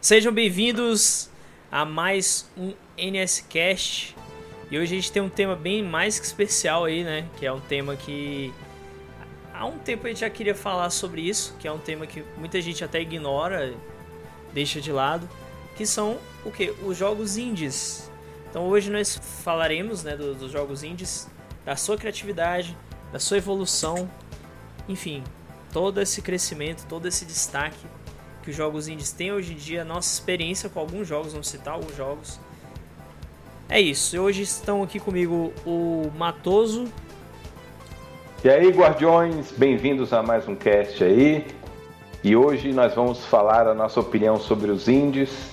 Sejam bem-vindos a mais um NSCast. E hoje a gente tem um tema bem mais que especial aí, né? Que é um tema que há um tempo a gente já queria falar sobre isso, que é um tema que muita gente até ignora, deixa de lado, que são o que? Os jogos indies. Então hoje nós falaremos né, dos, dos jogos indies, da sua criatividade, da sua evolução, enfim, todo esse crescimento, todo esse destaque que os jogos indies têm hoje em dia, nossa experiência com alguns jogos, vamos citar alguns jogos. É isso, e hoje estão aqui comigo o Matoso. E aí, guardiões, bem-vindos a mais um cast aí. E hoje nós vamos falar a nossa opinião sobre os indies,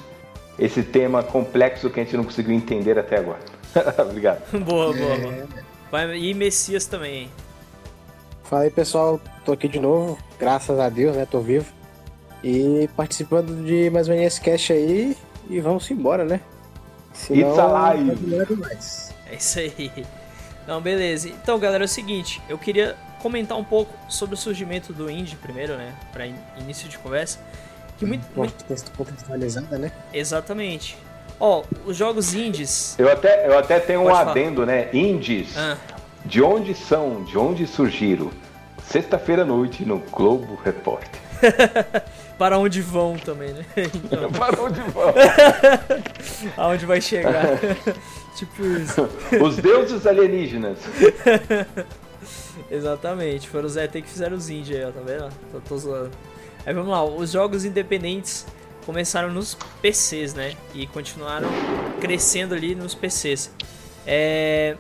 esse tema complexo que a gente não conseguiu entender até agora. Obrigado. boa, boa, é... boa. Vai, e Messias também? Fala aí, pessoal, tô aqui de novo, graças a Deus, né, tô vivo. E participando de mais um NSCast aí, e vamos embora, né? Senão, It's alive! É isso aí. Não, beleza. Então, galera, é o seguinte, eu queria comentar um pouco sobre o surgimento do indie primeiro, né, para início de conversa. Que muito, Uma muito... contextualizada, né? Exatamente. Ó, os jogos indies. Eu até, eu até tenho Pode um adendo, falar. né? Indies. Ah. De onde são? De onde surgiram? Sexta-feira à noite no Globo Repórter. Para onde vão também, né? Então... Para onde vão? Aonde vai chegar? tipo isso. Os deuses alienígenas. Exatamente, foram os ET que fizeram os indie aí, ó, tá vendo? Tô, tô zoando. Aí vamos lá, os jogos independentes começaram nos PCs, né? E continuaram crescendo ali nos PCs. É,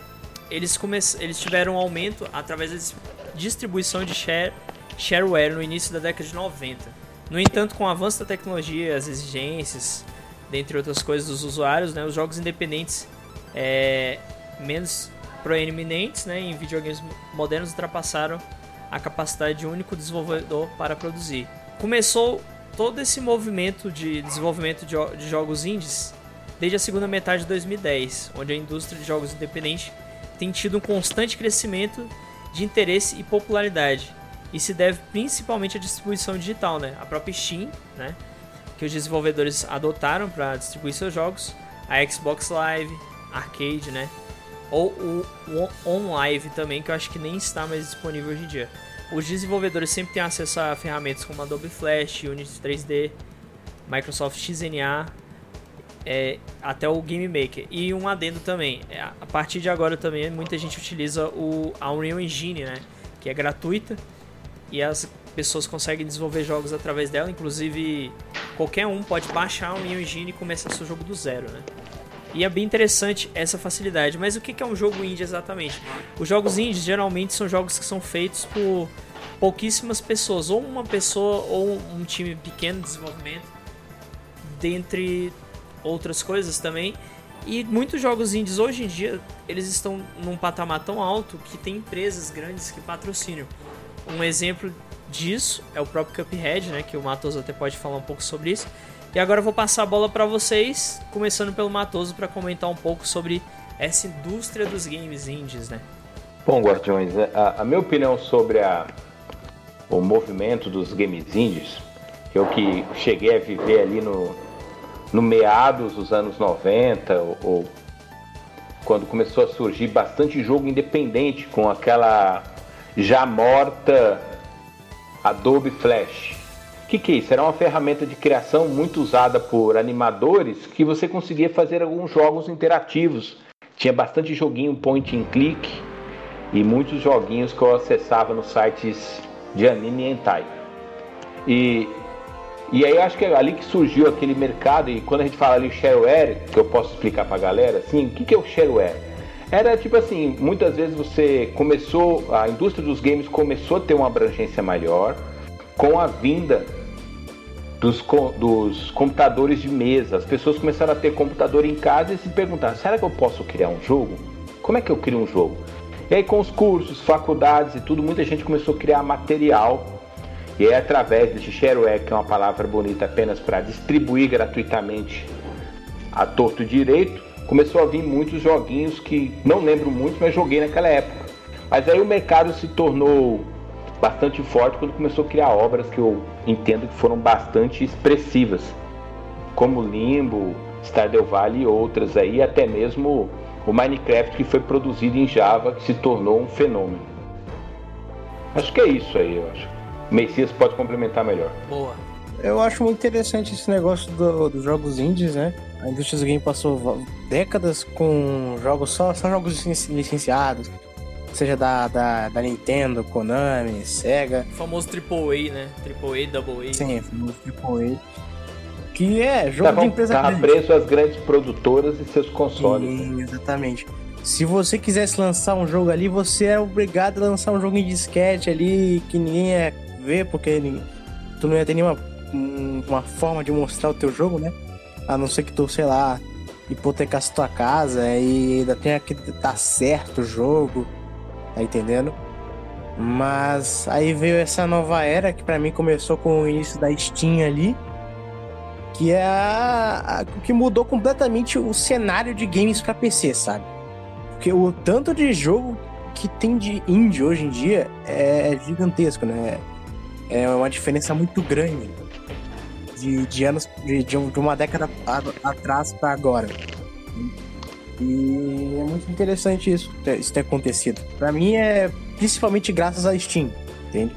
eles, come... eles tiveram um aumento através da distribuição de share... shareware no início da década de 90. No entanto, com o avanço da tecnologia, as exigências, dentre outras coisas dos usuários, né, os jogos independentes é, menos proeminentes né, em videogames modernos ultrapassaram a capacidade de um único desenvolvedor para produzir. Começou todo esse movimento de desenvolvimento de, de jogos indies desde a segunda metade de 2010, onde a indústria de jogos independentes tem tido um constante crescimento de interesse e popularidade, e se deve principalmente à distribuição digital, né? A própria Steam, né? Que os desenvolvedores adotaram para distribuir seus jogos, a Xbox Live, Arcade, né? Ou o OnLive também, que eu acho que nem está mais disponível hoje em dia. Os desenvolvedores sempre têm acesso a ferramentas como Adobe Flash, Unity 3D, Microsoft XNA, é, até o Game Maker. E um adendo também, é, a partir de agora também muita gente utiliza o, a Unreal Engine, né? Que é gratuita e as pessoas conseguem desenvolver jogos através dela, inclusive qualquer um pode baixar um Unreal Engine e começar seu jogo do zero, né? E é bem interessante essa facilidade. Mas o que é um jogo indie exatamente? Os jogos indies geralmente são jogos que são feitos por pouquíssimas pessoas, ou uma pessoa ou um time pequeno de desenvolvimento, dentre outras coisas também. E muitos jogos indies hoje em dia, eles estão num patamar tão alto que tem empresas grandes que patrocinam. Um exemplo disso é o próprio Cuphead, né, que o Matoso até pode falar um pouco sobre isso. E agora eu vou passar a bola para vocês, começando pelo Matoso para comentar um pouco sobre essa indústria dos games indies, né? Bom, Guardiões, é, a, a minha opinião sobre a, o movimento dos games indies, eu que cheguei a viver ali no, no meados dos anos 90, ou, ou quando começou a surgir bastante jogo independente com aquela já morta Adobe Flash. O que, que é isso? Era uma ferramenta de criação muito usada por animadores que você conseguia fazer alguns jogos interativos. Tinha bastante joguinho point and click e muitos joguinhos que eu acessava nos sites de anime e hentai. E, e aí acho que é ali que surgiu aquele mercado e quando a gente fala ali shareware, que eu posso explicar para a galera, assim, o que, que é o shareware? Era tipo assim, muitas vezes você começou, a indústria dos games começou a ter uma abrangência maior com a vinda dos, dos computadores de mesa. As pessoas começaram a ter computador em casa e se perguntaram: será que eu posso criar um jogo? Como é que eu crio um jogo? E aí, com os cursos, faculdades e tudo, muita gente começou a criar material. E é através desse shareware, que é uma palavra bonita apenas para distribuir gratuitamente a torto direito, começou a vir muitos joguinhos que não lembro muito, mas joguei naquela época. Mas aí o mercado se tornou bastante forte quando começou a criar obras que eu entendo que foram bastante expressivas. como Limbo, Stardew Valley e outras aí, até mesmo o Minecraft que foi produzido em Java, que se tornou um fenômeno. Acho que é isso aí, eu acho. O Messias pode complementar melhor. Boa. Eu acho muito interessante esse negócio do, dos jogos indies, né? A indústria do game passou décadas com jogos só, só jogos licenciados, seja da, da, da Nintendo, Konami, Sega. O famoso AAA, né? AAA, Double A. Sim, o famoso AAA. Que é jogo Tava, de empresa tava grande. preso às grandes produtoras e seus consoles. né? Sim, exatamente. Se você quisesse lançar um jogo ali, você é obrigado a lançar um jogo em disquete ali que ninguém ia ver, porque ninguém- tu não ia ter nenhuma um- uma forma de mostrar o teu jogo, né? A não ser que tu, sei lá, hipotecasse tua casa e ainda tenha que dar certo o jogo, tá entendendo? Mas aí veio essa nova era que pra mim começou com o início da Steam ali, que é a, a- que mudou completamente o cenário de games pra PC, sabe? Porque o tanto de jogo que tem de indie hoje em dia é gigantesco, né? É uma diferença muito grande de, de anos, de, de um- uma década a- atrás pra agora. E é muito interessante isso, ter- isso ter acontecido. Pra mim é principalmente graças à Steam, entende?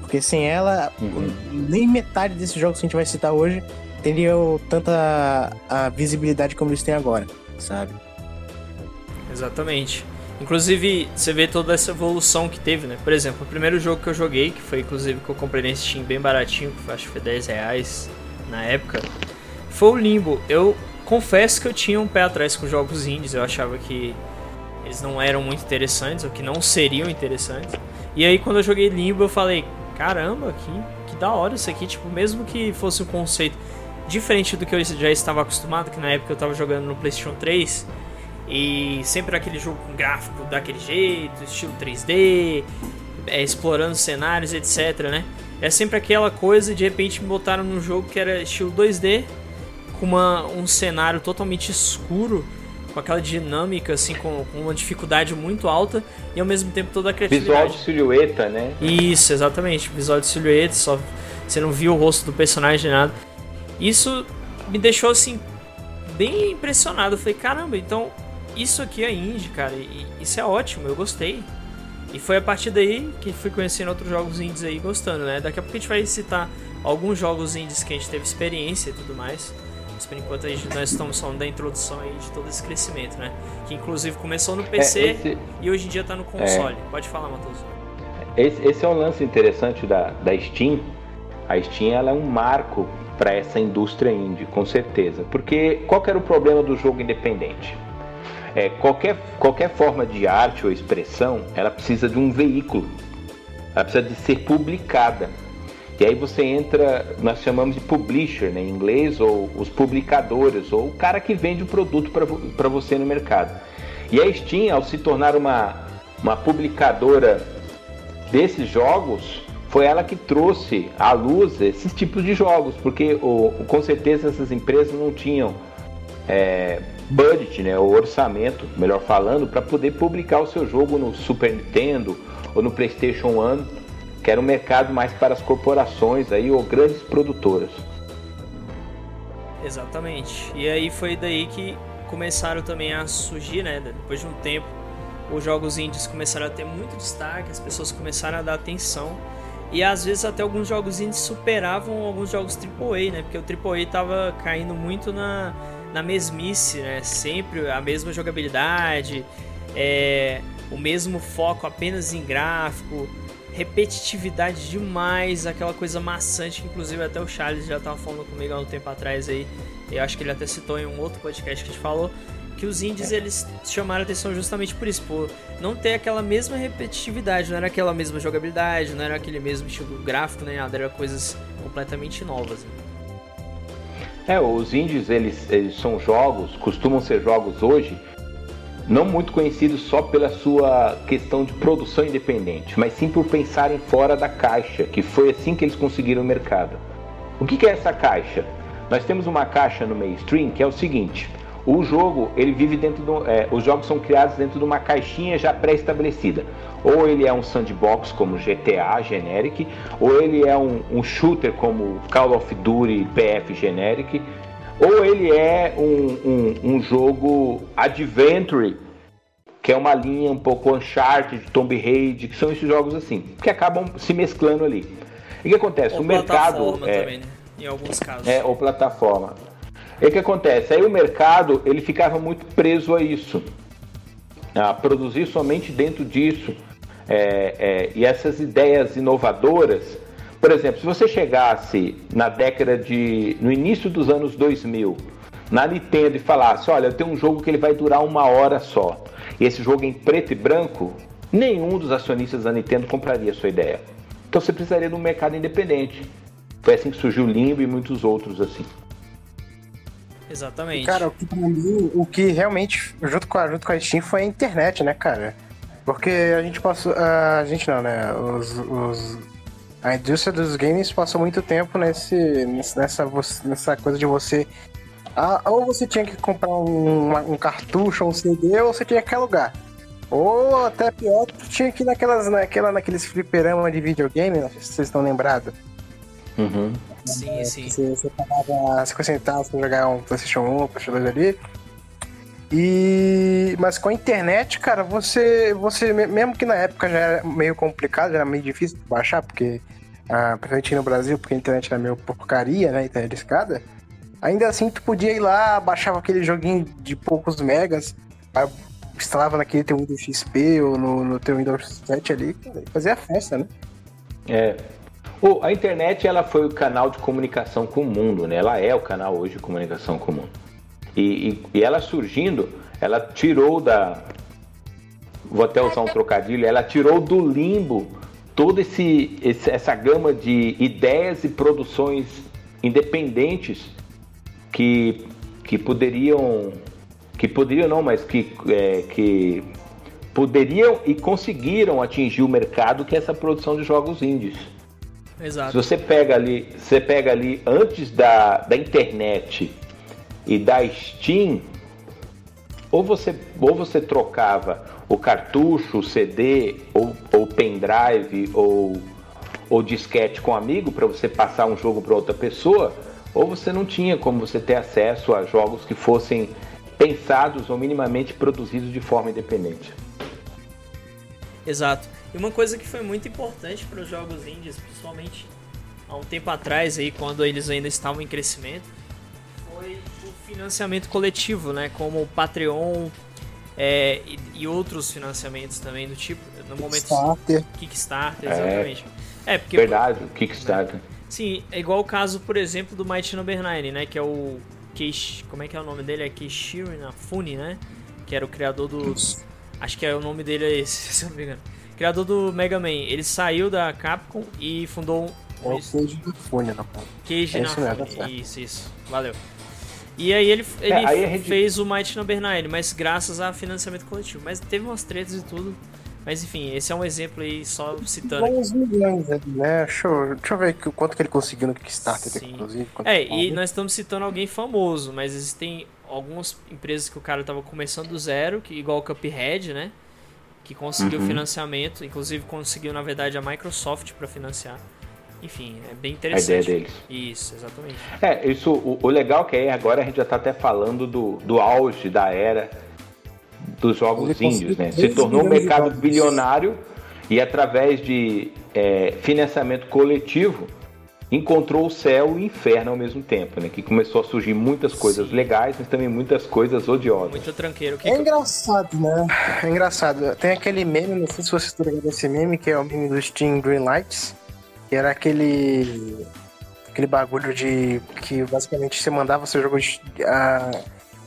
Porque sem ela, Uhum. nem metade desses jogos que a gente vai citar hoje teriam tanta a visibilidade como eles têm agora, sabe? Exatamente. Inclusive, você vê toda essa evolução que teve, né? Por exemplo, o primeiro jogo que eu joguei, que foi inclusive que eu comprei nesse Steam bem baratinho, que acho que foi 10 reais na época, foi o Limbo. Eu confesso que eu tinha um pé atrás com jogos indies, eu achava que eles não eram muito interessantes, ou que não seriam interessantes. E aí quando eu joguei Limbo eu falei, caramba, que, que da hora isso aqui, tipo, mesmo que fosse um conceito diferente do que eu já estava acostumado, que na época eu estava jogando no PlayStation 3, e sempre aquele jogo com gráfico daquele jeito, estilo 3D, é, explorando cenários, etc, né? É sempre aquela coisa de repente me botaram num jogo que era estilo 2D, com uma, um cenário totalmente escuro, com aquela dinâmica, assim, com, com uma dificuldade muito alta e ao mesmo tempo toda a Visual criatividade. de silhueta, né? Isso, exatamente. Visual de silhueta, só você não viu o rosto do personagem nada. Isso me deixou assim bem impressionado. Eu falei, caramba, então isso aqui é indie, cara. E isso é ótimo, eu gostei. E foi a partir daí que fui conhecendo outros jogos indies aí gostando, né? Daqui a pouco a gente vai citar alguns jogos indies que a gente teve experiência e tudo mais. Mas por enquanto a gente, nós estamos falando da introdução aí de todo esse crescimento, né? Que inclusive começou no PC É, esse, e hoje em dia tá no console. Pode falar, Matheus. esse, esse é um lance interessante da, da Steam. A Steam ela é um marco para essa indústria indie, com certeza. Porque qual era o problema do jogo independente? É, qualquer, qualquer forma de arte ou expressão, ela precisa de um veículo. Ela precisa de ser publicada. E aí você entra, nós chamamos de publisher né, em inglês, ou os publicadores, ou o cara que vende o produto para você no mercado. E a Steam, ao se tornar uma, uma publicadora desses jogos, foi ela que trouxe à luz esses tipos de jogos, porque o, com certeza essas empresas não tinham é, budget, né, o orçamento, melhor falando, para poder publicar o seu jogo no Super Nintendo ou no PlayStation One, que era um mercado mais para as corporações aí ou grandes produtoras. Exatamente. E aí foi daí que começaram também a surgir, né? Depois de um tempo, os jogos indies começaram a ter muito destaque, as pessoas começaram a dar atenção. E às vezes até alguns jogos indies superavam alguns jogos AAA, né? Porque o AAA tava caindo muito na, na mesmice, né? Sempre a mesma jogabilidade, é, o mesmo foco apenas em gráfico, repetitividade demais, aquela coisa maçante que inclusive até o Charles já tava falando comigo há um tempo atrás aí. Eu acho que ele até citou em um outro podcast que a gente falou que os indies eles chamaram atenção justamente por isso, por não ter aquela mesma repetitividade, não era aquela mesma jogabilidade, não era aquele mesmo estilo gráfico, nem nada, eram coisas completamente novas. Né? É, os indies eles, eles são jogos, costumam ser jogos hoje não muito conhecidos só pela sua questão de produção independente, mas sim por pensarem fora da caixa, que foi assim que eles conseguiram o mercado. O que, é essa caixa? Nós temos uma caixa no mainstream que é o seguinte: o jogo ele vive dentro do, é, os jogos são criados dentro de uma caixinha já pré-estabelecida. Ou ele é um sandbox como GTA Generic, ou ele é um, um shooter como Call of Duty PF Generic, ou ele é um, um, um jogo adventure, que é uma linha um pouco Uncharted, Tomb Raider, que são esses jogos assim, que acabam se mesclando ali. E o que acontece? Ou o mercado. É, também, né? Em alguns casos. É, ou plataforma. E o que acontece? Aí o mercado ele ficava muito preso a isso, a produzir somente dentro disso. É, é, e essas ideias inovadoras, por exemplo, se você chegasse na década de. no início dos anos 2000, na Nintendo e falasse: olha, eu tenho um jogo que ele vai durar uma hora só, e esse jogo é em preto e branco, nenhum dos acionistas da Nintendo compraria a sua ideia. Então você precisaria de um mercado independente. Foi assim que surgiu o Limbo e muitos outros assim. Exatamente. Cara, o que, mim, o que realmente, junto com, a, junto com a Steam, foi a internet, né, cara? Porque a gente passou. A gente não, né? Os, os, a indústria dos games passou muito tempo nesse, nessa, nessa coisa de você. Ah, ou você tinha que comprar um, um cartucho ou um CD, ou você tinha que alugar. Ou até pior, tinha que ir naquelas, naquela, naqueles fliperama de videogame, não sei se vocês estão lembrados. Uhum. Sim, é, sim. Você, você pagava 50 centavos pra jogar um PlayStation 1, um, PlayStation 2 ali. E mas com a internet, cara, você você mesmo que na época já era meio complicado, já era meio difícil de baixar, porque ah, principalmente no Brasil, porque a internet era meio porcaria, né, internet escada. Ainda assim, tu podia ir lá, baixava aquele joguinho de poucos megas, instalava naquele teu Windows XP ou no, no teu Windows 7 ali, cara, fazia festa, né? É, o, a internet ela foi o canal de comunicação com o mundo, né? Ela é o canal hoje de comunicação com o mundo. E, e, e ela surgindo, ela tirou da. Vou até usar um trocadilho, ela tirou do limbo toda esse, esse, essa gama de ideias e produções independentes que, que poderiam. Que poderiam não, mas que, é, que poderiam e conseguiram atingir o mercado que é essa produção de jogos indies. Exato. Se você pega ali, você pega ali antes da, da internet e da Steam, ou você, ou você trocava o cartucho, o CD, ou, ou pendrive, ou, ou disquete com um amigo para você passar um jogo para outra pessoa, ou você não tinha como você ter acesso a jogos que fossem pensados ou minimamente produzidos de forma independente. Exato. E uma coisa que foi muito importante para os jogos indies, principalmente há um tempo atrás aí, quando eles ainda estavam em crescimento, foi o financiamento coletivo, né? Como o Patreon é, e, e, outros financiamentos também do tipo, no momento Kickstarter, Kickstarter exatamente. É, é porque verdade, o Kickstarter. Sim, é igual o caso, por exemplo, do Mighty Number 9, né? Que é o Keish, como é que é o nome dele? É Keishiro Inafune, né? Que era o criador dos Acho que é o nome dele é esse, se eu não me engano criador do Mega Man, ele saiu da Capcom e fundou um. É o Keiji Inafune, não. Keiji Inafune, isso, isso. Valeu. E aí ele, ele é, aí gente... fez o Might Number 9, mas graças a financiamento coletivo. Mas teve umas tretas e tudo. Mas enfim, esse é um exemplo aí, só citando. Uns milhões, né? Deixa eu, deixa eu ver quanto que ele conseguiu no Kickstarter, Sim. inclusive. É, e nós estamos citando alguém famoso, mas existem algumas empresas que o cara estava começando do zero, que igual o Cuphead, né? Que conseguiu uhum. financiamento, inclusive conseguiu na verdade a Microsoft para financiar. Enfim, é bem interessante. A ideia deles. Isso, exatamente. É, isso, o, o legal que é agora a gente já está até falando do, do auge da era dos jogos índios, né? Se tornou um mercado bilionário e através de é, financiamento coletivo encontrou o céu e o inferno ao mesmo tempo, né? Que começou a surgir muitas coisas Sim. legais, mas também muitas coisas odiosas. Muito tranqueiro. Que é engraçado, né? É engraçado. Tem aquele meme, não sei se vocês estão ligados esse meme, que é o meme do Steam Greenlights, que era aquele aquele bagulho de que basicamente você mandava seu jogo de,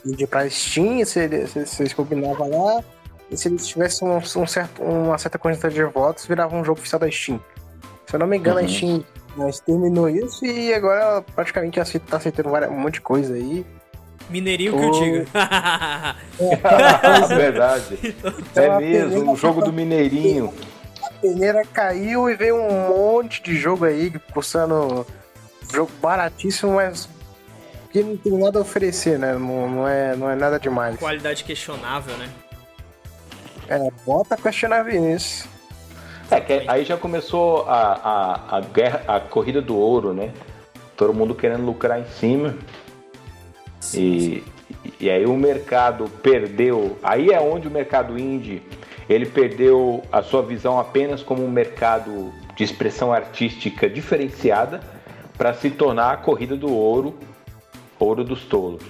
de pra Steam, você, você, você combinava lá, e se eles tivessem um, um certo, uma certa quantidade de votos, virava um jogo oficial da Steam. Se eu não me engano, uhum. a Steam mas terminou isso e agora praticamente tá aceitando um monte de coisa aí. Mineirinho que eu digo. é verdade. Então, é mesmo, o jogo do Mineirinho. A peneira caiu e veio um monte de jogo aí, custando jogo baratíssimo, mas que não tem nada a oferecer, né? Não, não, é, não é nada demais. Qualidade questionável, né? É, bota questionável nisso. É, que aí já começou a, a, a, guerra, a corrida do ouro, né? Todo mundo querendo lucrar em cima. e, e aí o mercado perdeu. Aí é onde o mercado indie ele perdeu a sua visão apenas como um mercado de expressão artística diferenciada para se tornar a corrida do ouro, ouro dos tolos.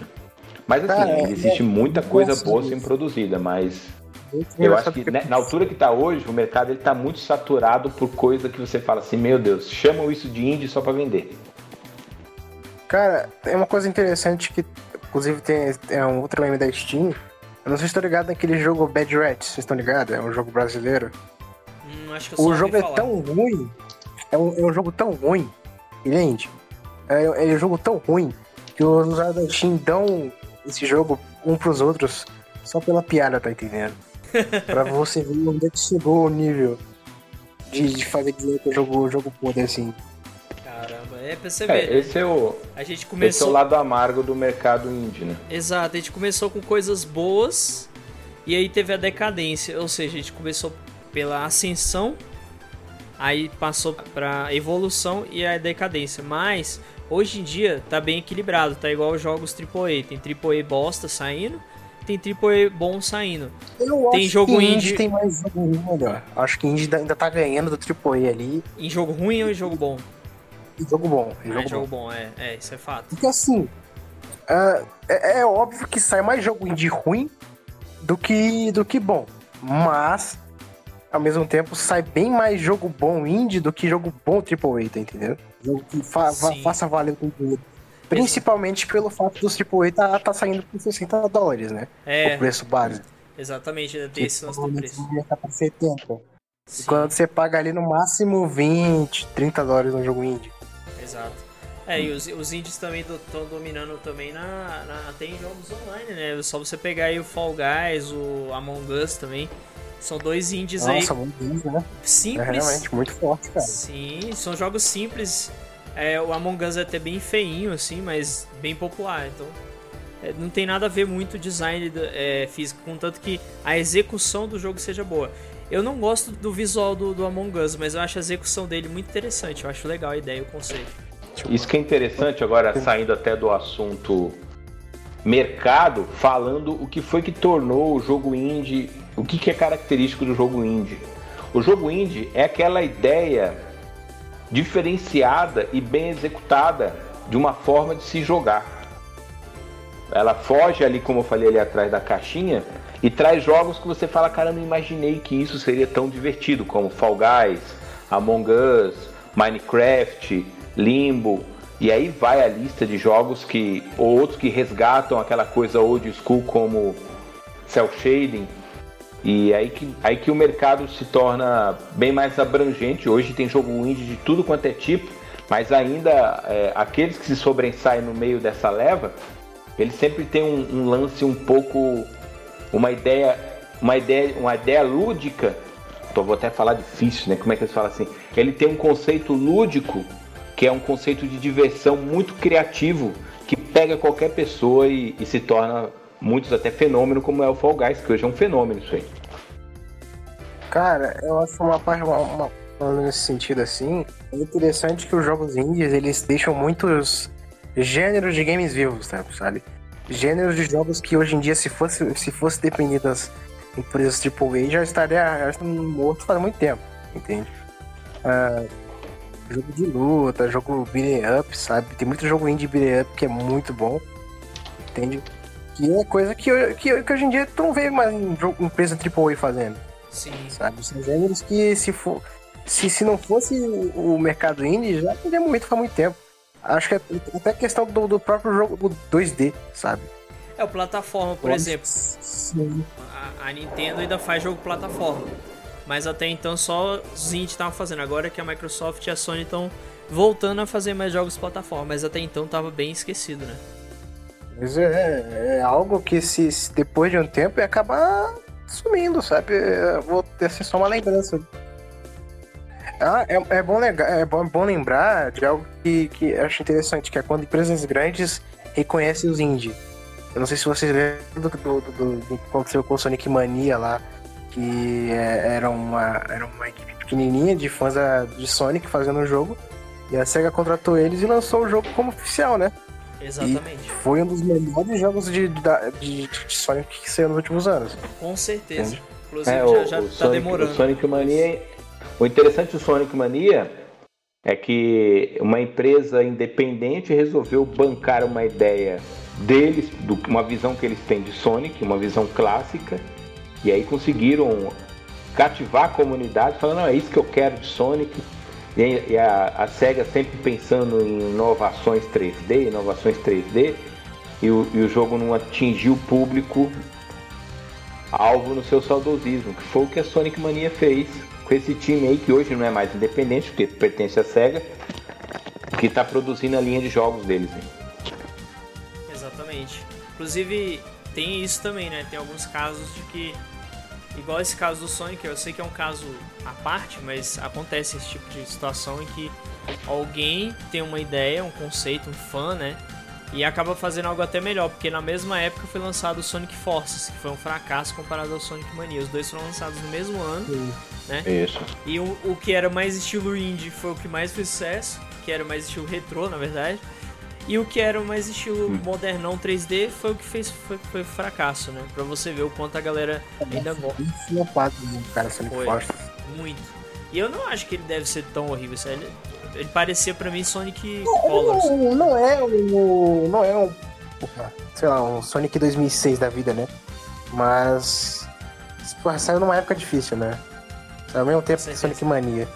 Mas assim, Cara, existe é, muita coisa boa sendo produzida, mas eu acho que né, na altura que está hoje, o mercado está muito saturado por coisa que você fala assim, meu Deus, chamam isso de indie só para vender. Cara, é uma coisa interessante que, inclusive, tem é um outro meme da Steam. Eu não sei se estão ligados naquele jogo Bad Rats, vocês estão ligados? É um jogo brasileiro. Hum, acho que eu o jogo é tão ruim, é um, é um jogo tão ruim, gente, é, é um jogo tão ruim que os usuários da Steam dão esse jogo um pros outros só pela piada, tá entendendo? Pra você ver onde é que chegou o nível de, de fazer dizer que o jogo, o jogo pode assim. Caramba, é pra você ver. É, esse é o. A gente começou. Esse é o lado amargo do mercado indie, né? Exato, a gente começou com coisas boas e aí teve a decadência. Ou seja, a gente começou pela ascensão, aí passou pra evolução e a decadência. Mas hoje em dia tá bem equilibrado, tá igual os jogos AAA. Tem AAA bosta saindo tem AAA bom saindo. Eu tem jogo que indie... tem mais jogo ruim melhor. Acho que indie ainda tá ganhando do AAA ali. Em jogo ruim ou em jogo bom? Em jogo bom. Em jogo, é, jogo bom. é, é, isso é fato. Porque assim, uh, é, é, óbvio que sai mais jogo indie ruim do que, do que bom. Mas, ao mesmo tempo, sai bem mais jogo bom indie do que jogo bom AAA, tá entendendo? Jogo que fa faça valer o. Principalmente pelo fato dos AAA tá, tá saindo por 60 dólares, né? É. O preço base. Exatamente, tem esse lance do preço. Tá pra 70. Sim. Quando você paga ali no máximo 20, 30 dólares no jogo indie. Exato. É, e os, os indies também estão dominando também na, na, Tem jogos online, né? Só você pegar aí o Fall Guys, o Among Us também. São dois indies Nossa, aí. Nossa, muito né? Simples. É realmente muito forte, cara. Sim, são jogos simples é, o Among Us é até bem feinho, assim, mas bem popular. Então, é, não tem nada a ver muito o design é, físico, contanto que a execução do jogo seja boa. Eu não gosto do visual do, do Among Us, mas eu acho a execução dele muito interessante. Eu acho legal a ideia, o conceito. Isso que é interessante agora, saindo até do assunto mercado, falando o que foi que tornou o jogo indie, o que, que é característico do jogo indie. O jogo indie é aquela ideia diferenciada e bem executada de uma forma de se jogar. Ela foge ali, como eu falei ali atrás da caixinha, e traz jogos que você fala, cara, não imaginei que isso seria tão divertido, como Fall Guys, Among Us, Minecraft, Limbo, e aí vai a lista de jogos que ou outros que resgatam aquela coisa old school como cel shading e aí que, aí que o mercado se torna bem mais abrangente. Hoje tem jogo indie de tudo quanto é tipo, mas ainda é, aqueles que se sobressaem no meio dessa leva, eles sempre têm um, um, lance um pouco, uma ideia, uma ideia, uma ideia lúdica. Tô, vou até falar difícil, né? Como é que eles falam assim? Ele tem um conceito lúdico, que é um conceito de diversão muito criativo, que pega qualquer pessoa e, e se torna muitos até fenômeno, como é o Fall Guys, que hoje é um fenômeno isso aí. Cara, eu acho uma parte, uma, uma, nesse sentido assim, é interessante que os jogos indies, eles deixam muitos gêneros de games vivos, tá, sabe? Gêneros de jogos que hoje em dia, se fosse, se fosse depender das empresas AAA, já estaria já morto faz muito tempo, entende? Uh, jogo de luta, jogo beat'em up, sabe? Tem muito jogo indie beat'em up que é muito bom, entende? Que é coisa que, que, que hoje em dia tu não vê mais em empresa AAA fazendo. Sim. Sabe? São gêneros que se for. Se, se não fosse o mercado indie, já teria muito faz muito tempo. Acho que é até questão do, do próprio jogo 2D, sabe? É, o plataforma, por exemplo. Sim. A, a, Nintendo ainda faz jogo plataforma. Mas até então só os indie estavam fazendo. Agora que a Microsoft e a Sony estão voltando a fazer mais jogos plataforma. Mas até então tava bem esquecido, né? Mas é, é algo que se, se, depois de um tempo ia acabar sumindo, sabe? Eu vou ter só uma lembrança. Ah, é, é, bom, é bom, bom lembrar de algo que, que acho interessante, que é quando empresas grandes reconhecem os indie. Eu não sei se vocês lembram do, que aconteceu com o Sonic Mania lá, que é, era, uma, era uma equipe pequenininha de fãs da, de Sonic fazendo o um jogo, e a SEGA contratou eles e lançou o jogo como oficial, né? Exatamente. E foi um dos melhores jogos de, de, de, de Sonic que saiu nos últimos anos. Com certeza. Entende? Inclusive é, já, já o tá Sonic, demorando. O Sonic Mania. O interessante do Sonic Mania é que uma empresa independente resolveu bancar uma ideia deles, do, uma visão que eles têm de Sonic, uma visão clássica, e aí conseguiram cativar a comunidade, falando, não, é isso que eu quero de Sonic. E a, a SEGA sempre pensando em inovações 3D, inovações 3D, e o, e o jogo não atingiu o público alvo no seu saudosismo, que foi o que a Sonic Mania fez com esse time aí, que hoje não é mais independente, porque pertence à SEGA, que está produzindo a linha de jogos deles. Hein? Exatamente. Inclusive, tem isso também, né? Tem alguns casos de que igual esse caso do Sonic, eu sei que é um caso à parte, mas acontece esse tipo de situação em que alguém tem uma ideia, um conceito, um fã, né? E acaba fazendo algo até melhor, porque na mesma época foi lançado o Sonic Forces, que foi um fracasso comparado ao Sonic Mania. Os dois foram lançados no mesmo ano, Sim. né? Isso. E o, o que era mais estilo indie foi o que mais fez sucesso, que era mais estilo retrô, na verdade. E o que era mais estilo hum. modernão 3D foi o que fez foi, foi fracasso, né? Pra você ver o quanto a galera ainda gosta. Flopado, cara, Sonic foi. Forces. Muito. E eu não acho que ele deve ser tão horrível. Ele, ele parecia pra mim Sonic não, Colors. Não, não é um. Não é um. Sei lá, um Sonic 2006 da vida, né? Mas. Porra, saiu numa época difícil, né? Ao mesmo tempo que Sonic Mania.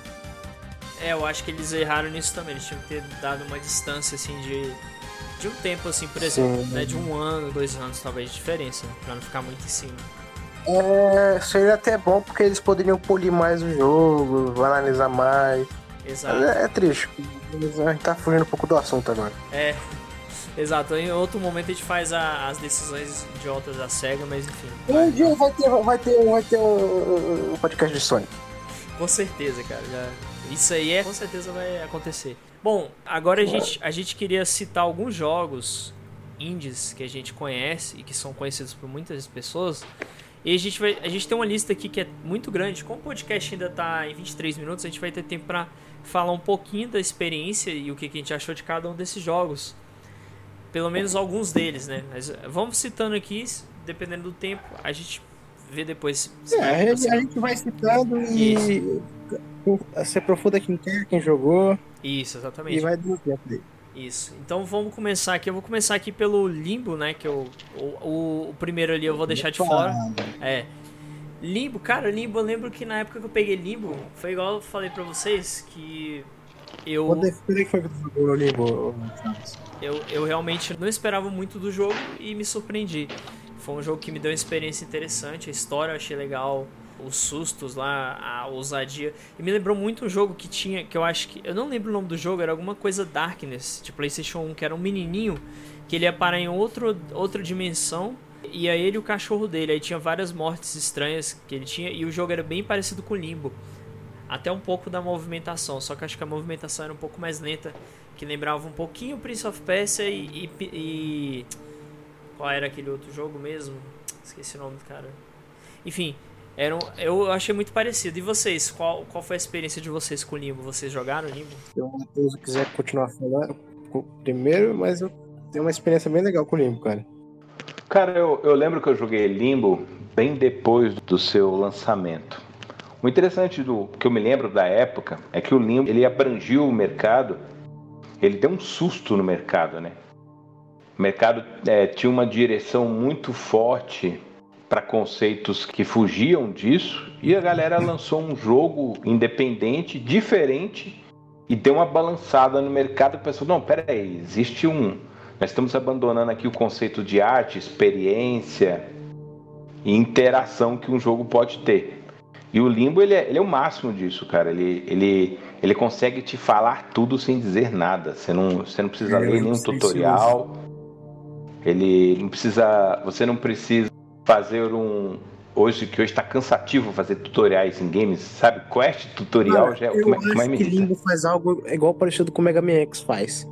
É, eu acho que eles erraram nisso também. Eles tinham que ter dado uma distância, assim, de, de um tempo, assim, por exemplo, né? De um ano, dois anos, talvez, de diferença, né? pra não ficar muito em cima. É, seria até bom porque eles poderiam polir mais o jogo, analisar mais. Exato. É, é triste. A gente tá fugindo um pouco do assunto agora. É. Exato, em outro momento a gente faz a, as decisões idiotas da SEGA, mas enfim. Um dia vai ter, vai ter, vai ter um, um podcast de Sonic. Com certeza, cara. Já, isso aí é, com certeza vai acontecer. Bom, agora a gente, a gente queria citar alguns jogos indies que a gente conhece e que são conhecidos por muitas pessoas. E a gente, vai, a gente tem uma lista aqui que é muito grande. Como o podcast ainda está em 23 minutos, a gente vai ter tempo para falar um pouquinho da experiência e o que, que a gente achou de cada um desses jogos. Pelo menos alguns deles, né? Mas vamos citando aqui, dependendo do tempo, a gente vê depois. É, a, gente, a gente vai citando e Isso. Se aprofunda quem quer, quem jogou. Isso, exatamente. E vai dando tempo dele. Isso. Então vamos começar aqui. Eu vou começar aqui pelo Limbo, né? Que eu, o, o, o primeiro ali eu vou deixar de fora. É. Limbo, cara, Limbo, eu lembro que na época que eu peguei Limbo, foi igual eu falei pra vocês, que eu. Quando que foi que tu jogou no Limbo, eu, eu realmente não esperava muito do jogo e me surpreendi. Foi um jogo que me deu uma experiência interessante, a história eu achei legal, os sustos lá, a ousadia. E me lembrou muito um jogo que tinha, que eu acho que. Eu não lembro o nome do jogo, era alguma coisa Darkness, de PlayStation 1, que era um menininho que ele ia parar em outro, outra dimensão. E aí ele e o cachorro dele. Aí tinha várias mortes estranhas que ele tinha. E o jogo era bem parecido com Limbo. Até um pouco da movimentação. Só que acho que a movimentação era um pouco mais lenta. Que lembrava um pouquinho Prince of Persia e, e, e. Qual era aquele outro jogo mesmo? Esqueci o nome do cara. Enfim, era um, eu achei muito parecido. E vocês? Qual, qual foi a experiência de vocês com o Limbo? Vocês jogaram Limbo? Se o Matheus quiser continuar falando primeiro, mas eu tenho uma experiência bem legal com o Limbo, cara. Cara, eu, eu lembro que eu joguei Limbo bem depois do seu lançamento. O interessante do que eu me lembro da época é que o Limbo ele abrangiu o mercado, ele deu um susto no mercado, né? O mercado é, tinha uma direção muito forte para conceitos que fugiam disso e a galera lançou um jogo independente, diferente e deu uma balançada no mercado. Pensou, não, peraí, existe um. Nós estamos abandonando aqui o conceito de arte, experiência e interação que um jogo pode ter. E o Limbo ele é, ele é o máximo disso, cara. Ele, ele, ele consegue te falar tudo sem dizer nada. Você não, você não precisa é, ler nenhum tutorial. Ele não precisa. Você não precisa fazer um. Hoje que hoje está cansativo fazer tutoriais em games, sabe? Quest tutorial Cara, já é. Eu como, acho como é que Limbo faz algo igual parecido com o Mega Man X faz.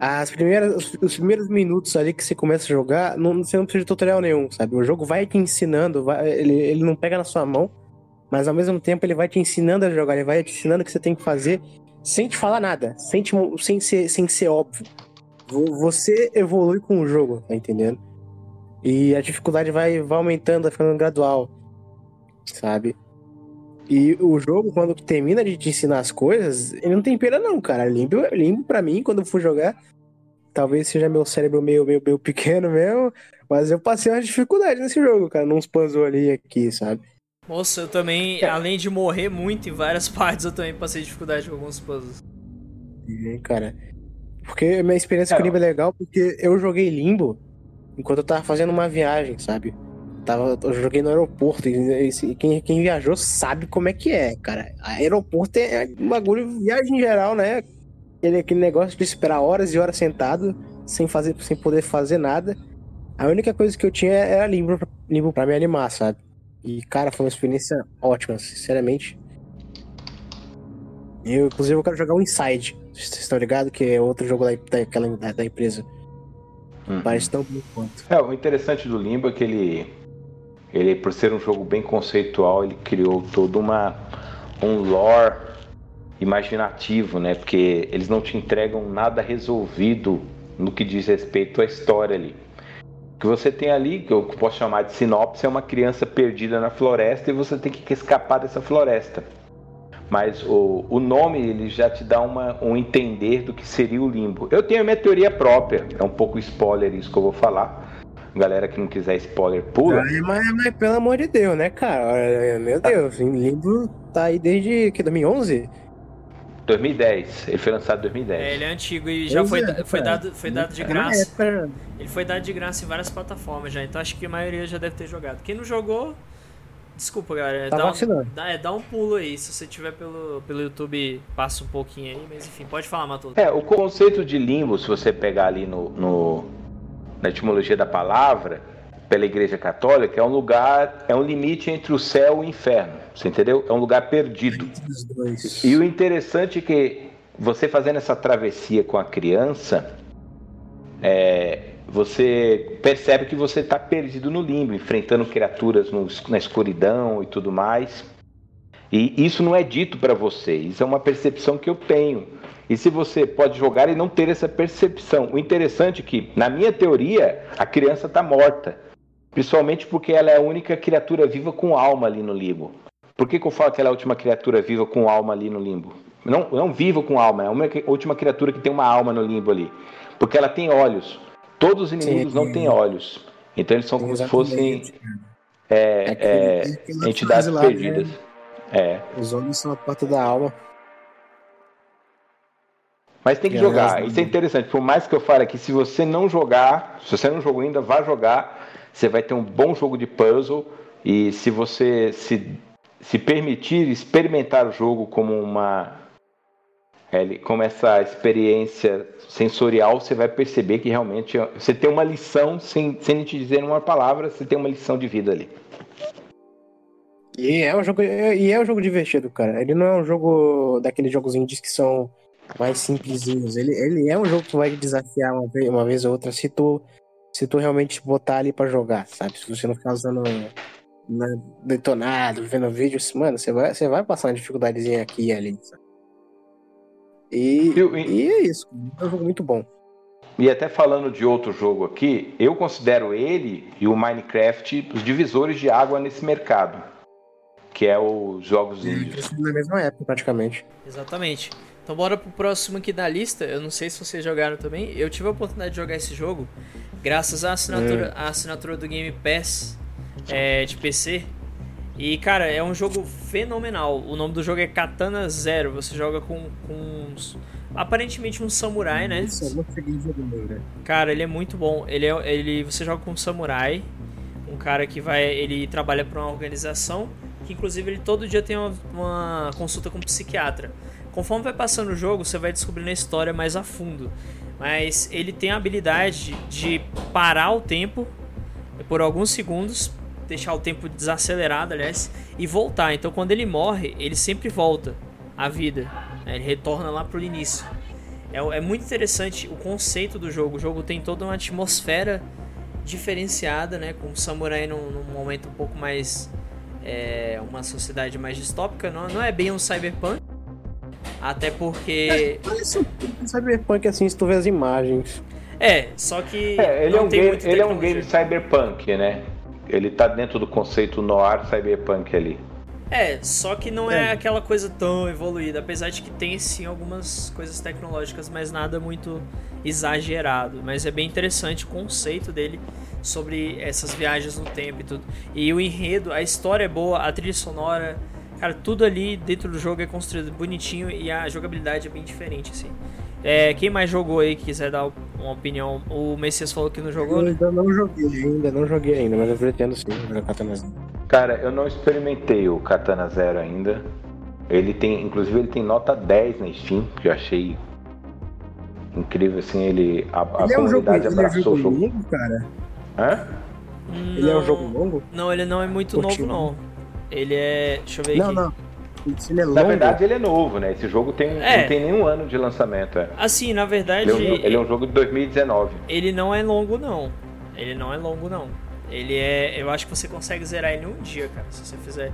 As primeiras, os, primeiros minutos ali que você começa a jogar, não, você não precisa de tutorial nenhum, sabe? O jogo vai te ensinando, vai, ele, ele não pega na sua mão, mas ao mesmo tempo ele vai te ensinando a jogar, ele vai te ensinando o que você tem que fazer sem te falar nada, sem, te, sem, ser, sem ser óbvio. você evolui com o jogo, tá entendendo? E a dificuldade vai, vai aumentando, vai ficando gradual, sabe? E o jogo, quando termina de te ensinar as coisas, ele não tem pena não, cara. Limbo, limbo pra mim, quando eu for jogar, talvez seja meu cérebro meio, meio, meio pequeno mesmo, mas eu passei uma dificuldade nesse jogo, cara, nos puzzles ali aqui, sabe? Moça, eu também, é. além de morrer muito em várias partes, eu também passei dificuldade com alguns puzzles. É, cara. Porque minha experiência é. com Limbo é legal porque eu joguei Limbo enquanto eu tava fazendo uma viagem, sabe? Tava, eu joguei no aeroporto e, e quem, quem viajou sabe como é que é, cara. Aeroporto é um bagulho, viagem em geral, né? Aquele, aquele negócio de esperar horas e horas sentado, sem, fazer, sem poder fazer nada. A única coisa que eu tinha era limbo, limbo pra me animar, sabe? E, cara, foi uma experiência ótima, sinceramente. Eu, inclusive, eu quero jogar o Inside. Vocês estão ligados? Que é outro jogo da, daquela, da, da empresa. Uhum. Parece tão bom quanto. É, o interessante do Limbo é que ele, ele, por ser um jogo bem conceitual, ele criou todo uma, um lore imaginativo, né? Porque eles não te entregam nada resolvido no que diz respeito à história ali. O que você tem ali, que eu posso chamar de sinopse, é uma criança perdida na floresta e você tem que escapar dessa floresta mas o, o nome ele já te dá uma, um entender do que seria o limbo. Eu tenho a minha teoria própria, é um pouco spoiler isso que eu vou falar. Galera que não quiser spoiler, pula. Mas, mas, mas pelo amor de Deus, né, cara? Meu Deus, limbo tá aí desde que 2011? 2010, ele foi lançado em 2010. É, ele é antigo e já foi, é, foi, dado, foi dado de graça. Ele foi dado de graça em várias plataformas já, então acho que a maioria já deve ter jogado. Quem não jogou, Desculpa, galera. Tá dá, um, dá, é, dá um pulo aí. Se você tiver pelo, pelo YouTube, passa um pouquinho aí. Mas enfim, pode falar, Matoso. É, o conceito de limbo, se você pegar ali no, no, na etimologia da palavra, pela Igreja Católica, é um lugar, é um limite entre o céu e o inferno. Você entendeu? É um lugar perdido. E o interessante é que você fazendo essa travessia com a criança, é, você percebe que você está perdido no limbo, enfrentando criaturas no, na escuridão e tudo mais. E isso não é dito para você, isso é uma percepção que eu tenho. E se você pode jogar e não ter essa percepção. O interessante é que, na minha teoria, a criança está morta. Principalmente porque ela é a única criatura viva com alma ali no limbo. Por que, que eu falo que ela é a última criatura viva com alma ali no limbo? Não, não viva com alma, é a última criatura que tem uma alma no limbo ali. Porque ela tem olhos. Todos os inimigos Sim. não têm olhos. Então eles são como Exatamente. se fossem é, é, é, entidades lá, perdidas. Né? É. Os olhos são a porta da alma. Mas tem que e jogar. Isso é interessante. Por mais que eu fale aqui, se você não jogar, se você não jogou ainda, vá jogar. Você vai ter um bom jogo de puzzle. E se você se, se permitir experimentar o jogo como uma ele, como essa experiência sensorial, você vai perceber que realmente você tem uma lição, sem, sem te dizer uma palavra, você tem uma lição de vida ali. E é um jogo, e é um jogo divertido, cara. Ele não é um jogo daqueles jogos indies que são mais simplesinhos. Ele, ele é um jogo que vai desafiar uma vez, uma vez ou outra se tu, se tu realmente botar ali para jogar, sabe? Se você não ficar usando né, detonado, vendo vídeos, mano, você vai, você vai passar uma dificuldadezinha aqui e ali, sabe? E, eu, e é isso. É um jogo muito bom. E até falando de outro jogo aqui, eu considero ele e o Minecraft os divisores de água nesse mercado, que é os jogos índios. Na mesma época, praticamente. Exatamente. Então bora pro próximo aqui da lista. Eu não sei se vocês jogaram também. Eu tive a oportunidade de jogar esse jogo graças à assinatura, hum. à assinatura do Game Pass é, de PC. E, cara, é um jogo fenomenal. O nome do jogo é Katana Zero. Você joga com, com uns, aparentemente um samurai, né? Isso, é muito feliz né? Cara, ele é muito bom. Ele é, ele, você joga com um samurai, um cara que vai, ele trabalha para uma organização que inclusive ele todo dia tem uma, uma consulta com um psiquiatra. Conforme vai passando o jogo, você vai descobrindo a história mais a fundo. Mas ele tem a habilidade de parar o tempo por alguns segundos deixar o tempo desacelerado, aliás, e voltar. Então quando ele morre, ele sempre volta à vida. Né? Ele retorna lá pro início. É, é muito interessante o conceito do jogo. O jogo tem toda uma atmosfera diferenciada, né? Com o samurai num, num momento um pouco mais. É, uma sociedade mais distópica. Não, não é bem um cyberpunk. Até porque. É, parece um cyberpunk assim, se tu vê as imagens. É, só que. É, ele, é um, tem game, muita ele é um game cyberpunk, né? Ele tá dentro do conceito noir cyberpunk ali. É, só que não é, É. aquela coisa tão evoluída, apesar de que tem sim algumas coisas tecnológicas, mas nada muito exagerado. Mas é bem interessante o conceito dele sobre essas viagens no tempo e tudo. E o enredo, a história é boa, a trilha sonora, cara, tudo ali dentro do jogo é construído bonitinho e a jogabilidade é bem diferente, assim. É, quem mais jogou aí que quiser dar uma opinião? O Messias falou que não jogou, Eu né? ainda não joguei, ainda não joguei ainda, mas eu pretendo sim jogar Katana Zero. Cara, eu não experimentei o Katana Zero ainda. Ele tem, inclusive, ele tem nota 10 na Steam, que eu achei incrível, assim, ele. A, a Ele é um jogo, ele é um abraçou jogo o jogo. longo, cara? Hã? Ele é um Não- jogo longo? Não, ele não é muito novo, Curtinho. não. Ele é. Deixa eu ver Não, aqui. não. Se ele é longo, Na verdade, ele é novo, né? Esse jogo tem, É. não tem nenhum ano de lançamento. É. Assim, na verdade, Ele, é um, ele é um jogo de 2019. ele não é longo, não. Ele não é longo, não. Ele é. Eu acho que você consegue zerar ele em um dia, cara. Se você fizer.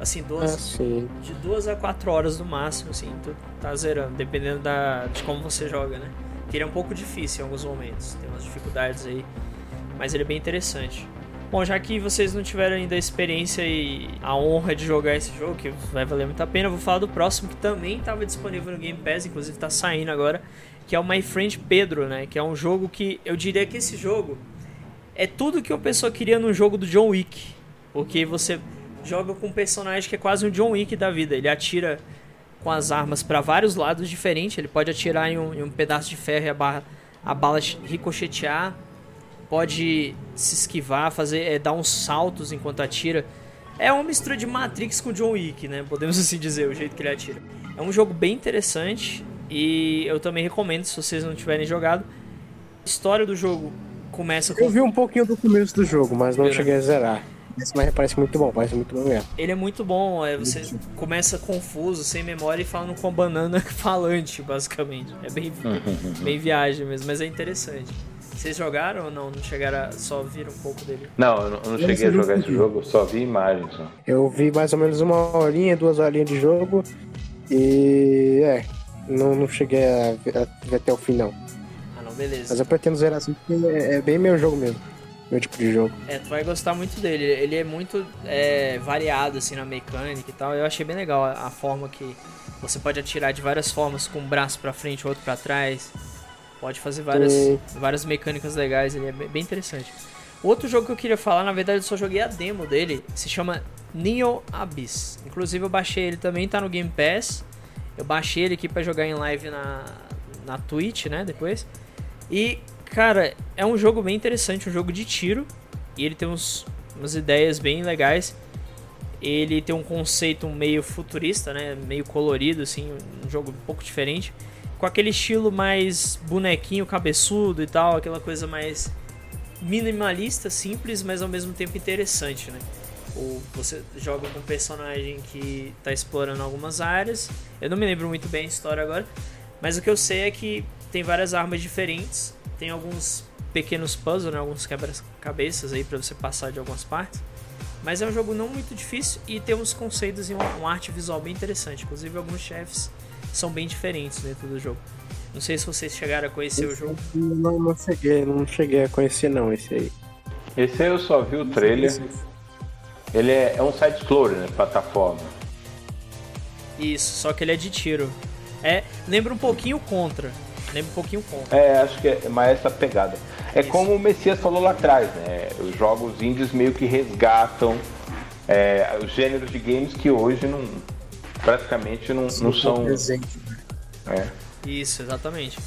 Assim, ah, duas, sim. de duas a quatro horas no máximo, assim, tu tá zerando, dependendo da, de como você joga, né? Que ele é um pouco difícil em alguns momentos, tem umas dificuldades aí, mas ele é bem interessante. Bom, já que vocês não tiveram ainda a experiência e a honra de jogar esse jogo, que vai valer muito a pena, eu vou falar do próximo que também estava disponível no Game Pass, inclusive tá saindo agora, que é o My Friend Pedro, né? Que é um jogo que eu diria que esse jogo é tudo que a pessoa queria no jogo do John Wick, porque você joga com um personagem que é quase um John Wick da vida. Ele atira com as armas para vários lados diferentes. Ele pode atirar em um, em um pedaço de ferro e a, barra, a bala ricochetear. Pode se esquivar, fazer, é, dar uns saltos enquanto atira. É uma mistura de Matrix com John Wick, né? Podemos assim dizer, o jeito que ele atira. É um jogo bem interessante e eu também recomendo se vocês não tiverem jogado. A história do jogo começa com Eu vi um pouquinho do começo do jogo, mas não cheguei a zerar. Esse mas parece muito bom, parece muito bom mesmo. Ele é muito bom, é, você começa confuso, sem memória e falando com a banana falante, basicamente. É bem, bem viagem mesmo, mas é interessante. Vocês jogaram ou não? Não chegaram a só vir um pouco dele? Não, eu não, eu não cheguei a jogar esse jogo, eu só vi imagens. ó. Eu vi mais ou menos uma horinha, duas horinhas de jogo e é, não, não cheguei a ver, a ver até o fim não. Ah não, beleza. Mas eu pretendo zerar assim porque é, é bem meu jogo mesmo, meu tipo de jogo. É, tu vai gostar muito dele. Ele é muito é, variado assim na mecânica e tal. Eu achei bem legal a, a forma que você pode atirar de várias formas, com um braço pra frente, outro pra trás. Pode fazer várias, Sim. várias mecânicas legais. Ele é bem interessante. Outro jogo que eu queria falar, na verdade eu só joguei a demo dele, se chama Neo Abyss. Inclusive eu baixei ele também, tá no Game Pass. Eu baixei ele aqui pra jogar em live na, na Twitch, né, depois. E, cara, é um jogo bem interessante, um jogo de tiro. E ele tem uns, umas ideias bem legais. Ele tem um conceito meio futurista, né, meio colorido, assim, um jogo um pouco diferente. Com aquele estilo mais bonequinho, cabeçudo e tal, aquela coisa mais minimalista, simples, mas ao mesmo tempo interessante, né? Ou você joga com um personagem que está explorando algumas áreas. Eu não me lembro muito bem a história agora, mas o que eu sei é que tem várias armas diferentes, tem alguns pequenos puzzles, né? alguns quebra-cabeças aí para você passar de algumas partes. Mas é um jogo não muito difícil e tem uns conceitos e uma, arte visual bem interessante. Inclusive alguns chefes são bem diferentes dentro do jogo. Não sei se vocês chegaram a conhecer o jogo. Não, não cheguei, não cheguei a conhecer não esse aí. Esse aí eu só vi o trailer. Ele é, é um side-scroller, né? Plataforma. Isso, só que ele é de tiro. É, lembra um pouquinho contra. Lembra um pouquinho contra. É, acho que é mais essa pegada. É como o Messias falou lá atrás, né? Os jogos indies meio que resgatam é, os gêneros de games que hoje não praticamente não, não são. presente. É. Isso, exatamente.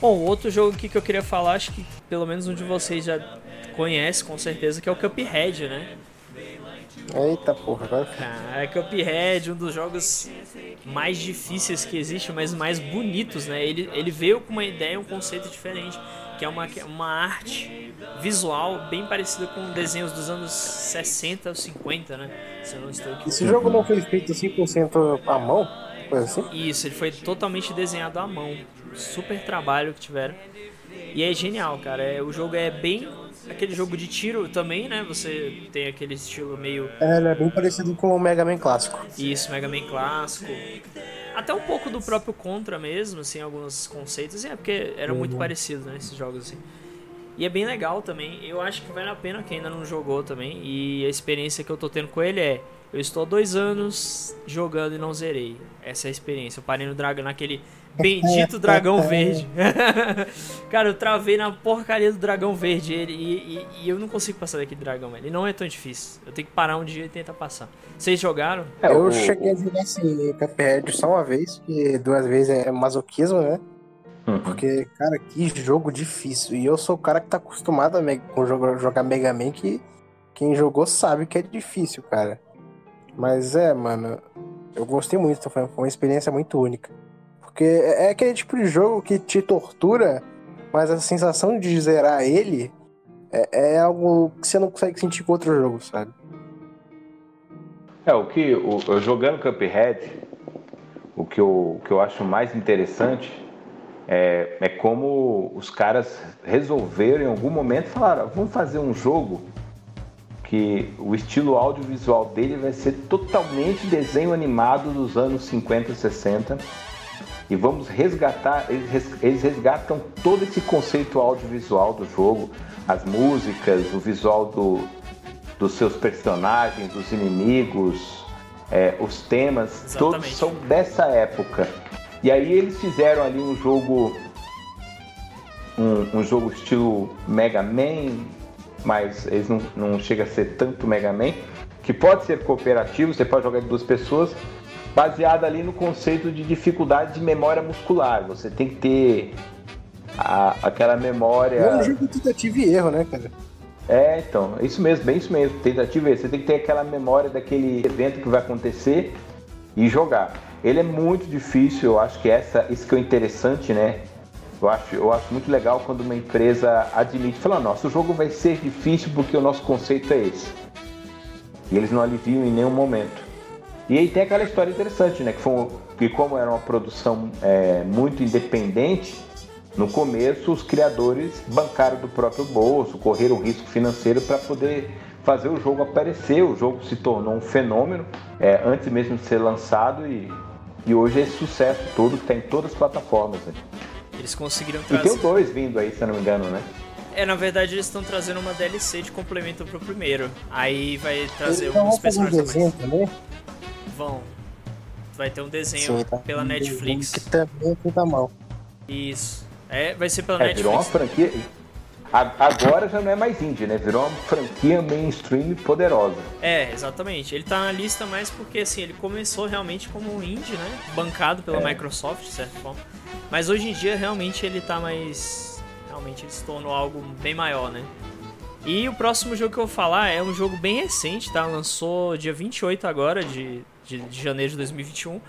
Bom, outro jogo aqui que eu queria falar, acho que pelo menos um de vocês já conhece com certeza, que é o Cuphead, né? Eita porra, agora Cara, Cuphead, um dos jogos mais difíceis que existe, mas mais bonitos, né? Ele, ele veio com uma ideia, um conceito diferente, que é uma, uma arte visual bem parecida com desenhos dos anos 60 ou 50, né? Se eu não estou aqui. Esse jogo não foi feito 100% à mão? Coisa assim? Isso, ele foi totalmente desenhado à mão. Super trabalho que tiveram. E é genial, cara. É, o jogo é bem aquele jogo de tiro também, né? Você tem aquele estilo meio É, ele é bem parecido com o Mega Man clássico. Isso, Mega Man clássico. Até um pouco do próprio Contra mesmo, assim, alguns conceitos. É, porque era muito parecido, né, esses jogos, assim. E é bem legal também. Eu acho que vale a pena quem ainda não jogou também. E a experiência que eu tô tendo com ele é... Eu estou há dois anos jogando e não zerei. Essa é a experiência. Eu parei no dragão, naquele bendito dragão verde. Cara, eu travei na porcaria do dragão verde ele, e, e, e, eu não consigo passar daquele dragão. Ele não é tão difícil. Eu tenho que parar um dia e tentar passar. Vocês jogaram? É, eu cheguei a jogar assim, Cuphead só uma vez, que duas vezes é masoquismo, né? Uhum. Porque, cara, que jogo difícil. E eu sou o cara que tá acostumado a com jogo, jogar Mega Man, que quem jogou sabe que é difícil, cara. Mas é, mano, eu gostei muito, foi uma experiência muito única. Porque é, é aquele tipo de jogo que te tortura, mas a sensação de zerar ele é, é algo que você não consegue sentir com outro jogo, sabe? É, o que. O, jogando Cuphead, o que eu, o que eu acho mais interessante é, é como os caras resolveram em algum momento falar, vamos fazer um jogo que o estilo audiovisual dele vai ser totalmente desenho animado dos anos 50 60 e vamos resgatar, eles resgatam todo esse conceito audiovisual do jogo, as músicas, o visual do, dos seus personagens, dos inimigos, é, os temas, Exatamente. todos são dessa época. E aí eles fizeram ali um jogo, um, um jogo estilo Mega Man, mas eles não, não chega a ser tanto Mega Man, que pode ser cooperativo, você pode jogar de duas pessoas, baseada ali no conceito de dificuldade de memória muscular. Você tem que ter a, aquela memória. É um jogo tentativa e erro, né, cara? É, então, é isso mesmo, bem isso mesmo, tentativa e erro. Você tem que ter aquela memória daquele evento que vai acontecer e jogar. Ele é muito difícil, eu acho que essa, isso que é interessante, né? Eu acho, eu acho muito legal quando uma empresa admite, fala, nossa, o jogo vai ser difícil porque o nosso conceito é esse. E eles não aliviam em nenhum momento. E aí tem aquela história interessante, né? Que, foi, que como era uma produção é, muito independente, no começo os criadores bancaram do próprio bolso, correram risco financeiro para poder fazer o jogo aparecer. O jogo se tornou um fenômeno é, antes mesmo de ser lançado e, e hoje é esse sucesso todo que está em todas as plataformas. Né? Eles conseguiram trazer. E tem o dois vindo aí, se eu não me engano, né? É, na verdade eles estão trazendo uma DLC de complemento pro primeiro. Aí vai trazer alguns personagens mais. Também? vão. Vai ter um desenho Sim, tá. pela Netflix. Que também fica mal. Isso. É, vai ser pela é, Netflix. Virou uma franquia. Agora já não é mais indie, né? Virou uma franquia mainstream poderosa. É, exatamente. Ele tá na lista mais porque assim, ele começou realmente como um indie, né? Bancado pela é. Microsoft, de certa forma. Mas hoje em dia realmente ele tá mais. Realmente ele se tornou algo bem maior, né? E o próximo jogo que eu vou falar é um jogo bem recente, tá? Lançou dia 28 agora de de, de janeiro de 2021.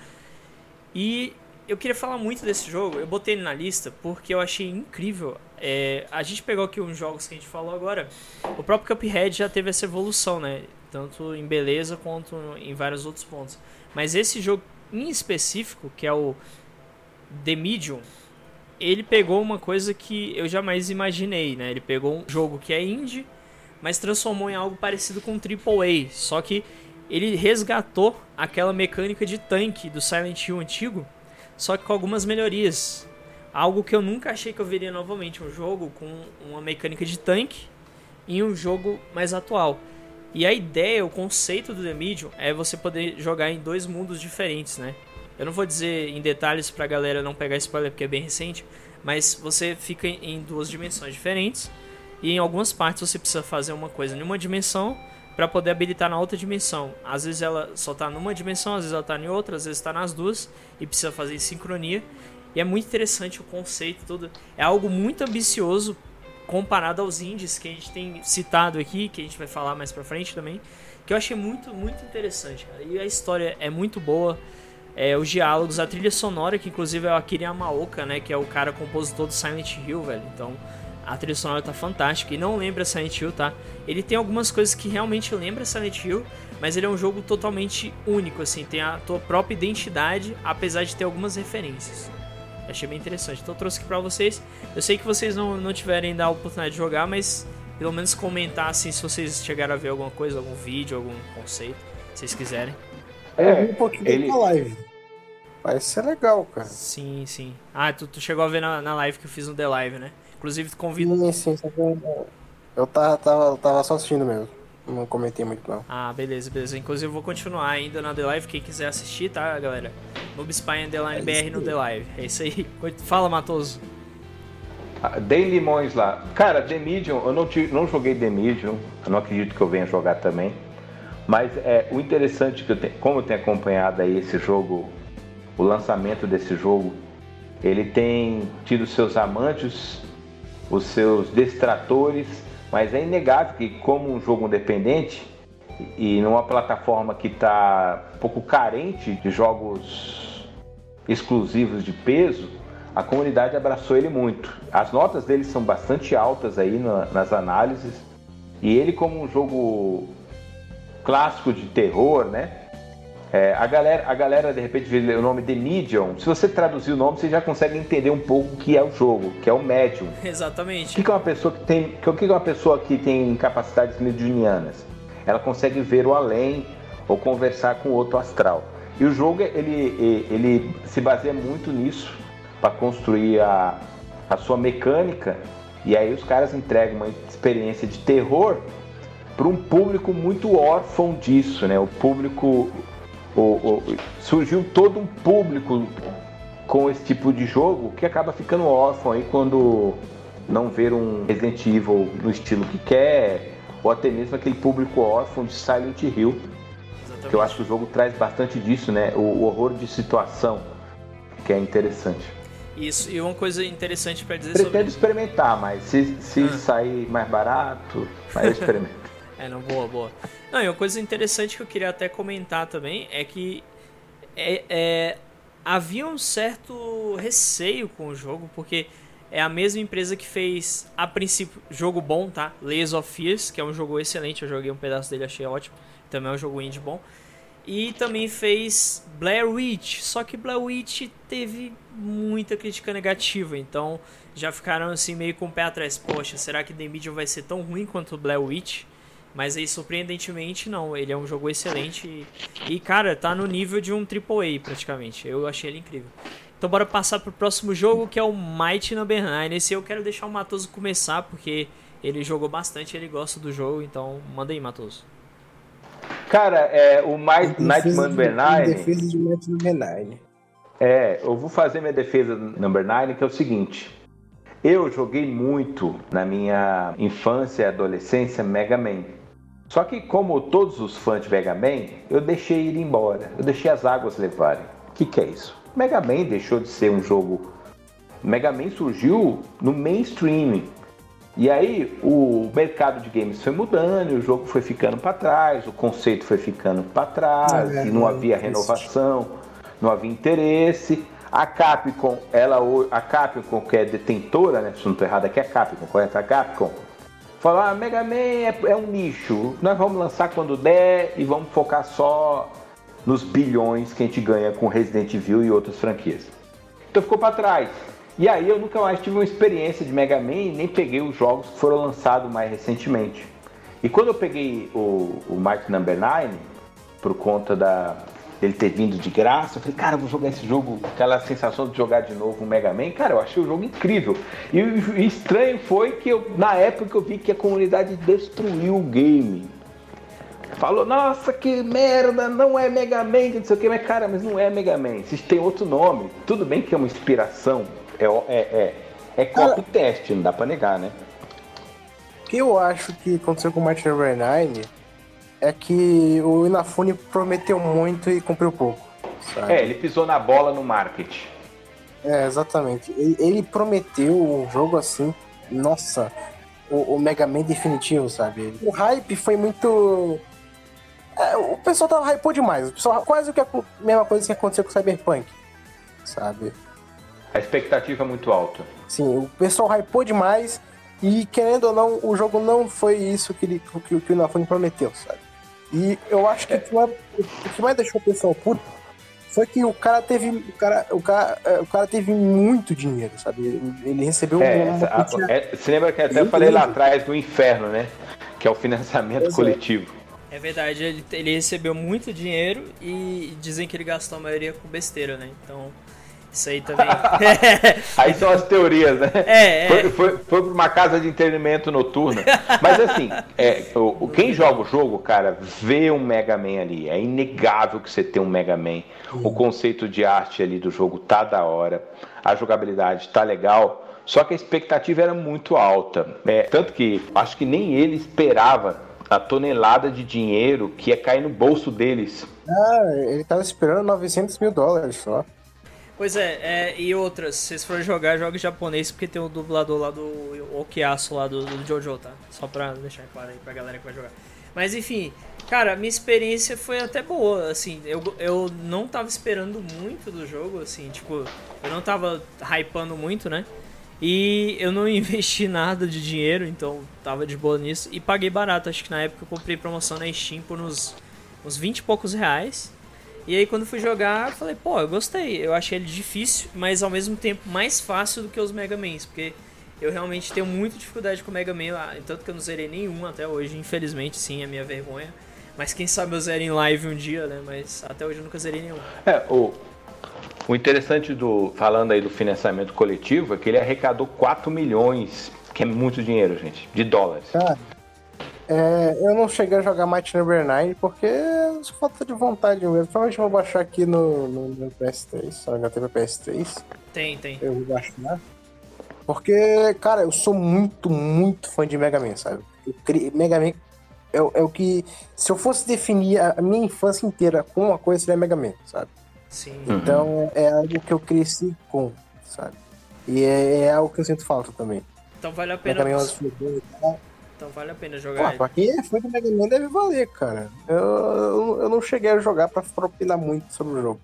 E eu queria falar muito desse jogo. Eu botei ele na lista porque eu achei incrível. É, a gente pegou aqui uns jogos que a gente falou agora. O próprio Cuphead já teve essa evolução, né? Tanto em beleza quanto em vários outros pontos. Mas esse jogo em específico, que é o The Medium, ele pegou uma coisa que eu jamais imaginei, né? Ele pegou um jogo que é indie, mas transformou em algo parecido com um AAA. Só que ele resgatou aquela mecânica de tanque do Silent Hill antigo, só que com algumas melhorias. Algo que eu nunca achei que eu veria novamente, um jogo com uma mecânica de tanque em um jogo mais atual. E a ideia, o conceito do The Medium é você poder jogar em dois mundos diferentes, né? Eu não vou dizer em detalhes pra galera não pegar spoiler porque é bem recente, mas você fica em duas dimensões diferentes e em algumas partes você precisa fazer uma coisa em uma dimensão para poder habilitar na outra dimensão. Às vezes ela só está numa dimensão, às vezes ela está em outra, às vezes está nas duas e precisa fazer em sincronia. E é muito interessante o conceito todo. É algo muito ambicioso comparado aos indies que a gente tem citado aqui, que a gente vai falar mais pra frente também, que eu achei muito, muito interessante, cara. E a história é muito boa. É, os diálogos, a trilha sonora, que inclusive é o Akira Yamaoka, né, que é o cara compositor do Silent Hill, velho. Então, a trilha sonora tá fantástica e não lembra Silent Hill, tá? Ele tem algumas coisas que realmente lembra Silent Hill, mas ele é um jogo totalmente único, assim, tem a tua própria identidade, apesar de ter algumas referências. Achei bem interessante. Então eu trouxe aqui pra vocês. Eu sei que vocês não, não tiverem ainda a oportunidade de jogar, mas pelo menos comentar assim se vocês chegaram a ver alguma coisa, algum vídeo, algum conceito, se vocês quiserem. É, um pouquinho ele... da live. Vai ser legal, cara. Sim, sim. Ah, tu, tu chegou a ver na, na live que eu fiz no The Live, né? Inclusive, tu convido. Sim, sim, sim. Eu tava, tava, tava só assistindo mesmo. Não comentei muito, não. Ah, beleza, beleza. Inclusive, eu vou continuar ainda na The Live. Quem quiser assistir, tá, galera? Noob Spy Underline BR no The Live. É isso aí. Fala, Matoso. Ah, Dei limões lá. Cara, The Medium, eu não, te, não joguei The Medium. Eu não acredito que eu venha jogar também. Mas é, o interessante que eu tenho, como eu tenho acompanhado aí esse jogo, o lançamento desse jogo, ele tem tido seus amantes, os seus destratores, mas é inegável que como um jogo independente e numa plataforma que está um pouco carente de jogos exclusivos de peso, a comunidade abraçou ele muito. As notas dele são bastante altas aí nas análises e ele como um jogo clássico de terror, né? É, a, galera, a galera de repente vê o nome The Medium. Se você traduzir o nome, você já consegue entender um pouco o que é o jogo, que é o Medium. Exatamente. O que é uma pessoa que tem, o que é uma pessoa que tem capacidades mediunianas? Ela consegue ver o além ou conversar com outro astral. E o jogo ele, ele se baseia muito nisso para construir a, a sua mecânica. E aí os caras entregam uma experiência de terror para um público muito órfão disso, né? O público o, o, surgiu todo um público com esse tipo de jogo que acaba ficando órfão aí quando não ver um Resident Evil no estilo que quer, ou até mesmo aquele público órfão de Silent Hill, Exatamente. que eu acho que o jogo traz bastante disso, né? O, o horror de situação, que é interessante. Isso, e uma coisa interessante para dizer Pretendo sobre... experimentar, mas se, se ah. sair mais barato, aí eu experimento. É, não, boa, boa. Não, e uma coisa interessante que eu queria até comentar também é que é, é, havia um certo receio com o jogo, porque é a mesma empresa que fez, a princípio, jogo bom, tá? Layers of Fears, que é um jogo excelente, eu joguei um pedaço dele, achei ótimo. Também é um jogo indie bom. E também fez Blair Witch, só que Blair Witch teve muita crítica negativa, então já ficaram assim meio com o pé atrás. Poxa, será que The Medium vai ser tão ruim quanto Blair Witch? Mas aí, surpreendentemente, não. Ele é um jogo excelente. E, e, cara, tá no nível de um AAA praticamente. Eu achei ele incrível. Então, bora passar pro próximo jogo, que é o Might Number 9. Esse eu quero deixar o Matoso começar, porque ele jogou bastante, ele gosta do jogo. Então, manda aí, Matoso. Cara, é, o Might, Night Number 9. Defesa de Might Number 9. É, eu vou fazer minha defesa Number 9, que é o seguinte. Eu joguei muito na minha infância e adolescência Mega Man. Só que, como todos os fãs de Mega Man, eu deixei ir embora, eu deixei as águas levarem. O que, que é isso? Mega Man deixou de ser um jogo. Mega Man surgiu no mainstream. E aí o mercado de games foi mudando, o jogo foi ficando para trás, o conceito foi ficando para trás, é, e não havia renovação, não havia interesse. A Capcom, ela, a Capcom que é detentora, né? Se não estou errado, aqui é a Capcom, correto? A Capcom Falar, ah, Mega Man é, é um nicho. Nós vamos lançar quando der e vamos focar só nos bilhões que a gente ganha com Resident Evil e outras franquias. Então ficou para trás. E aí eu nunca mais tive uma experiência de Mega Man e nem peguei os jogos que foram lançados mais recentemente. E quando eu peguei o, o Might Number 9, por conta da, ele ter vindo de graça. Eu falei, cara, eu vou jogar esse jogo, aquela sensação de jogar de novo um Mega Man. Cara, eu achei o jogo incrível. E o estranho foi que eu, na época eu vi que a comunidade destruiu o game. Falou, nossa, que merda, não é Mega Man, não sei o que, mas cara, mas não é Mega Man. Se tem outro nome, tudo bem que é uma inspiração, é, é, é, é copy-teste, não dá pra negar, né? O eu acho que aconteceu com o Martin 9 é que o Inafune prometeu muito e cumpriu pouco. Sabe? É, ele pisou na bola no marketing. É, exatamente. Ele, ele prometeu um jogo assim, nossa, o, o, Mega Man definitivo, sabe? O hype foi muito. É, o pessoal tava hypou demais. O pessoal, quase que a mesma coisa que aconteceu com o Cyberpunk, sabe? A expectativa é muito alta. Sim, o pessoal hypou demais e, querendo ou não, o jogo não foi isso que, ele, que, que o Inafune prometeu, sabe? E eu acho que o que mais, o que mais deixou o pessoal puto foi que o cara teve. O cara, o cara, é, o cara teve muito dinheiro, sabe? Ele recebeu é, uma. A, é, você lembra que até eu falei lá atrás do inferno, né? Que é o financiamento coletivo. É, É verdade, ele, ele recebeu muito dinheiro e dizem que ele gastou a maioria com besteira, né? Então, isso aí também. aí são as teorias, né? É, é. Foi, foi, foi pra uma casa de entretenimento noturna. Mas assim, é, o, quem joga o jogo, cara, vê um Mega Man ali. É inegável que você tem um Mega Man. O conceito de arte ali do jogo tá da hora. A jogabilidade tá legal. Só que a expectativa era muito alta. É, tanto que acho que nem ele esperava a tonelada de dinheiro que ia cair no bolso deles. Ah, ele tava esperando 900 mil dólares só. Pois é, é, e outras, se vocês forem jogar, jogue japonês porque tem o dublador lá do Okiasu lá do, do Jojo, tá? Só pra deixar claro aí pra galera que vai jogar. Mas enfim, cara, minha experiência foi até boa, assim, eu, eu não tava esperando muito do jogo, assim, tipo, eu não tava hypando muito, né? E eu não investi nada de dinheiro, então tava de boa nisso. E paguei barato, acho que na época eu comprei promoção na Steam por uns, uns 20 e poucos reais. E aí quando fui jogar, eu falei, pô, eu gostei. Eu achei ele difícil, mas ao mesmo tempo mais fácil do que os Mega Mans, porque eu realmente tenho muita dificuldade com o Mega Man, tanto que eu não zerei nenhum até hoje, infelizmente sim, é minha vergonha. Mas quem sabe eu zero em live um dia, né? Mas até hoje eu nunca zerei nenhum. É, o, o interessante do. Falando aí do financiamento coletivo é que ele arrecadou 4 milhões, que é muito dinheiro, gente, de dólares. Cara, é, eu não cheguei a jogar Might Number 9 porque falta de vontade mesmo. Provavelmente vou baixar aqui no, no, no PS3. Só já teve PS3. Tem, tem. Eu vou baixar. Porque, cara, eu sou muito, muito fã de Mega Man, sabe? Cri... Mega Man é, é, o que. Se eu fosse definir a minha infância inteira com uma coisa, seria Mega Man, sabe? Sim. Então é algo que eu cresci com, sabe? E é, é algo que eu sinto falta também. Então vale a pena. Mega Man então vale a pena jogar. Pô, pra quem é fã do Mega Man deve valer, cara. Eu, eu, eu não cheguei a jogar pra opinar muito sobre o jogo.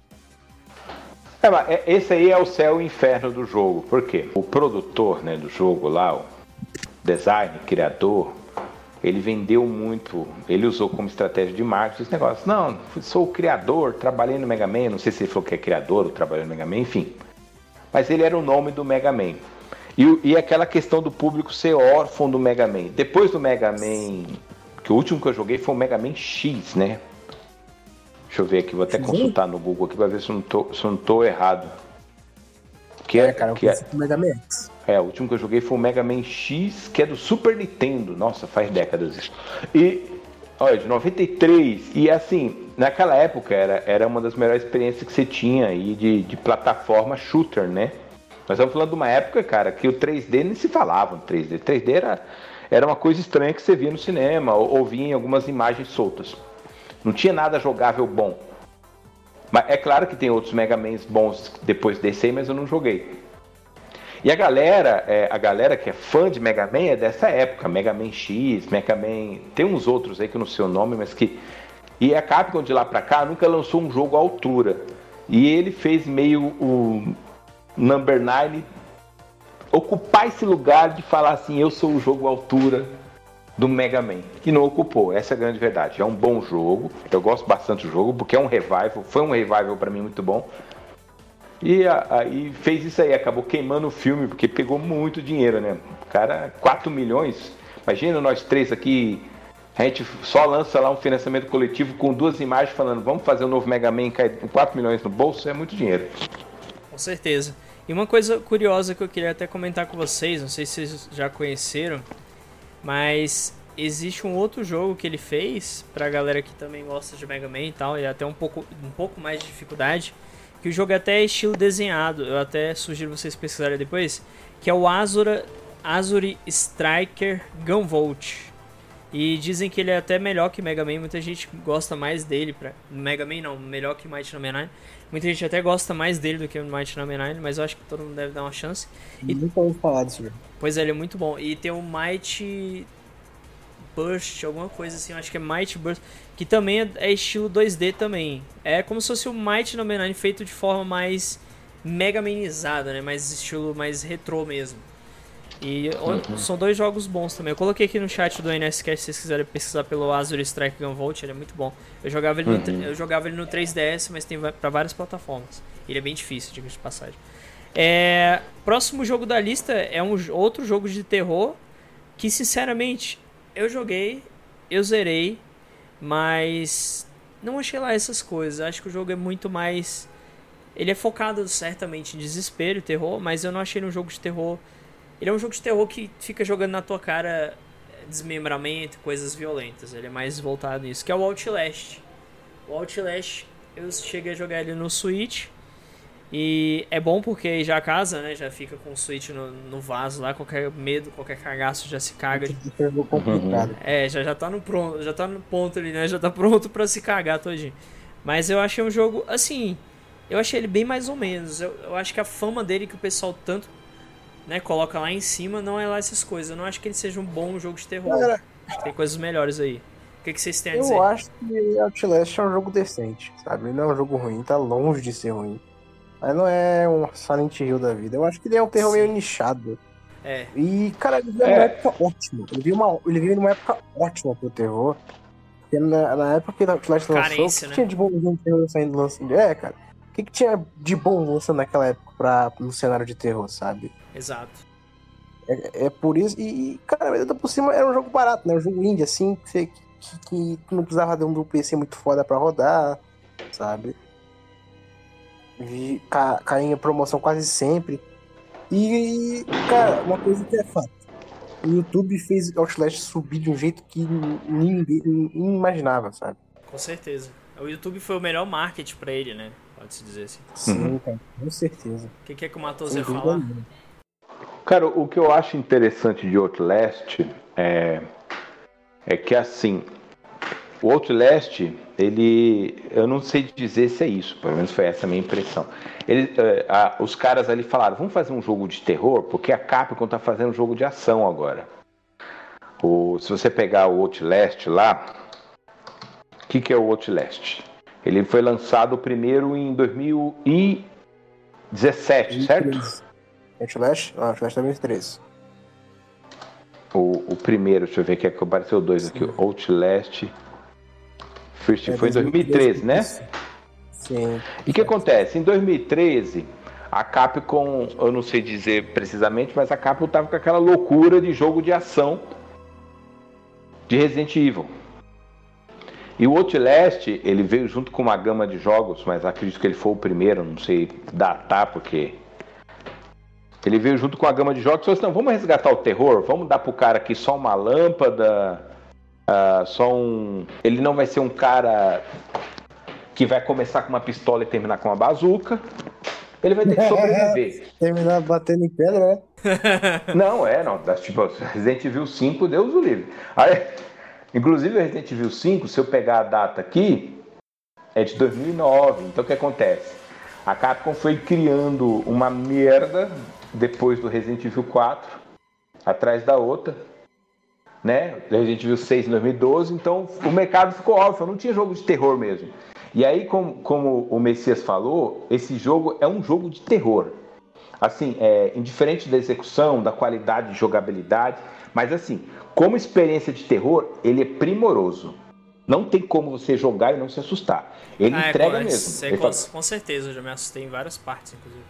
É, mas é, esse aí é o céu e o inferno do jogo. Por quê? O produtor né, do jogo lá, o design, criador, ele vendeu muito, ele usou como estratégia de marketing esse negócio. Não, sou o criador, trabalhei no Mega Man, não sei se ele falou que é criador ou trabalhou no Mega Man, enfim. Mas ele era o nome do Mega Man. E, e aquela questão do público ser órfão do Mega Man. Depois do Mega Man, que o último que eu joguei foi o Mega Man X, né? Deixa eu ver aqui, vou até consultar no Google aqui pra ver se eu não tô, se eu não tô errado. Que é, é cara, que é, o Mega Man X. É, o último que eu joguei foi o Mega Man X, que é do Super Nintendo. Nossa, faz décadas isso. E, olha, de 93. E assim, naquela época era, era uma das melhores experiências que você tinha aí de, de plataforma shooter, né? Nós estamos falando de uma época, cara, que o 3D nem se falava no 3D. 3D era, era uma coisa estranha que você via no cinema ou, ou via em algumas imagens soltas. Não tinha nada jogável bom. Mas é claro que tem outros Mega Mans bons depois desse aí, mas eu não joguei. E a galera, é, a galera que é fã de Mega Man é dessa época, Mega Man X, Mega Man, tem uns outros aí que eu não sei o nome, mas que e a Capcom de lá para cá nunca lançou um jogo à altura. E ele fez meio o Number 9 ocupar esse lugar de falar assim, eu sou o jogo altura do Mega Man, que não ocupou, essa é a grande verdade. É um bom jogo, eu gosto bastante do jogo, porque é um revival, foi um revival para mim muito bom. E aí fez isso aí, acabou queimando o filme, porque pegou muito dinheiro, né? Cara, 4 milhões. Imagina nós três aqui, a gente só lança lá um financiamento coletivo com duas imagens falando, vamos fazer um novo Mega Man com 4 milhões no bolso, é muito dinheiro. Com certeza. E uma coisa curiosa que eu queria até comentar com vocês, não sei se vocês já conheceram, mas existe um outro jogo que ele fez pra galera que também gosta de Mega Man e tal, e até um pouco, um pouco mais de dificuldade, que o jogo é até estilo desenhado, eu até sugiro vocês pesquisarem depois, que é o Azura, Azuri Striker Gunvolt. E dizem que ele é até melhor que Mega Man, muita gente gosta mais dele. Pra... Mega Man não, melhor que Might Number 9. Muita gente até gosta mais dele do que o Might Number 9, mas eu acho que todo mundo deve dar uma chance. E... Nunca ouvi falar desse jogo. Pois é, ele é muito bom. E tem o Might Burst, alguma coisa assim, eu acho que é Might Burst, que também é, é estilo 2D também. É como se fosse o Might Number 9 feito de forma mais mega manizada, né? Mais estilo mais retrô mesmo. E uhum. são dois jogos bons também. Eu coloquei aqui no chat do NSCast se vocês quiserem pesquisar pelo Azure Strike Gunvolt, ele é muito bom. Eu jogava ele, uhum. no, eu jogava ele no 3DS, mas tem para várias plataformas. Ele é bem difícil, diga de passagem. É, próximo jogo da lista é um outro jogo de terror que, sinceramente, eu joguei, eu zerei, Mas não achei lá essas coisas. Acho que o jogo é muito mais. Ele é focado certamente em desespero e terror, mas eu não achei um jogo de terror. Ele é um jogo de terror que fica jogando na tua cara eh, desmembramento, coisas violentas. Ele é mais voltado nisso, que é o Outlast. O Outlast, eu cheguei a jogar ele no Switch. E é bom porque já casa, né? Já fica com o Switch no, no vaso lá, qualquer medo, qualquer cagaço já se caga. complicado. É, já, já tá no pronto, já tá no ponto ali, né? Já tá pronto para se cagar todinho. Mas eu achei um jogo, assim, eu achei ele bem mais ou menos. Eu, eu acho que a fama dele que o pessoal tanto né, coloca lá em cima não é lá essas coisas. Eu não acho que ele seja um bom jogo de terror. Cara, acho que tem coisas melhores aí. O que, que vocês têm a dizer? Eu acho que Outlast é um jogo decente, sabe? Ele não é um jogo ruim, tá longe de ser ruim. Mas não é um Silent Hill da vida. Eu acho que ele é um terror Sim. meio nichado. É. E, cara, ele veio é. numa época ótima. Ele veio, uma, ele veio numa época ótima pro terror. Porque na, na época que o Outlast lançou, o que, né? tinha de bom no terror saindo lançando? É, cara. O que, que tinha de bom lançando naquela época pra, no cenário de terror, sabe? Exato. É, é por isso. E, cara, ainda por cima era um jogo barato, né? Um jogo indie, assim, que, que, que não precisava de um PC muito foda pra rodar, sabe? Vi, ca, caía em promoção quase sempre. E, cara, uma coisa que é fato. O YouTube fez Outlast subir de um jeito que ninguém, ninguém imaginava, sabe? Com certeza. O YouTube foi o melhor marketing para ele, né? Pode-se dizer assim. Sim, uhum. cara, com certeza. O que, que é que o Matos ia falar? Cara, o que eu acho interessante de Outlast é, é que, assim, o Outlast, ele. Eu não sei dizer se é isso, pelo menos foi essa a minha impressão. Ele, uh, a, os caras ali falaram: vamos fazer um jogo de terror, porque a Capcom tá fazendo um jogo de ação agora. O, se você pegar o Outlast lá, o que, que é o Outlast? Ele foi lançado primeiro em 2017, certo? Outlast? Ah, Outlast 2013. O, o primeiro, deixa eu ver que é que apareceu dois aqui. Outlast. First é, foi em 2013, né? Sim. E o que acontece? Em 2013, a Capcom, eu não sei dizer precisamente, mas a Capcom tava com aquela loucura de jogo de ação de Resident Evil. E o Outlast, ele veio junto com uma gama de jogos, mas acredito que ele foi o primeiro, não sei datar, porque. Ele veio junto com a gama de jogos e falou assim: não, vamos resgatar o terror, vamos dar pro cara aqui só uma lâmpada, uh, só um. Ele não vai ser um cara que vai começar com uma pistola e terminar com uma bazuca. Ele vai ter que sobreviver. terminar batendo em pedra, né? não, é, não. Tipo, Resident Evil 5, Deus o livre. Aí, Inclusive, o Resident Evil 5, se eu pegar a data aqui, é de 2009. Então, o que acontece? A Capcom foi criando uma merda depois do Resident Evil 4, atrás da outra, né? Resident Evil 6 em 2012. Então, o mercado ficou óbvio, não tinha jogo de terror mesmo. E aí, como, como o Messias falou, esse jogo é um jogo de terror. Assim, é indiferente da execução, da qualidade de jogabilidade, mas assim, como experiência de terror, ele é primoroso. Não tem como você jogar e não se assustar. Ele ah, é, entrega é, mesmo. É, com, fala... com, certeza, eu já me assustei em várias partes, inclusive.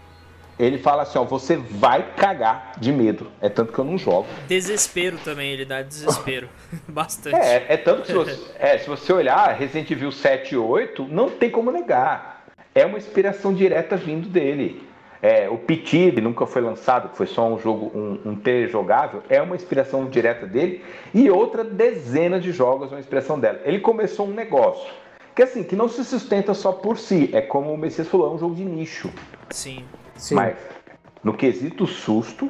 Ele fala assim, ó, você vai cagar de medo. É tanto que eu não jogo. Desespero também, ele dá desespero. Bastante. É, é tanto que se você, é, se você olhar Resident Evil 7 e 8, não tem como negar. É uma inspiração direta vindo dele. É, o Petit nunca foi lançado, foi só um jogo, um, um ter jogável, é uma inspiração direta dele e outra dezena de jogos é uma inspiração dela. Ele começou um negócio que assim, que não se sustenta só por si, é como o Messias falou, é um jogo de nicho. Sim. Sim. Mas no quesito susto,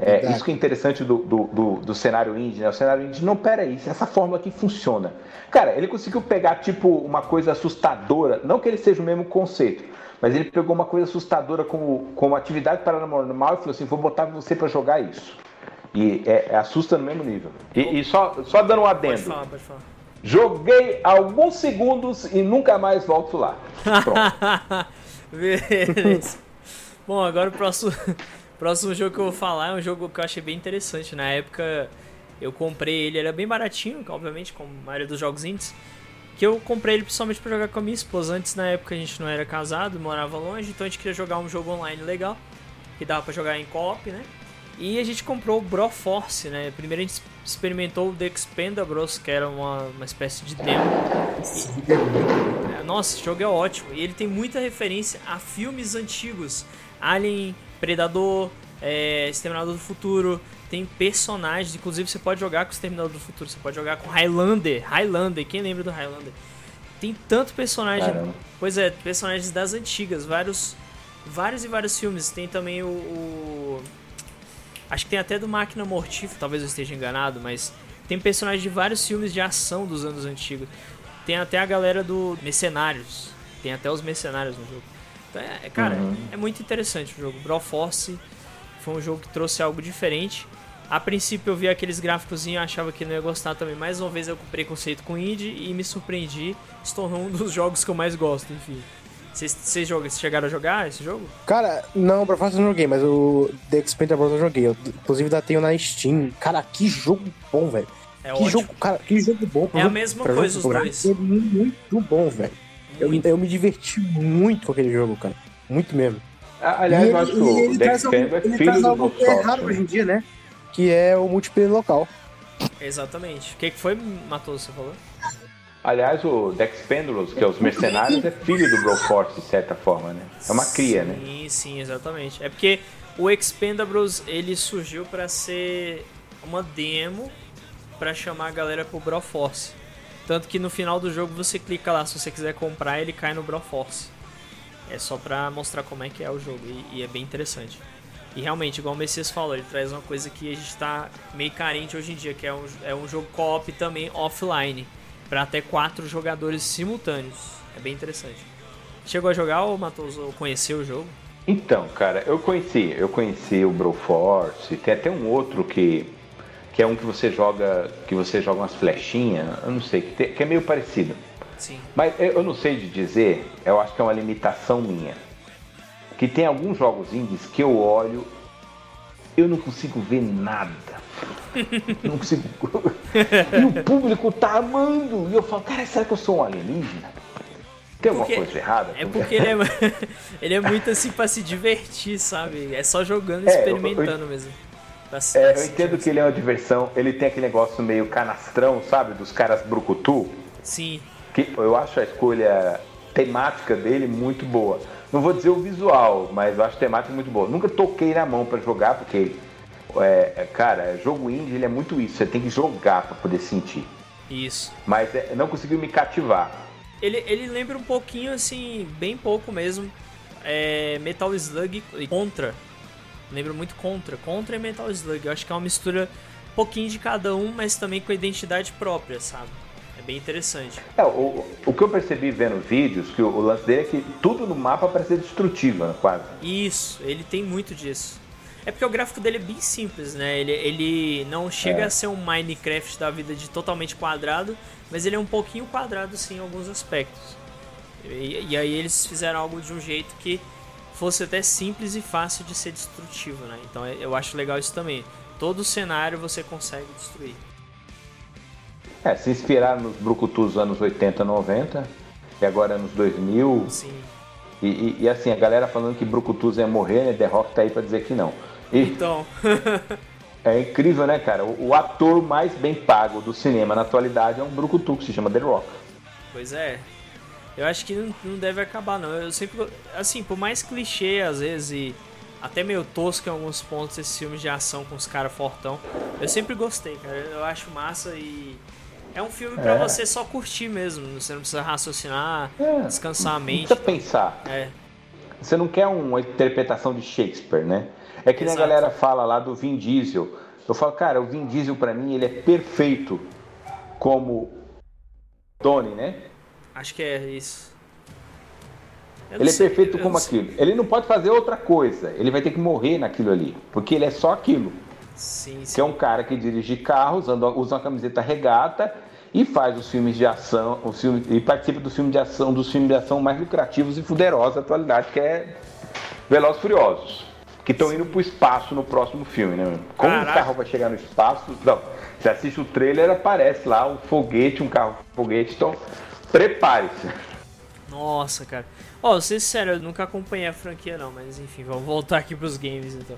é, isso que é interessante do, do, do, do, cenário indie, né? O cenário indie, não, pera aí, essa fórmula aqui funciona. Cara, ele conseguiu pegar, tipo, uma coisa assustadora, não que ele seja o mesmo conceito, mas ele pegou uma coisa assustadora como, como atividade paranormal e falou assim: vou botar você para jogar isso. E é, é, assusta no mesmo nível. E, e, só, só dando um adendo. Pode falar, pode falar. Joguei alguns segundos e nunca mais volto lá. Pronto. Beleza. Bom, agora o próximo, próximo jogo que eu vou falar é um jogo que eu achei bem interessante. Na época eu comprei ele, ele era bem baratinho, obviamente, como a maioria dos jogos indies. Que eu comprei ele principalmente para jogar com a minha esposa. Antes, na época, a gente não era casado, morava longe, então a gente queria jogar um jogo online legal, que dava para jogar em co-op, né? E a gente comprou o Broforce, né? Primeiro a gente experimentou o The Expendables, que era uma, uma espécie de demo. E, é, nossa, esse jogo é ótimo. E ele tem muita referência a filmes antigos. Alien, Predador, é, Exterminador do Futuro. Tem personagens, inclusive você pode jogar com o Exterminador do Futuro. Você pode jogar com Highlander. Highlander, quem lembra do Highlander? Tem tanto personagem. Caramba. Pois é, personagens das antigas, vários. Vários e vários filmes. Tem também o, o Acho que tem até do Máquina Mortífera, talvez eu esteja enganado, mas tem personagens de vários filmes de ação dos anos antigos. Tem até a galera do Mercenários. Tem até os Mercenários no jogo. Então, é, cara, uhum. é muito interessante o jogo. Broforce foi um jogo que trouxe algo diferente. A princípio eu vi aqueles gráficos e achava que não ia gostar também. Mais uma vez eu com preconceito com indie e me surpreendi. Se tornou um dos jogos que eu mais gosto, enfim. Vocês chegaram a jogar esse jogo? Cara, não, pra fazer eu não joguei, mas o The Expendables eu joguei. Eu, inclusive ainda tenho na Steam. Cara, que jogo bom, velho. É que ótimo. jogo, cara, que jogo bom. É a mesma coisa os dois. É muito bom, velho. Eu, eu me diverti muito com aquele jogo, cara. Muito mesmo. Aliás, eu acho que o The Expendables é filho do que é raro hoje em dia, né? Que é o multiplayer local. Exatamente. O que, que foi, Matoso, você falou? Aliás, o Dex Pendulous, que é os mercenários, é filho do Broforce, de certa forma, né? É uma cria, sim, né? Sim, sim, exatamente. É porque o Expendables, ele surgiu para ser uma demo para chamar a galera pro Broforce. Tanto que no final do jogo você clica lá, se você quiser comprar, ele cai no Broforce. É só pra mostrar como é que é o jogo e, e é bem interessante. E realmente, igual o Messias falou, ele traz uma coisa que a gente tá meio carente hoje em dia, que é um, é um jogo co-op também offline para até quatro jogadores simultâneos. É bem interessante. Chegou a jogar ou Matoso ou conheceu o jogo? Então, cara, eu conheci, eu conheci o Broforce, tem até um outro que que é um que você joga, que você joga umas flechinhas, eu não sei, que, tem, que é meio parecido. Sim. Mas eu não sei de dizer, eu acho que é uma limitação minha. Que tem alguns jogos indies que eu olho, eu não consigo ver nada. Não consigo. e o público tá amando. E eu falo, cara, será que eu sou um alienígena? Tem alguma porque, coisa errada? É porque ele é, ele é muito assim pra se divertir, sabe? É só jogando e é, experimentando eu, eu, mesmo. É, eu entendo que ele é uma diversão. Ele tem aquele negócio meio canastrão, sabe? Dos caras brucutu. Sim. Que eu acho a escolha temática dele muito boa. Não vou dizer o visual, mas eu acho a temática muito boa. Nunca toquei na mão para jogar, porque é, é, cara, jogo indie ele é muito isso. Você tem que jogar para poder sentir. Isso. Mas é, não conseguiu me cativar. Ele, ele lembra um pouquinho, assim, bem pouco mesmo. É, Metal Slug e Contra. Lembra muito Contra. Contra e Metal Slug. Eu acho que é uma mistura um pouquinho de cada um, mas também com a identidade própria, sabe? É bem interessante. É, o, o que eu percebi vendo vídeos, que o, o lance dele é que tudo no mapa parece destrutivo, né, quase. Isso, ele tem muito disso. É porque o gráfico dele é bem simples, né? Ele, ele não chega é. a ser um Minecraft da vida de totalmente quadrado, mas ele é um pouquinho quadrado sim em alguns aspectos. E, e, aí eles fizeram algo de um jeito que fosse até simples e fácil de ser destrutivo, né? Então eu acho legal isso também. Todo cenário você consegue destruir. É, se inspirar nos brucutus dos anos 80, 90 e agora nos 2000. Sim. E, e, e, assim, a galera falando que Brucutus ia morrer, né? The Rock tá aí pra dizer que não. E então. é incrível, né, cara? O, o, ator mais bem pago do cinema na atualidade é um Brucutu que se chama The Rock. Pois é. Eu acho que não, não deve acabar, não. Eu sempre. Assim, por mais clichê às vezes e até meio tosco em alguns pontos esses filmes de ação com os caras fortão, eu sempre gostei, cara. Eu acho massa e. É um filme para é. você só curtir mesmo. Você não precisa raciocinar, é. descansar a mente. Não precisa pensar. É. Você não quer uma interpretação de Shakespeare, né? É que a galera fala lá do Vin Diesel. Eu falo, cara, o Vin Diesel para mim ele é perfeito como Tony, né? Acho que é isso. Ele é perfeito como aquilo. Ele não pode fazer outra coisa. Ele vai ter que morrer naquilo ali, porque ele é só aquilo. Sim, sim. Que é um cara que dirige carros, anda, usa uma camiseta regata e faz os filmes de ação, os filmes, e participa do filme de ação, dos filmes de ação mais lucrativos e fuderosos da atualidade, que é Velozes Furiosos que estão indo pro espaço no próximo filme, né? Como Caraca. o carro vai chegar no espaço? Não, você assiste o trailer, aparece lá um foguete, um carro foguete, então prepare-se. Nossa, cara. Ó, oh, ser sério, eu nunca acompanhei a franquia não, mas enfim, vamos voltar aqui pros games então.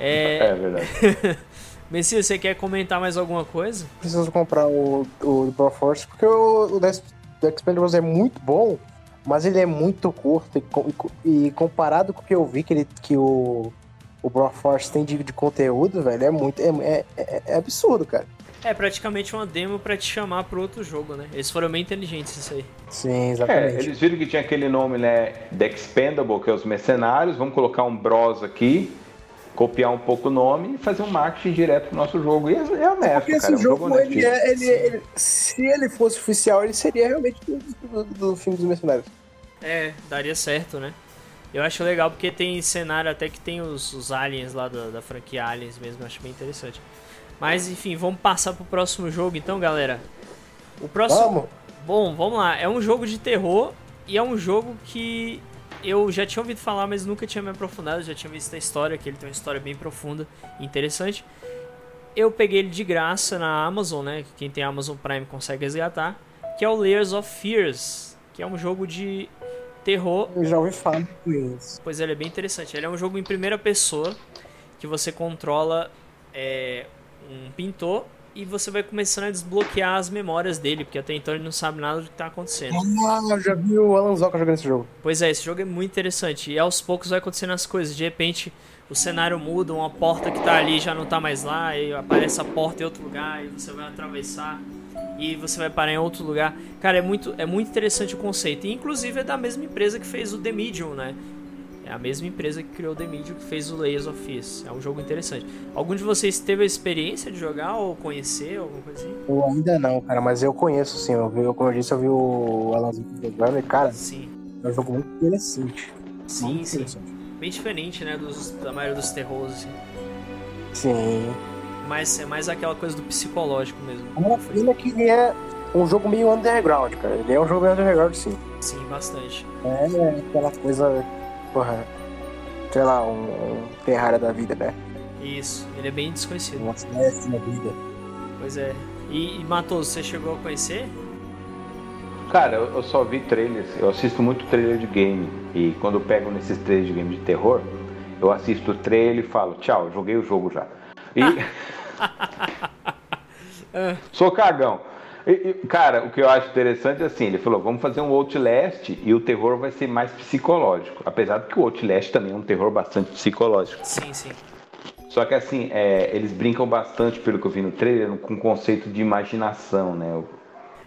É, É verdade. Messias, você quer comentar mais alguma coisa? Preciso comprar o, o Broforce, porque o, o The Expendables é muito bom, mas ele é muito curto. E, e co- comparado com o que eu vi que, ele, que o, o Broforce tem de, de conteúdo, velho, é muito. É, é, é absurdo, cara. É praticamente uma demo pra te chamar pro outro jogo, né? Eles foram bem inteligentes isso aí. Sim, É, exatamente. eles viram que tinha aquele nome, né? The Expendable, que é os mercenários. Vamos colocar um Bros aqui, copiar um pouco o nome e fazer um marketing direto pro nosso jogo. E é, é honesto, Porque cara. esse é um jogo, ele é, ele, ele- se ele fosse oficial, ele seria realmente do, do, do filme dos mercenários. É, daria certo, né? Eu acho legal porque tem cenário até que tem os, os aliens lá da, da franquia Aliens mesmo, eu acho bem interessante. Mas enfim, vamos passar pro próximo jogo então, galera. O próximo. Vamos? Bom, vamos lá. É um jogo de terror e é um jogo que eu já tinha ouvido falar, mas nunca tinha me aprofundado. Já tinha visto a história, que ele tem uma história bem profunda e interessante. Eu peguei ele de graça na Amazon, né? Quem tem Amazon Prime consegue resgatar. Que é o Layers of Fears, que é um jogo de terror Eu já ouvi falar isso. Pois ele é bem interessante. Ele é um jogo em primeira pessoa que você controla é, um pintor e você vai começando a desbloquear as memórias dele, porque até então ele não sabe nada do que está acontecendo. Ah, eu já vi o Alan Zoka jogando esse jogo. Pois é, esse jogo é muito interessante e aos poucos vai acontecendo as coisas. De repente o cenário muda, uma porta que tá ali já não tá mais lá, e aparece a porta em outro lugar e você vai atravessar e você vai parar em outro lugar. Cara, é muito, é muito interessante o conceito. E inclusive é da mesma empresa que fez o The Medium, né? É a mesma empresa que criou o The Medium que fez o Layers of Fears. É um jogo interessante. Algum de vocês teve a experiência de jogar ou conhecer, alguma coisa assim? Eu ainda não, cara, mas eu conheço sim. Eu vi, como eu disse, eu vi o Alan Zoka jogando e, cara, Sim. é um jogo muito interessante. Sim, muito sim. interessante. Bem diferente, né, dos, da maioria dos terrores, assim. Sim. Mas é mais aquela coisa do psicológico mesmo. A pena que ele é um jogo meio underground, cara. Ele é um jogo meio underground, sim. Sim, bastante. É aquela coisa, porra, sei lá, um, um Terraria da vida, né? Isso, ele é bem desconhecido. Uma da vida. Pois é. E, e Matoso, você chegou a conhecer? Cara, eu, eu só vi trailers. Eu assisto muito trailer de game. E quando eu pego nesses trailers de game de terror, eu assisto o trailer e falo, tchau, joguei o jogo já. E. Sou cagão. Cara, o que eu acho interessante é assim, ele falou, vamos fazer um Outlast e o terror vai ser mais psicológico. Apesar de que o Outlast também é um terror bastante psicológico. Sim, sim. Só que assim, é, eles brincam bastante, pelo que eu vi no trailer, com o conceito de imaginação, né? O,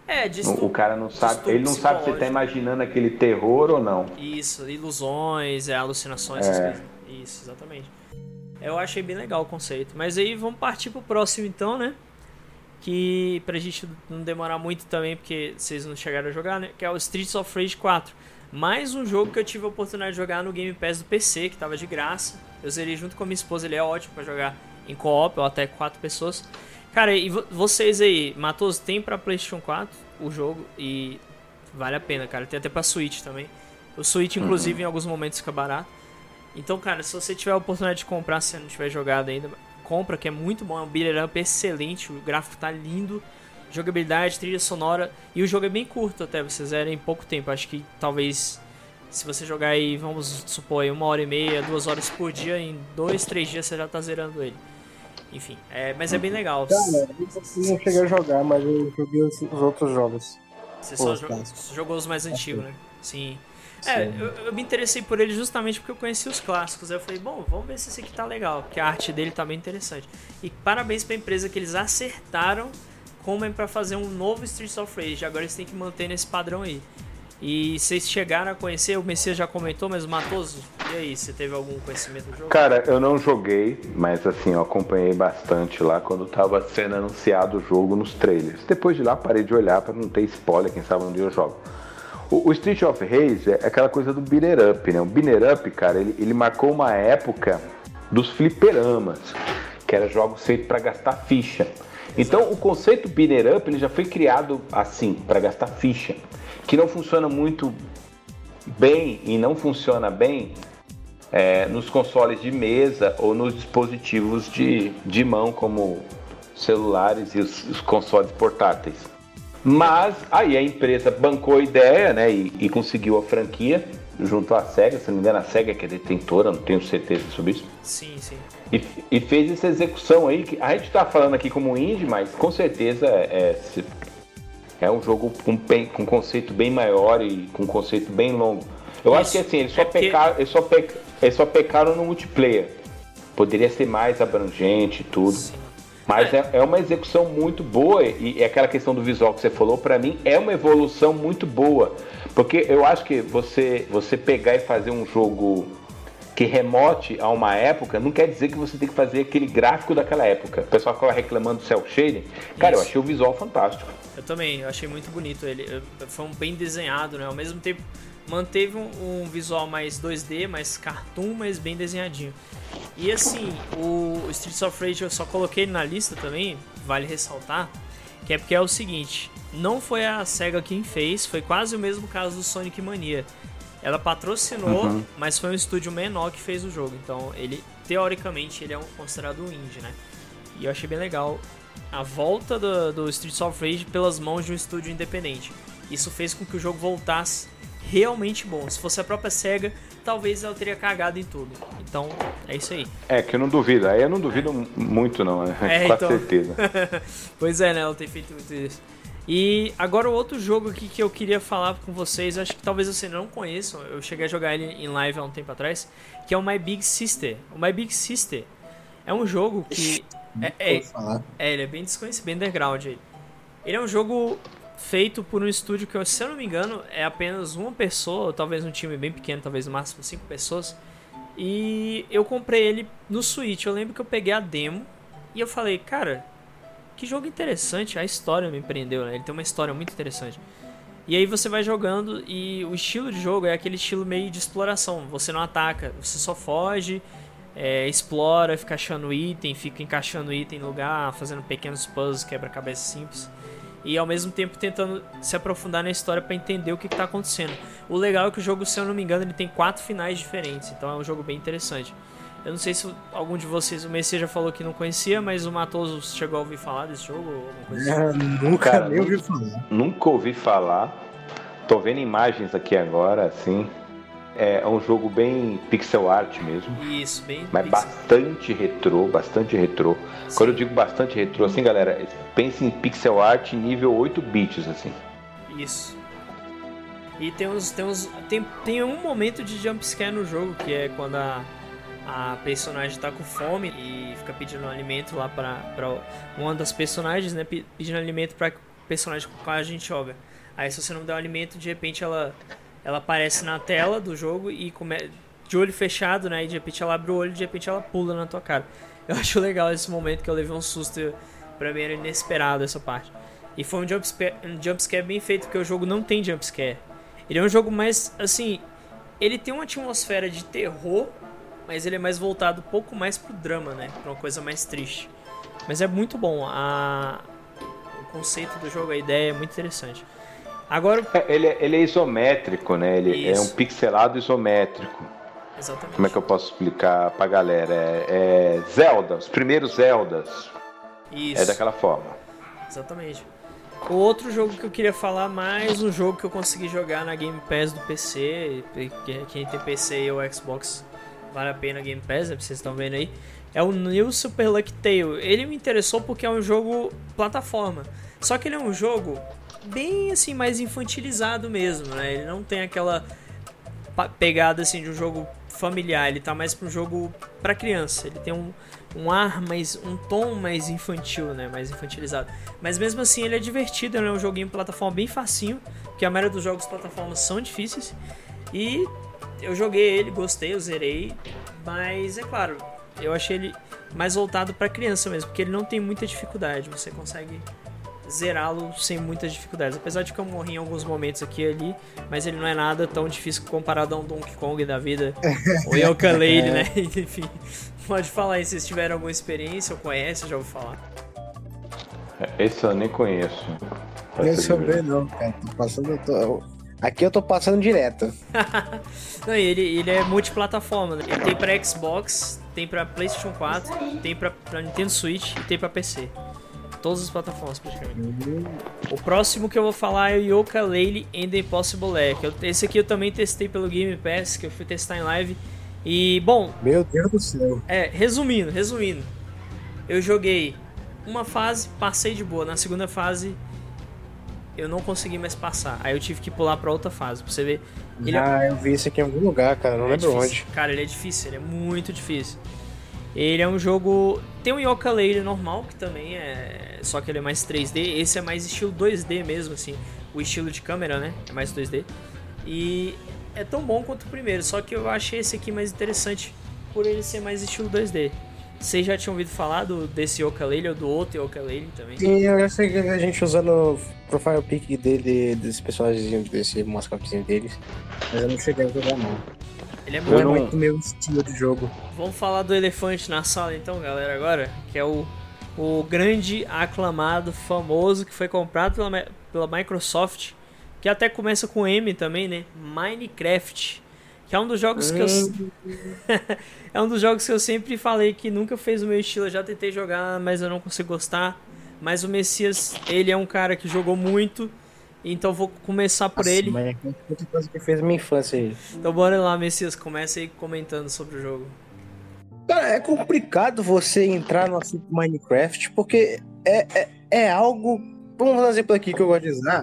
É, de o cara não sabe, ele não sabe se ele tá psicológico. imaginando aquele terror ou não. Isso, ilusões, é, alucinações, essas É. coisas. Isso, exatamente. Eu achei bem legal o conceito. Mas aí vamos partir pro próximo então, né? Que pra gente não demorar muito também, porque vocês não chegaram a jogar, né? Que é o Streets of Rage 4. Mais um jogo que eu tive a oportunidade de jogar no Game Pass do PC, que tava de graça. Eu zerei junto com a minha esposa, ele é ótimo pra jogar em co-op ou até quatro pessoas. Cara, e vo- vocês aí, Matos, tem pra PlayStation 4 o jogo e vale a pena, cara. Tem até pra Switch também. O Switch, inclusive, em alguns momentos fica barato. Então, cara, se você tiver a oportunidade de comprar, se você não tiver jogado ainda, compra, que é muito bom. É um beat'em up excelente, o gráfico tá lindo. Jogabilidade, trilha sonora. E o jogo é bem curto até, você zera em pouco tempo. Acho que talvez, se você jogar aí, vamos supor, aí uma hora e meia, duas horas por dia, em dois, três dias você já tá zerando ele. Enfim, é, mas é bem legal. Cara, eu não cheguei a jogar, mas eu joguei os, os outros jogos. Você só jo- clássicos. jogou os mais antigos, né? Sim. É, eu, eu me interessei por ele justamente porque eu conheci os clássicos. Aí eu falei, bom, vamos ver se esse aqui tá legal, porque a arte dele tá bem interessante. E parabéns pra empresa que eles acertaram como é pra fazer um novo Streets of Rage. Agora eles têm que manter nesse padrão aí. E vocês chegaram a conhecer, o Messias já comentou, mas o Matoso, e aí, você teve algum conhecimento do jogo? Cara, eu não joguei, mas assim, eu acompanhei bastante lá quando tava sendo anunciado o jogo nos trailers. Depois de lá, parei de olhar pra não ter spoiler, quem sabe onde eu jogo. O, o Street of Rage é aquela coisa do beater up, né? O beater up, cara, ele, ele marcou uma época dos fliperamas, que eram jogos feitos pra gastar ficha. Então, o conceito beater up, ele já foi criado assim, pra gastar ficha, que não funciona muito bem e não funciona bem é, nos consoles de mesa ou nos dispositivos de, de mão, como celulares e os, os consoles portáteis. Mas aí a empresa bancou a ideia né, e, e conseguiu a franquia. junto à SEGA, se não me engano, a SEGA que é detentora, não tenho certeza sobre isso. Sim, sim. E, e fez essa execução aí, que a gente tá falando aqui como indie, mas com certeza é, é um jogo com, com um conceito bem maior e com conceito bem longo. Eu isso. acho que assim, eles só, é pecaram, eles, só pecaram, eles só pecaram no multiplayer. Poderia ser mais abrangente e tudo. Sim. Mas é. é. uma execução muito boa e, e aquela questão do visual que você falou, para mim, é uma evolução muito boa. Porque eu acho que você, você pegar e fazer um jogo que remote a uma época, não quer dizer que você tem que fazer aquele gráfico daquela época. O pessoal ficava reclamando do cel shading. Cara, Isso. eu achei o visual fantástico. Eu também, eu achei muito bonito ele. Foi um bem desenhado, né? Ao mesmo tempo, manteve um, um visual mais 2D, mais cartoon, mas bem desenhadinho. E assim, o Streets of Rage eu só coloquei na lista também, vale ressaltar, que é porque é o seguinte, não foi a SEGA quem fez, foi quase o mesmo caso do Sonic Mania. Ela patrocinou, uhum. mas foi um estúdio menor que fez o jogo. Então, ele, teoricamente, ele é um, considerado um indie, né? E eu achei bem legal a volta do, do Streets of Rage pelas mãos de um estúdio independente. Isso fez com que o jogo voltasse realmente bom. Se fosse a própria SEGA, talvez ela teria cagado em tudo. Então, é isso aí. É, que eu não duvido. Aí eu não duvido muito, não, né? É, Com então... certeza. pois é, né? Ela tem feito muito isso. E agora o outro jogo aqui que eu queria falar com vocês, acho que talvez vocês não conheçam, eu cheguei a jogar ele em live há um tempo atrás, que é o My Big Sister. O My Big Sister é um jogo que. É, é, é, ele é bem desconhecido, bem underground. Ele é um jogo feito por um estúdio que, se eu não me engano, é apenas uma pessoa, talvez um time bem pequeno, talvez no máximo cinco pessoas. E eu comprei ele no Switch. Eu lembro que eu peguei a demo e eu falei, cara, que jogo interessante. A história me prendeu, né? Ele tem uma história muito interessante. E aí você vai jogando e o estilo de jogo é aquele estilo meio de exploração. Você não ataca, você só foge, é, explora, fica achando item, fica encaixando item no lugar, fazendo pequenos puzzles, quebra-cabeça simples e ao mesmo tempo tentando se aprofundar na história para entender o que está acontecendo. O legal é que o jogo, se eu não me engano, ele tem quatro finais diferentes, então é um jogo bem interessante. Eu não sei se algum de vocês, o Messi já falou que não conhecia, mas o Matoso chegou a ouvir falar desse jogo? Assim? É, nunca Cara, nem ouvi falar. Nunca ouvi falar. Tô vendo imagens aqui agora, assim. É um jogo bem pixel art mesmo. Isso, bem. Mas pixel. bastante retrô, bastante retrô. Sim. Quando eu digo bastante retrô, assim, galera, pense em pixel art nível 8 bits, assim. Isso. E tem uns. Tem, uns, tem, tem um momento de jumpscare no jogo, que é quando a, a personagem tá com fome e fica pedindo alimento lá pra, pra uma das personagens, né? Pedindo alimento pra personagem com qual a gente joga. Aí se você não der o alimento, de repente ela ela aparece na tela do jogo e come... de olho fechado, né? E de repente ela abre o olho e de repente ela pula na tua cara. Eu acho legal esse momento que eu levei um susto. Pra mim era inesperado essa parte. E foi um jumpscare, um bem feito, porque o jogo não tem jumpscare. Ele é um jogo mais, assim... Ele tem uma atmosfera de terror, mas ele é mais voltado um pouco mais pro drama, né? Pra uma coisa mais triste. Mas é muito bom. A... O conceito do jogo, a ideia é muito interessante. Agora. É, ele, é, ele é isométrico, né? Ele Isso. é um pixelado isométrico. Exatamente. Como é que eu posso explicar pra galera? É, é Zelda, os primeiros Zeldas. Isso. É daquela forma. Exatamente. O outro jogo que eu queria falar, mais um jogo que eu consegui jogar na Game Pass do PC. Quem tem PC ou Xbox, vale a pena Game Pass, né? vocês estão vendo aí. É o New Super Lucky Tale. Ele me interessou porque é um jogo plataforma. Só que ele é um jogo bem assim mais infantilizado mesmo, né? Ele não tem aquela pegada assim de um jogo familiar, ele tá mais para um jogo para criança. Ele tem um, um ar mais um tom mais infantil, né? Mais infantilizado. Mas mesmo assim ele é divertido, ele é um joguinho plataforma bem facinho, porque a maioria dos jogos plataformas são difíceis. E eu joguei ele, gostei, eu zerei, mas é claro, eu achei ele mais voltado para criança mesmo, porque ele não tem muita dificuldade, você consegue zerá-lo sem muitas dificuldades. Apesar de que eu morri em alguns momentos aqui e ali, mas ele não é nada tão difícil comparado a um Donkey Kong da vida. ou Yooka Lady, é. né? Enfim, pode falar aí se vocês tiveram alguma experiência ou conhecem, já vou falar. Esse eu nem conheço. Esse eu também não, cara. Tô passando. Tô... Aqui eu tô passando direto. não, ele, ele é multiplataforma. Né? Ele tem pra Xbox, tem pra PlayStation 4, tem pra, pra Nintendo Switch e tem pra PC todas as plataformas praticamente. O próximo que eu vou falar é o Yoka Lele and the Impossible Lair. Esse aqui eu também testei pelo Game Pass, que eu fui testar em live. E, bom. Meu Deus do céu. É, resumindo, resumindo. Eu joguei uma fase, passei de boa. Na segunda fase, eu não consegui mais passar. Aí eu tive que pular pra outra fase, pra você ver. Ele é ah, é... eu vi isso aqui em algum lugar, cara. Não é lembro difícil. onde. Cara, ele é difícil, ele é muito difícil. Ele é um jogo. Tem um Yoka Layer normal, que também é. Só que ele é mais 3D. Esse é mais estilo 2D mesmo, assim. O estilo de câmera, né? É mais 2D. E é tão bom quanto o primeiro, só que eu achei esse aqui mais interessante por ele ser mais estilo 2D. Vocês já tinham ouvido falar do, desse Yooka-Laylee ou do outro Yooka-Laylee também? Sim, eu sei que a gente usando o profile pic dele, desse personagem, desse mascotezinho deles, mas eu não cheguei a jogar não. Ele é muito, é muito meu estilo de jogo. Vamos falar do elefante na sala então, galera, agora, que é o, o grande, aclamado, famoso, que foi comprado pela, pela Microsoft, que até começa com M também, né? Minecraft. Que é um dos jogos que eu. é um dos jogos que eu sempre falei que nunca fez o meu estilo. Eu já tentei jogar, mas eu não consigo gostar. Mas o Messias, ele é um cara que jogou muito. Então vou começar por Nossa, ele. Mas é muita coisa que fez minha infância aí. Então bora lá, Messias. Começa aí comentando sobre o jogo. Cara, é complicado você entrar no assunto Minecraft, porque é, é, é algo. Vamos dar um exemplo aqui que eu gosto de usar.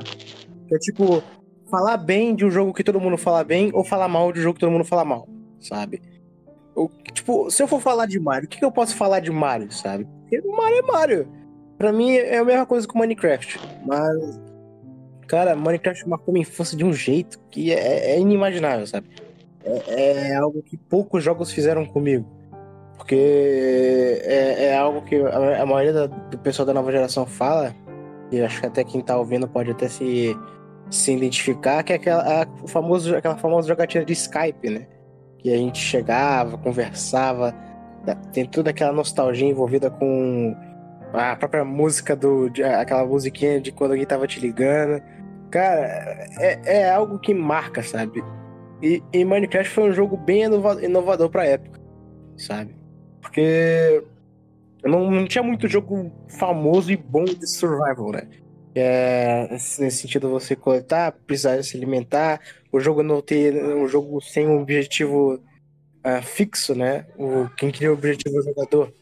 Que é tipo, falar bem de um jogo que todo mundo fala bem ou falar mal de um jogo que todo mundo fala mal, sabe? Eu, tipo, se eu for falar de Mario, o que, que eu posso falar de Mario, sabe? Porque Mario é Mario. Pra mim é a mesma coisa que o Minecraft. Mas, cara, Minecraft marcou minha infância de um jeito que é, é inimaginável, sabe? É, é, algo que poucos jogos fizeram comigo. Porque é, é algo que a, a maioria da, do pessoal da nova geração fala, e acho que até quem tá ouvindo pode até se se identificar, que é aquela, a, famoso, aquela famosa jogatina de Skype, né? Que a gente chegava, conversava, tem toda aquela nostalgia envolvida com a própria música do. Aquela musiquinha de quando alguém tava te ligando. Cara, é, é algo que marca, sabe? E, e Minecraft foi um jogo bem inovador, pra época, sabe? Porque não, não tinha muito jogo famoso e bom de survival, né? É, nesse sentido, você coletar, precisar se alimentar, o jogo não ter um jogo sem um objetivo uh, fixo, né? O, quem cria o objetivo é o jogador.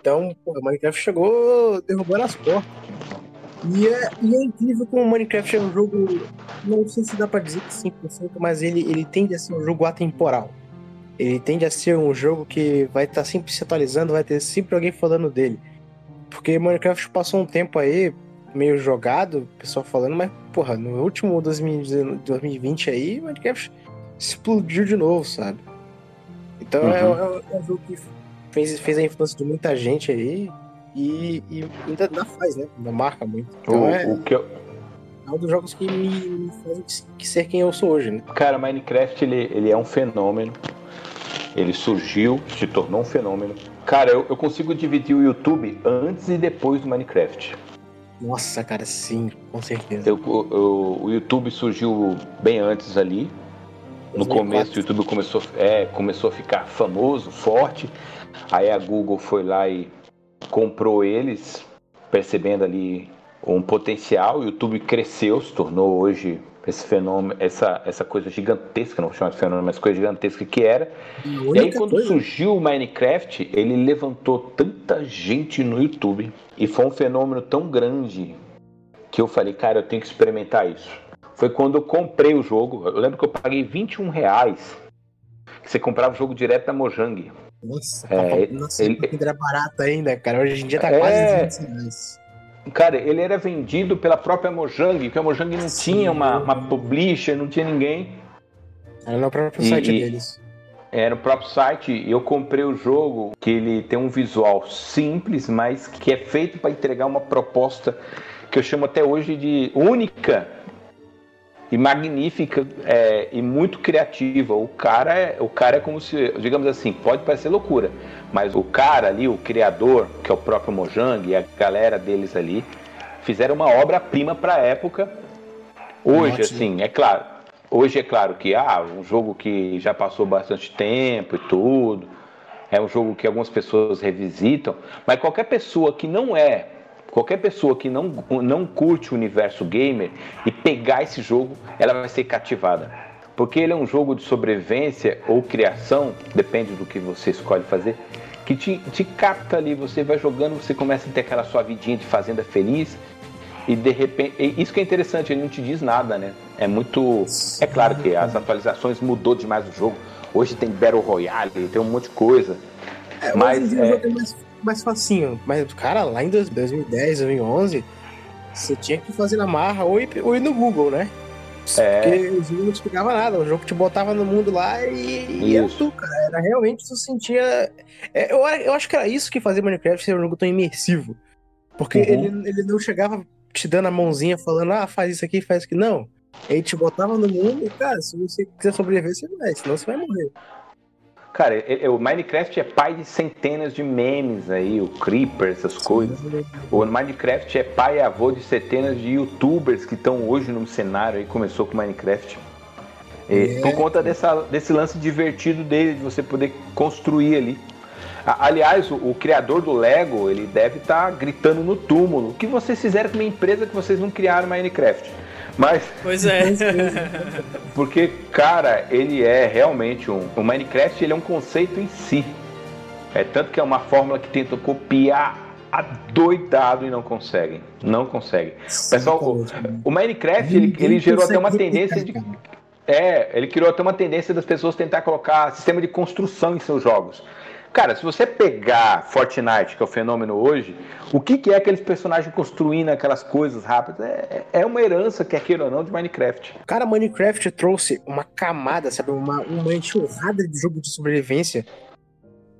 Então, pô, Minecraft chegou derrubando as portas. E é, e é incrível como o Minecraft é um jogo, não sei se dá pra dizer que 100%, mas ele, ele tende a ser um jogo atemporal. Ele tende a ser um jogo que vai estar tá sempre se atualizando, vai ter sempre alguém falando dele. Porque Minecraft passou um tempo aí, meio jogado, o pessoal falando, mas, porra, no último 2020 aí, Minecraft explodiu de novo, sabe? Então é, uhum. é, é, um jogo que fez, fez a infância de muita gente aí e, e ainda, ainda faz, né? Ainda marca muito. Então o, é, o que eu... é um dos jogos que me, me fazem ser quem eu sou hoje, né? Cara, Minecraft ele, ele é um fenômeno. Ele surgiu, se tornou um fenômeno. Cara, eu, eu consigo dividir o YouTube antes e depois do Minecraft. Nossa, cara, sim, com certeza. Eu, eu, o YouTube surgiu bem antes ali. No 2004. começo o YouTube começou, é, começou a ficar famoso, forte. Aí a Google foi lá e comprou eles, percebendo ali um potencial. O YouTube cresceu, se tornou hoje esse fenômeno, essa, essa coisa gigantesca, não vou chamar de fenômeno, mas coisa gigantesca que era. E, e aí quando coisa... surgiu o Minecraft, ele levantou tanta gente no YouTube e foi um fenômeno tão grande que eu falei, cara, eu tenho que experimentar isso. Foi quando eu comprei o jogo, eu lembro que eu paguei 21 reais, que você comprava o jogo direto da Mojang. Nossa, é, nossa ele era barato ainda, cara. Hoje em dia tá é... quase 200 reais. Cara, ele era vendido pela própria Mojang, porque a Mojang não Sim, tinha uma, uma publisher, não tinha ninguém. Era no próprio site e, deles. Era no próprio site. Eu comprei o jogo, que ele tem um visual simples, mas que é feito para entregar uma proposta que eu chamo até hoje de única e magnífica é, e muito criativa. O cara é, o cara é como se, digamos assim, pode parecer loucura, mas o cara ali, o criador, que é o próprio Mojang e a galera deles ali, fizeram uma obra-prima para a época. Hoje, assim, é claro. Hoje é claro que ah, um jogo que já passou bastante tempo e tudo. É um jogo que algumas pessoas revisitam, mas qualquer pessoa que não é Qualquer pessoa que não, não curte o universo gamer e pegar esse jogo, ela vai ser cativada. Porque ele é um jogo de sobrevivência ou criação, depende do que você escolhe fazer, que te, te capta ali, você vai jogando, você começa a ter aquela sua vidinha de fazenda feliz, e de repente, isso que é interessante, ele não te diz nada, né? É muito. É claro que as atualizações mudou demais o jogo. Hoje tem Battle Royale, tem um monte de coisa. É, mas é... é mais, mais facinho. Mas, cara, lá em 2010, 2011, você tinha que fazer na marra ou ir, ou ir no Google, né? É. Porque o jogo não te explicava nada, o jogo te botava no mundo lá e, e tu, cara. Era realmente tu sentia. É, eu, eu acho que era isso que fazia Minecraft ser um jogo tão imersivo. Porque uhum. ele, ele não chegava te dando a mãozinha falando, ah, faz isso aqui, faz isso aqui. Não. Ele te botava no mundo e, cara, se você quiser sobreviver, você vai, senão você vai morrer. Cara, o Minecraft é pai de centenas de memes aí, o Creeper, essas coisas. O Minecraft é pai e avô de centenas de youtubers que estão hoje no cenário aí, começou com Minecraft. É. Por conta dessa, desse lance divertido dele, de você poder construir ali. Aliás, o, o, criador do Lego, ele deve estar tá gritando no túmulo. O que vocês fizeram com uma empresa que vocês não criaram Minecraft? Mas. Pois é. porque, cara, ele é realmente um. O Minecraft ele é um conceito em si. É tanto que é uma fórmula que tenta copiar adoidado e não conseguem. Não conseguem. Pessoal, o, o Minecraft ele, ele gerou até uma tendência de. É, ele criou até uma tendência das pessoas tentar colocar sistema de construção em seus jogos. Cara, se você pegar Fortnite, que é o fenômeno hoje, o que, que é aqueles personagens construindo aquelas coisas rápidas? É, é uma herança, quer queira ou não, de Minecraft. Cara, Minecraft trouxe uma camada, sabe? Uma, uma enxurrada de jogo de sobrevivência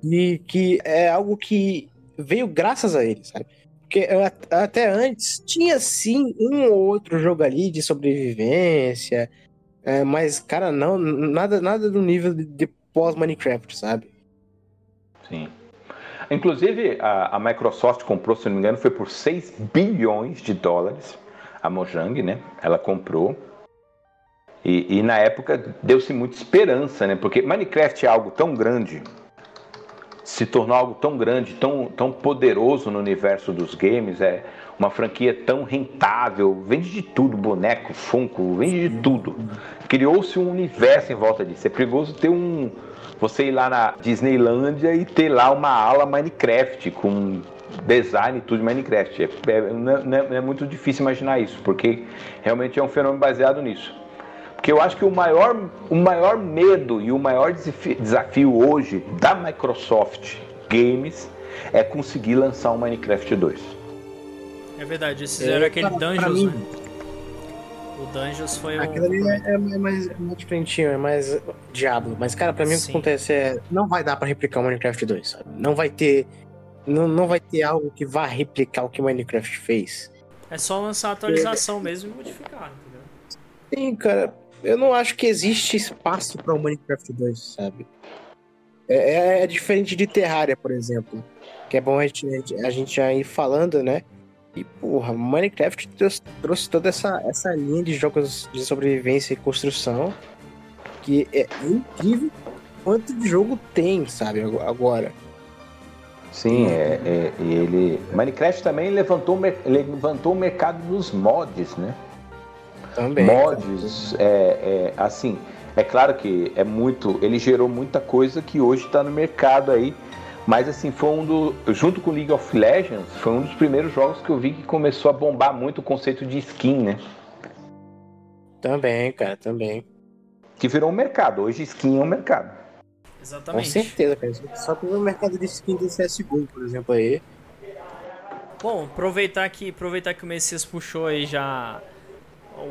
e que é algo que veio graças a ele, sabe? Porque até antes tinha sim um ou outro jogo ali de sobrevivência, é, mas, cara, não, nada, nada do nível de, de pós-Minecraft, sabe? Sim. Inclusive, a, a, Microsoft comprou, se não me engano, foi por 6 bilhões de dólares. A Mojang, né? Ela comprou. E, e na época deu-se muita esperança, né? Porque Minecraft é algo tão grande, se tornou algo tão grande, tão, tão poderoso no universo dos games, é uma franquia tão rentável, vende de tudo, boneco, funko, vende de tudo. Criou-se um universo em volta disso. É perigoso ter um, você ir lá na Disneylândia e ter lá uma ala Minecraft com design e tudo de Minecraft. É, é, não, é, é muito difícil imaginar isso, porque realmente é um fenômeno baseado nisso. Porque eu acho que o maior, o maior medo e o maior desafio hoje da Microsoft Games é conseguir lançar um Minecraft 2. É verdade, eles fizeram é, aquele Dungeons, né? O Dungeons foi um. Aquilo ali é, é, mais, é mais diferentinho, é mais Diablo. Mas, cara, pra mim Sim. o que acontece é. Não vai dar pra replicar o Minecraft 2, sabe? Não vai ter. Não, não vai ter algo que vá replicar o que o Minecraft fez. É só lançar a atualização é... mesmo e modificar, entendeu? Sim, cara. Eu não acho que existe espaço para o Minecraft 2, sabe? É, é, é, diferente de Terraria, por exemplo. Que é bom a gente, a gente já ir falando, né? E, porra, Minecraft trouxe, trouxe toda essa, essa linha de jogos de sobrevivência e construção que é incrível quanto de jogo tem, sabe, agora. Sim, é, é, ele. Minecraft também levantou, levantou o mercado dos mods, né? Também. Mods, é, é, assim, é claro que é muito. Ele gerou muita coisa que hoje está no mercado aí mas assim, foi um do. Junto com League of Legends, foi um dos primeiros jogos que eu vi que começou a bombar muito o conceito de skin, né? Também, cara, também. Que virou um mercado. Hoje skin é um mercado. Exatamente. Com certeza, cara. Só tem o mercado de skin do CSGO, por exemplo, aí. Bom, aproveitar que, aproveitar que o Messias puxou aí já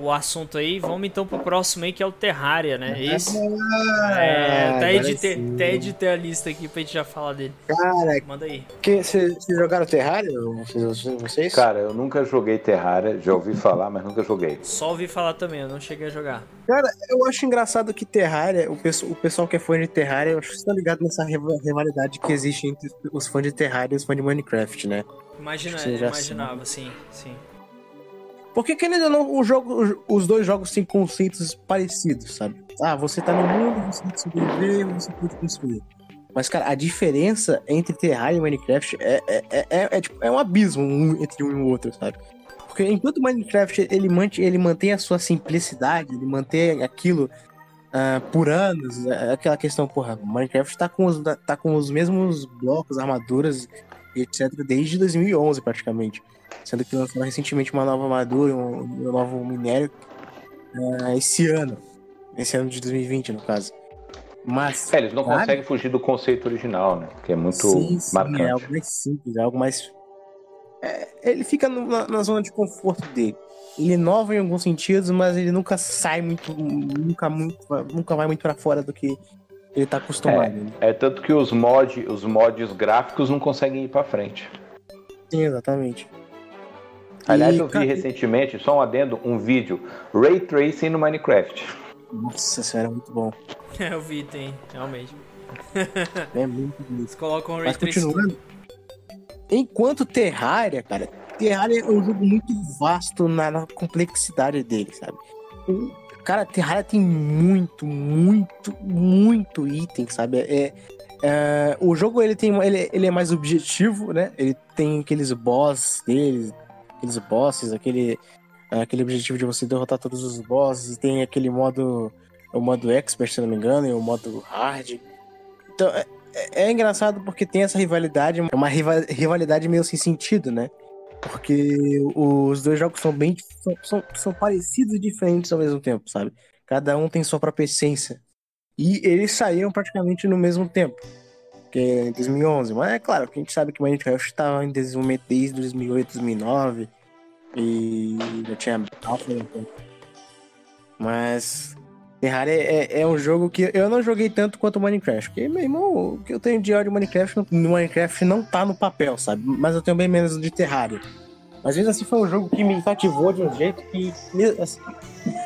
o assunto aí. Vamos então pro próximo aí, que é o Terraria, né? Esse. Ah, é, até editei, até editei a lista aqui pra gente já falar dele. Cara, manda aí. Vocês jogaram Terraria? Vocês? Cara, eu nunca joguei Terraria, já ouvi falar, mas nunca joguei. Só ouvi falar também, eu não cheguei a jogar. Cara, eu acho engraçado que Terraria, o pessoal, o pessoal que é fã de Terraria, eu acho que você tá ligado nessa rivalidade que existe entre os fãs de Terraria e os fãs de Minecraft, né? Imagina, imaginava, sim, sim. Porque querendo não, o jogo, os dois jogos têm conceitos parecidos, sabe? Ah, você tá no mundo, você tem que sobreviver, você pode construir. Mas, cara, a diferença entre Terraria e Minecraft é, é, é, é, é, tipo, é um abismo um, entre um e o outro, sabe? Porque enquanto Minecraft ele, mantém, ele mantém a sua simplicidade, ele mantém aquilo uh, por anos, é aquela questão, porra, Minecraft tá com, os, tá com os mesmos blocos, armaduras e etc. desde 2011 praticamente. Sendo que lançaram recentemente uma nova armadura, um, um novo minério uh, esse ano. Esse ano de 2020, no caso. Mas. É, eles não claro, conseguem fugir do conceito original, né? Que é muito sim, sim, marcante. É algo mais simples, é algo mais. É, ele fica no, na, na, zona de conforto dele. Ele inova em alguns sentidos, mas ele nunca sai muito. Nunca, muito, nunca vai muito para fora do que ele tá acostumado. É, né? é tanto que os, mod, os mods gráficos não conseguem ir para frente. Sim, exatamente. Aliás, e, eu vi cara, recentemente, só um adendo, um vídeo Ray Tracing no Minecraft. Nossa, isso era muito bom. É, eu vi, tem, realmente. É muito bonito. Colocam o Ray Mas continuando. Enquanto Terraria, cara, Terraria é um jogo muito vasto na, na complexidade dele, sabe? O, cara, Terraria tem muito, muito, muito item, sabe? É, é, o jogo ele tem ele, ele é mais objetivo, né? Ele tem aqueles boss dele, aqueles bosses, aquele aquele objetivo de você derrotar todos os bosses, tem aquele modo o modo expert, se não me engano, e o modo hard. Então, é, é, é engraçado porque tem essa rivalidade, é uma rivalidade meio sem sentido, né? Porque os dois jogos são bem são, são, são parecidos e diferentes ao mesmo tempo, sabe? Cada um tem sua própria essência. E eles saíram praticamente no mesmo tempo, é em 2011. Mas é claro a gente sabe que Minecraft estava em desenvolvimento desde 2008, 2009 e já tinha alpha Mas Terraria é, é, um jogo que eu não joguei tanto quanto Minecraft. Porque, meu irmão, o que eu tenho de ódio de Minecraft no Minecraft não tá no papel, sabe? Mas eu tenho bem menos de Terraria. Mas mesmo assim foi um jogo que me cativou de um jeito que. Assim,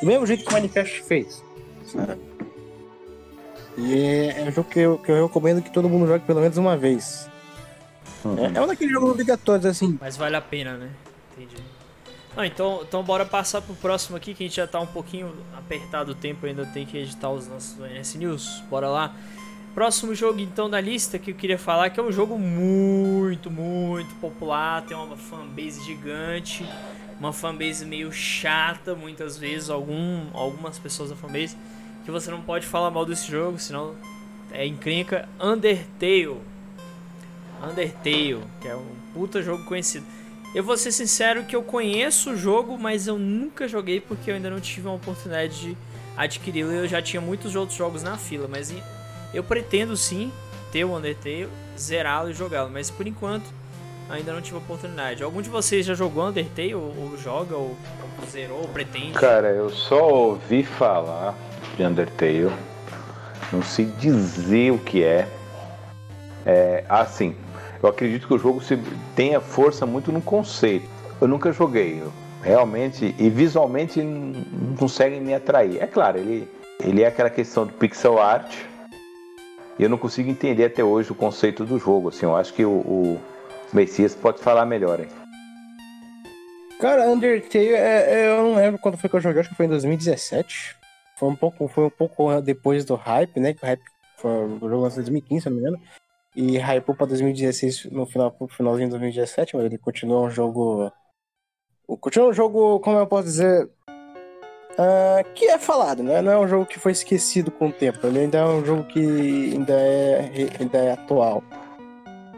do mesmo jeito que o Minecraft fez. Sabe? E é, é, um jogo que eu, que eu recomendo que todo mundo jogue pelo menos uma vez. Uhum. É, é um daqueles jogos obrigatórios, assim. Mas vale a pena, né? Entendi. Ah, então, então bora passar pro próximo aqui, que a gente já tá um pouquinho apertado o tempo, ainda tem que editar os nossos NS News. Bora lá. Próximo jogo então da lista que eu queria falar, que é um jogo muito, muito popular, tem uma fanbase gigante, uma fanbase meio chata muitas vezes, algum, algumas pessoas da fanbase, que você não pode falar mal desse jogo, senão é encrenca. Undertale. Undertale, que é um puta jogo conhecido. Eu vou ser sincero que eu conheço o jogo, mas eu nunca joguei porque eu ainda não tive uma oportunidade de adquiri-lo. Eu já tinha muitos outros jogos na fila, mas eu pretendo sim ter o Undertale, zerá-lo e jogá-lo, mas por enquanto ainda não tive oportunidade. Algum de vocês já jogou Undertale, ou, ou joga, ou, ou zerou, ou pretende? Cara, eu só ouvi falar de Undertale, não sei dizer o que é. É assim, eu acredito que o jogo se, tenha força muito no conceito. Eu nunca joguei, realmente, e visualmente não consegue me atrair. É claro, ele, ele é aquela questão do pixel art, e eu não consigo entender até hoje o conceito do jogo. Assim, eu acho que o, o Messias pode falar melhor aí. Cara, Undertale, é, é, eu não lembro quando foi que eu joguei, acho que foi em 2017. Foi um pouco, foi um pouco depois do hype, né? Que o hype foi o jogo lançado em 2015, se não me engano e hypou pra 2016 no final, pro finalzinho de 2017, mas ele continua um jogo. Continua um jogo, como eu posso dizer. Uh, que é falado, né? Não é um jogo que foi esquecido com o tempo. Ele ainda é um jogo que ainda é, ainda é atual.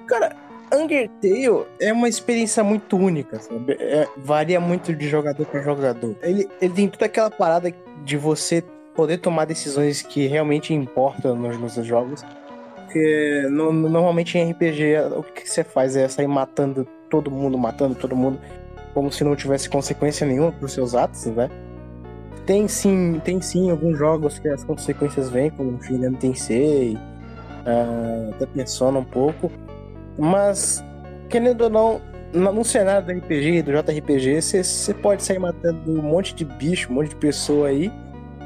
Cara, Undertale é uma experiência muito única, sabe? É, varia muito de jogador para jogador. Ele, ele tem toda aquela parada de você poder tomar decisões que realmente importam nos, nos jogos. Porque no, normalmente em RPG o que você faz? É sair matando todo mundo, matando todo mundo, como se não tivesse consequência nenhuma pros seus atos, né? Tem sim, tem sim alguns jogos que as consequências vêm, como Shin Tensei, uh, até Persona um pouco, mas querendo ou não, no cenário do RPG, do JRPG, você pode sair matando um monte de bicho, um monte de pessoa aí,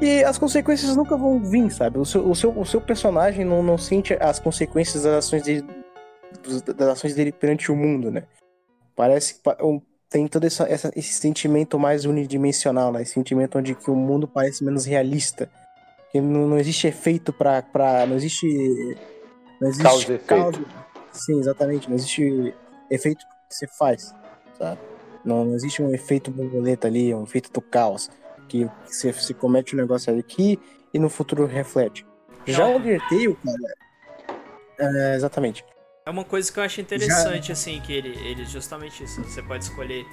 e as consequências nunca vão vir, sabe? O seu, o seu, o seu personagem não, não sente as consequências das ações dele, das ações dele perante o mundo, né? Parece que tem todo essa, essa, esse sentimento mais unidimensional, né? Esse sentimento onde que o mundo parece menos realista. Que não, não existe efeito para não existe Não existe Causa e efeito. Sim, exatamente. Não existe efeito que você faz, sabe? Não, não existe um efeito borboleta ali, um efeito do caos, que você, você comete um negócio aqui e no futuro reflete. Já o Undertale, cara. É, exatamente. É uma coisa que eu acho interessante, assim, que ele, ele justamente isso. Você pode escolher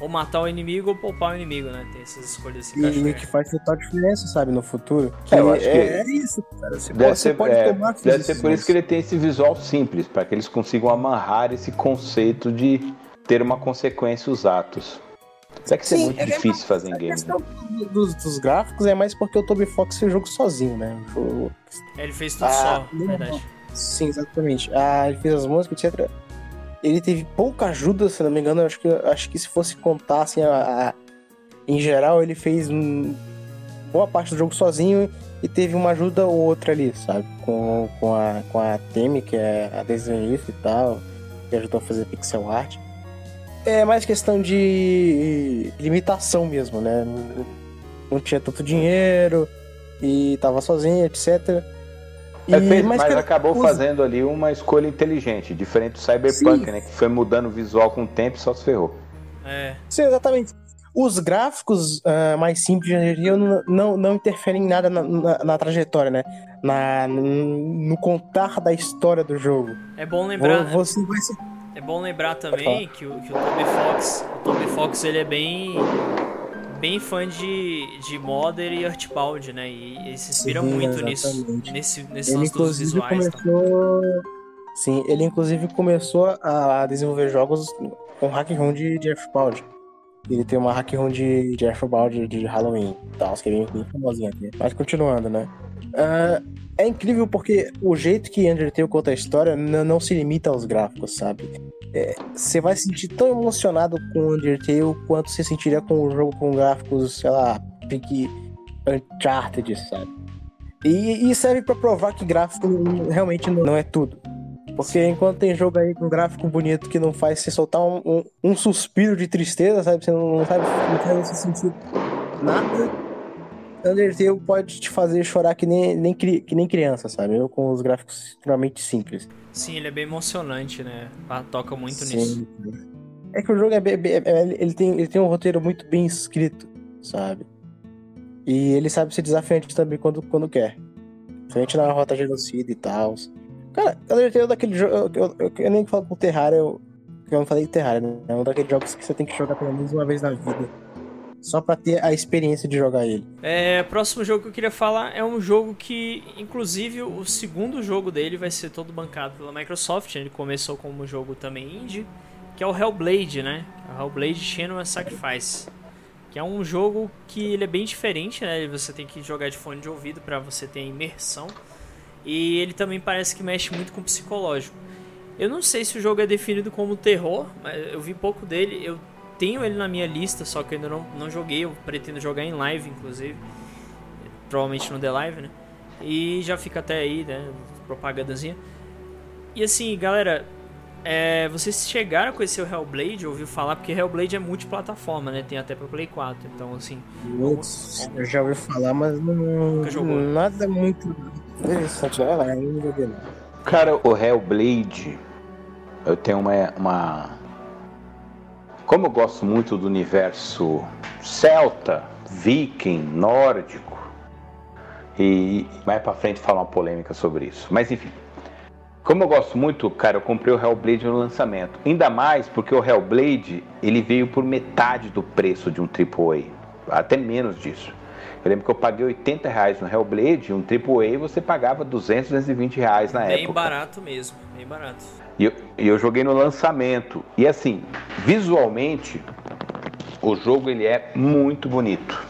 ou matar o inimigo ou poupar o inimigo, né? Tem essas escolhas assim. que E legal. que faz total diferença, sabe, no futuro. Que É, eu acho que- é, é isso, cara. Você Deve, pode, você ser, pode é, tomar deve ser por isso que ele tem esse visual simples, para que eles consigam amarrar esse conceito de ter uma consequência os atos. Será que isso é Sim, muito é difícil fazer em A game? questão do- dos, dos gráficos é mais porque o Toby Fox fez o jogo sozinho, né? O- É, Ele fez tudo Ah, só, não, verdade. Sim, exatamente. Ah, ele fez as músicas, etc. Ele teve pouca ajuda, se não me engano. Eu acho que, acho que se fosse contar, assim, a, a- em geral, ele fez hum, boa parte do jogo sozinho e teve uma ajuda ou outra ali, sabe? Com, com, a, com a Temi, que é a desenhista e tal, que ajudou a fazer pixel art. É mais questão de limitação mesmo, né? Não, tinha tanto dinheiro e tava sozinho, etc. É, E- fez, mas, cara, acabou os- fazendo ali uma escolha inteligente, diferente do Cyberpunk, Sim. né? Que foi mudando o visual com o tempo e só se ferrou. É, Sim, exatamente. Os gráficos ah, mais simples de Unreal não, não, não interferem em nada na, na- na trajetória, né? Na, no contar da história do jogo. é bom lembrar, Você vai se... é bom lembrar também que o, que o Toby Fox, o Toby Fox ele é bem bem fã de, de Modder e Earthbound, né? E ele se inspira Sim, muito nisso, exatamente. nesse, nesse Ele lance dos visuais. tá? começou... Sim, ele inclusive começou a desenvolver jogos com hack room de, de Earthbound. Ele tem uma hack room de, de Earthbound de Halloween e tal, que é bem, bem famosinha aqui. Mas continuando, né? Ah, é incrível porque o jeito que Undertale conta a história não se limita aos gráficos, sabe? É, Você vai se sentir tão emocionado com Undertale quanto você sentiria com o jogo com gráficos, sei lá, pique Uncharted, sabe? E, e serve pra provar que gráfico realmente não não é tudo. Porque enquanto tem jogo aí com gráfico bonito que não faz você soltar um, um, um suspiro de tristeza, sabe? Você não, não sabe, não faz você sentir nada. Undertale pode te fazer chorar que nem, nem, que nem criança, sabe? Eu com os gráficos extremamente simples. Sim, ele é bem emocionante, né? Ah, Toca muito Sim. nisso. É que o jogo é, bem- é- ele, tem, ele tem um roteiro muito bem escrito, sabe? E ele sabe ser desafiante também quando, quando quer. Principalmente na rota genocida e tal. Cara, Undertale é daquele jogo. Eu, eu, eu, eu nem falo com Terraria, eu, eu não falei de Terraria, né? É um daqueles jogos que você tem que jogar pelo menos uma vez na vida. Só pra ter a experiência de jogar ele. É, próximo jogo que eu queria falar é um jogo que, inclusive, o segundo jogo dele vai ser todo bancado pela Microsoft. Ele começou como jogo também indie, que é o Hellblade, né? O Hellblade Shenmue Sacrifice. Que é um jogo que ele é bem diferente, né? Você tem que jogar de fone de ouvido para você ter a imersão. E ele também parece que mexe muito com o psicológico. Eu não sei se o jogo é definido como terror, mas eu vi pouco dele. Eu tenho ele na minha lista, só que eu ainda não, não joguei. Eu pretendo jogar em live, inclusive. Provavelmente no The Live, né? E já fica até aí, né? Propagandazinha. E assim, galera, é, vocês chegaram a conhecer o Hellblade, ouviu falar, porque Hellblade é multiplataforma, né? Tem até pra Play 4. Então, assim, Putz, eu já ouvi falar, mas não. Nunca jogou. Nada muito interessante. Não, eu não joguei não. Cara, o Hellblade, eu tenho uma, uma. Como eu gosto muito do universo celta, viking, nórdico, e mais pra frente falar uma polêmica sobre isso. Mas enfim. Como eu gosto muito, cara, eu comprei o Hellblade no lançamento. Ainda mais porque o Hellblade, ele veio por metade do preço de um AAA. Até menos disso. Eu lembro que eu paguei 80 reais no Hellblade, um AAA você pagava 200, 220 reais na bem época. barato mesmo. Bem barato. E eu, eu joguei no lançamento. E assim, visualmente, o jogo ele é muito bonito.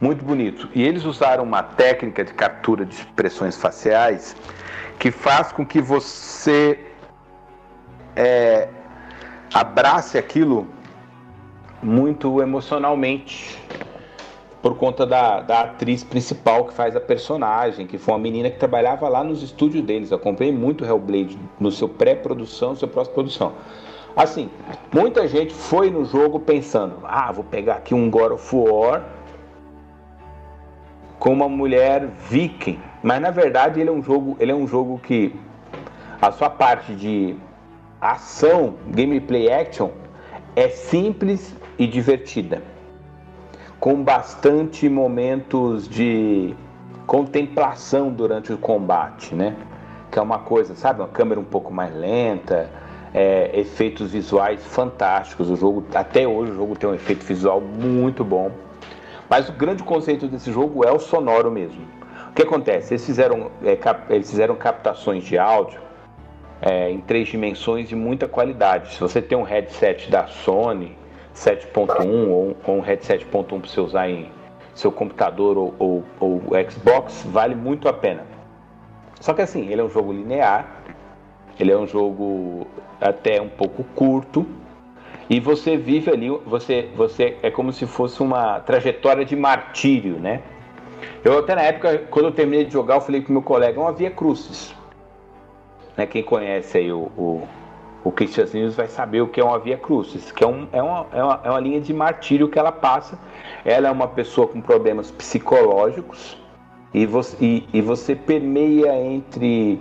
Muito bonito. E eles usaram uma técnica de captura de expressões faciais que faz com que você é, abrace aquilo muito emocionalmente por conta da, da atriz principal que faz a personagem, que foi uma menina que trabalhava lá nos estúdios deles. Eu comprei muito Hellblade no seu pré-produção, seu pós-produção. Assim, muita gente foi no jogo pensando: ah, vou pegar aqui um God of War com uma mulher viking. Mas na verdade ele é um jogo, ele é um jogo que a sua parte de ação, gameplay action é simples e divertida. Com bastante momentos de contemplação durante o combate, né? Que é uma coisa, sabe, uma câmera um pouco mais lenta, é, efeitos visuais fantásticos. O jogo, até hoje, o jogo tem um efeito visual muito bom. Mas o grande conceito desse jogo é o sonoro mesmo. O que acontece? Eles fizeram, é, cap, eles fizeram captações de áudio é, em três dimensões de muita qualidade. Se você tem um headset da Sony 7.1 ou, ou um headset 7.1 para você usar em seu computador ou, ou, ou Xbox, vale muito a pena. Só que assim, ele é um jogo linear, ele é um jogo até um pouco curto, e você vive ali, você, você é como se fosse uma trajetória de martírio, né? Eu até na época, quando eu terminei de jogar, eu falei com meu colega, uma via crucis. Né? Quem conhece aí o, o, o Christian News vai saber o que é uma via crucis, que é, um, é, uma, é, uma, é uma linha de martírio que ela passa. Ela é uma pessoa com problemas psicológicos e você, e, e você permeia entre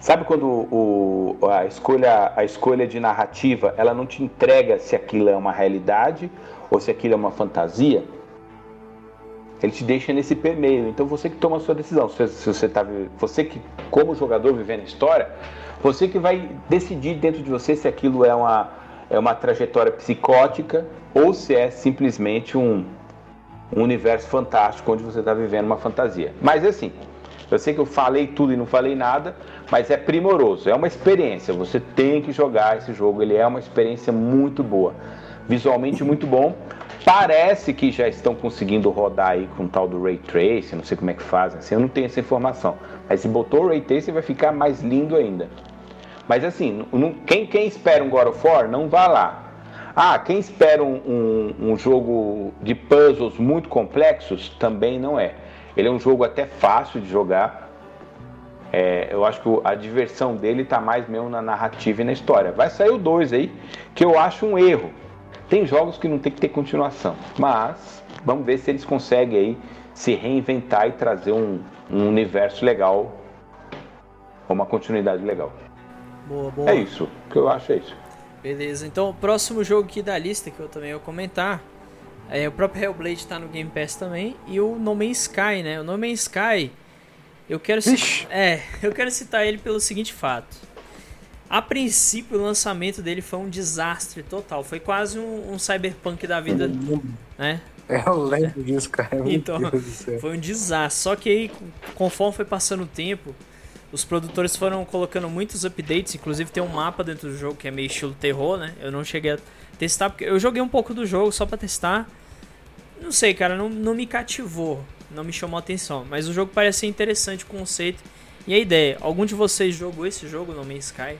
Sabe quando o, a, escolha, a escolha de narrativa ela não te entrega se aquilo é uma realidade ou se aquilo é uma fantasia? Ele te deixa nesse permeio. Então você que toma a sua decisão. Se, se você tá, você que como jogador vivendo a história, você que vai decidir dentro de você se aquilo é uma é uma trajetória psicótica ou se é simplesmente um, um universo fantástico onde você está vivendo uma fantasia. Mas assim, eu sei que eu falei tudo e não falei nada, mas é primoroso, é uma experiência. Você tem que jogar esse jogo, ele é uma experiência muito boa, visualmente muito bom. Parece que já estão conseguindo rodar aí com o tal do Ray Tracing, não sei como é que fazem, assim, eu não tenho essa informação. Mas se botou o Ray Tracing vai ficar mais lindo ainda. Mas assim, não, quem, quem espera um God of War, não vá lá. Ah, quem espera um, um, um jogo de puzzles muito complexos, também não é. Ele é um jogo até fácil de jogar. É, eu acho que a diversão dele está mais mesmo na narrativa e na história. Vai sair o 2 aí, que eu acho um erro. Tem jogos que não tem que ter continuação, mas vamos ver se eles conseguem aí se reinventar e trazer um, um universo legal, uma continuidade legal. Boa, boa. É isso, o que eu acho é isso. Beleza, então o próximo jogo aqui da lista que eu também vou comentar é, o próprio Hellblade está no Game Pass também. E o No Man's Sky, né? O No Man's Sky, eu quero, é, eu quero citar ele pelo seguinte fato. A princípio, o lançamento dele foi um desastre total. Foi quase um, um cyberpunk da vida, né? Eu lembro disso, cara. então, foi um desastre. Só que aí, conforme foi passando o tempo, os produtores foram colocando muitos updates. Inclusive, tem um mapa dentro do jogo que é meio estilo terror, né? Eu não cheguei a testar, porque eu joguei um pouco do jogo só pra testar. Não sei, cara, não, não me cativou, não me chamou a atenção. Mas o jogo parece ser interessante, o conceito e a ideia. Algum de vocês jogou esse jogo, No Man's Sky?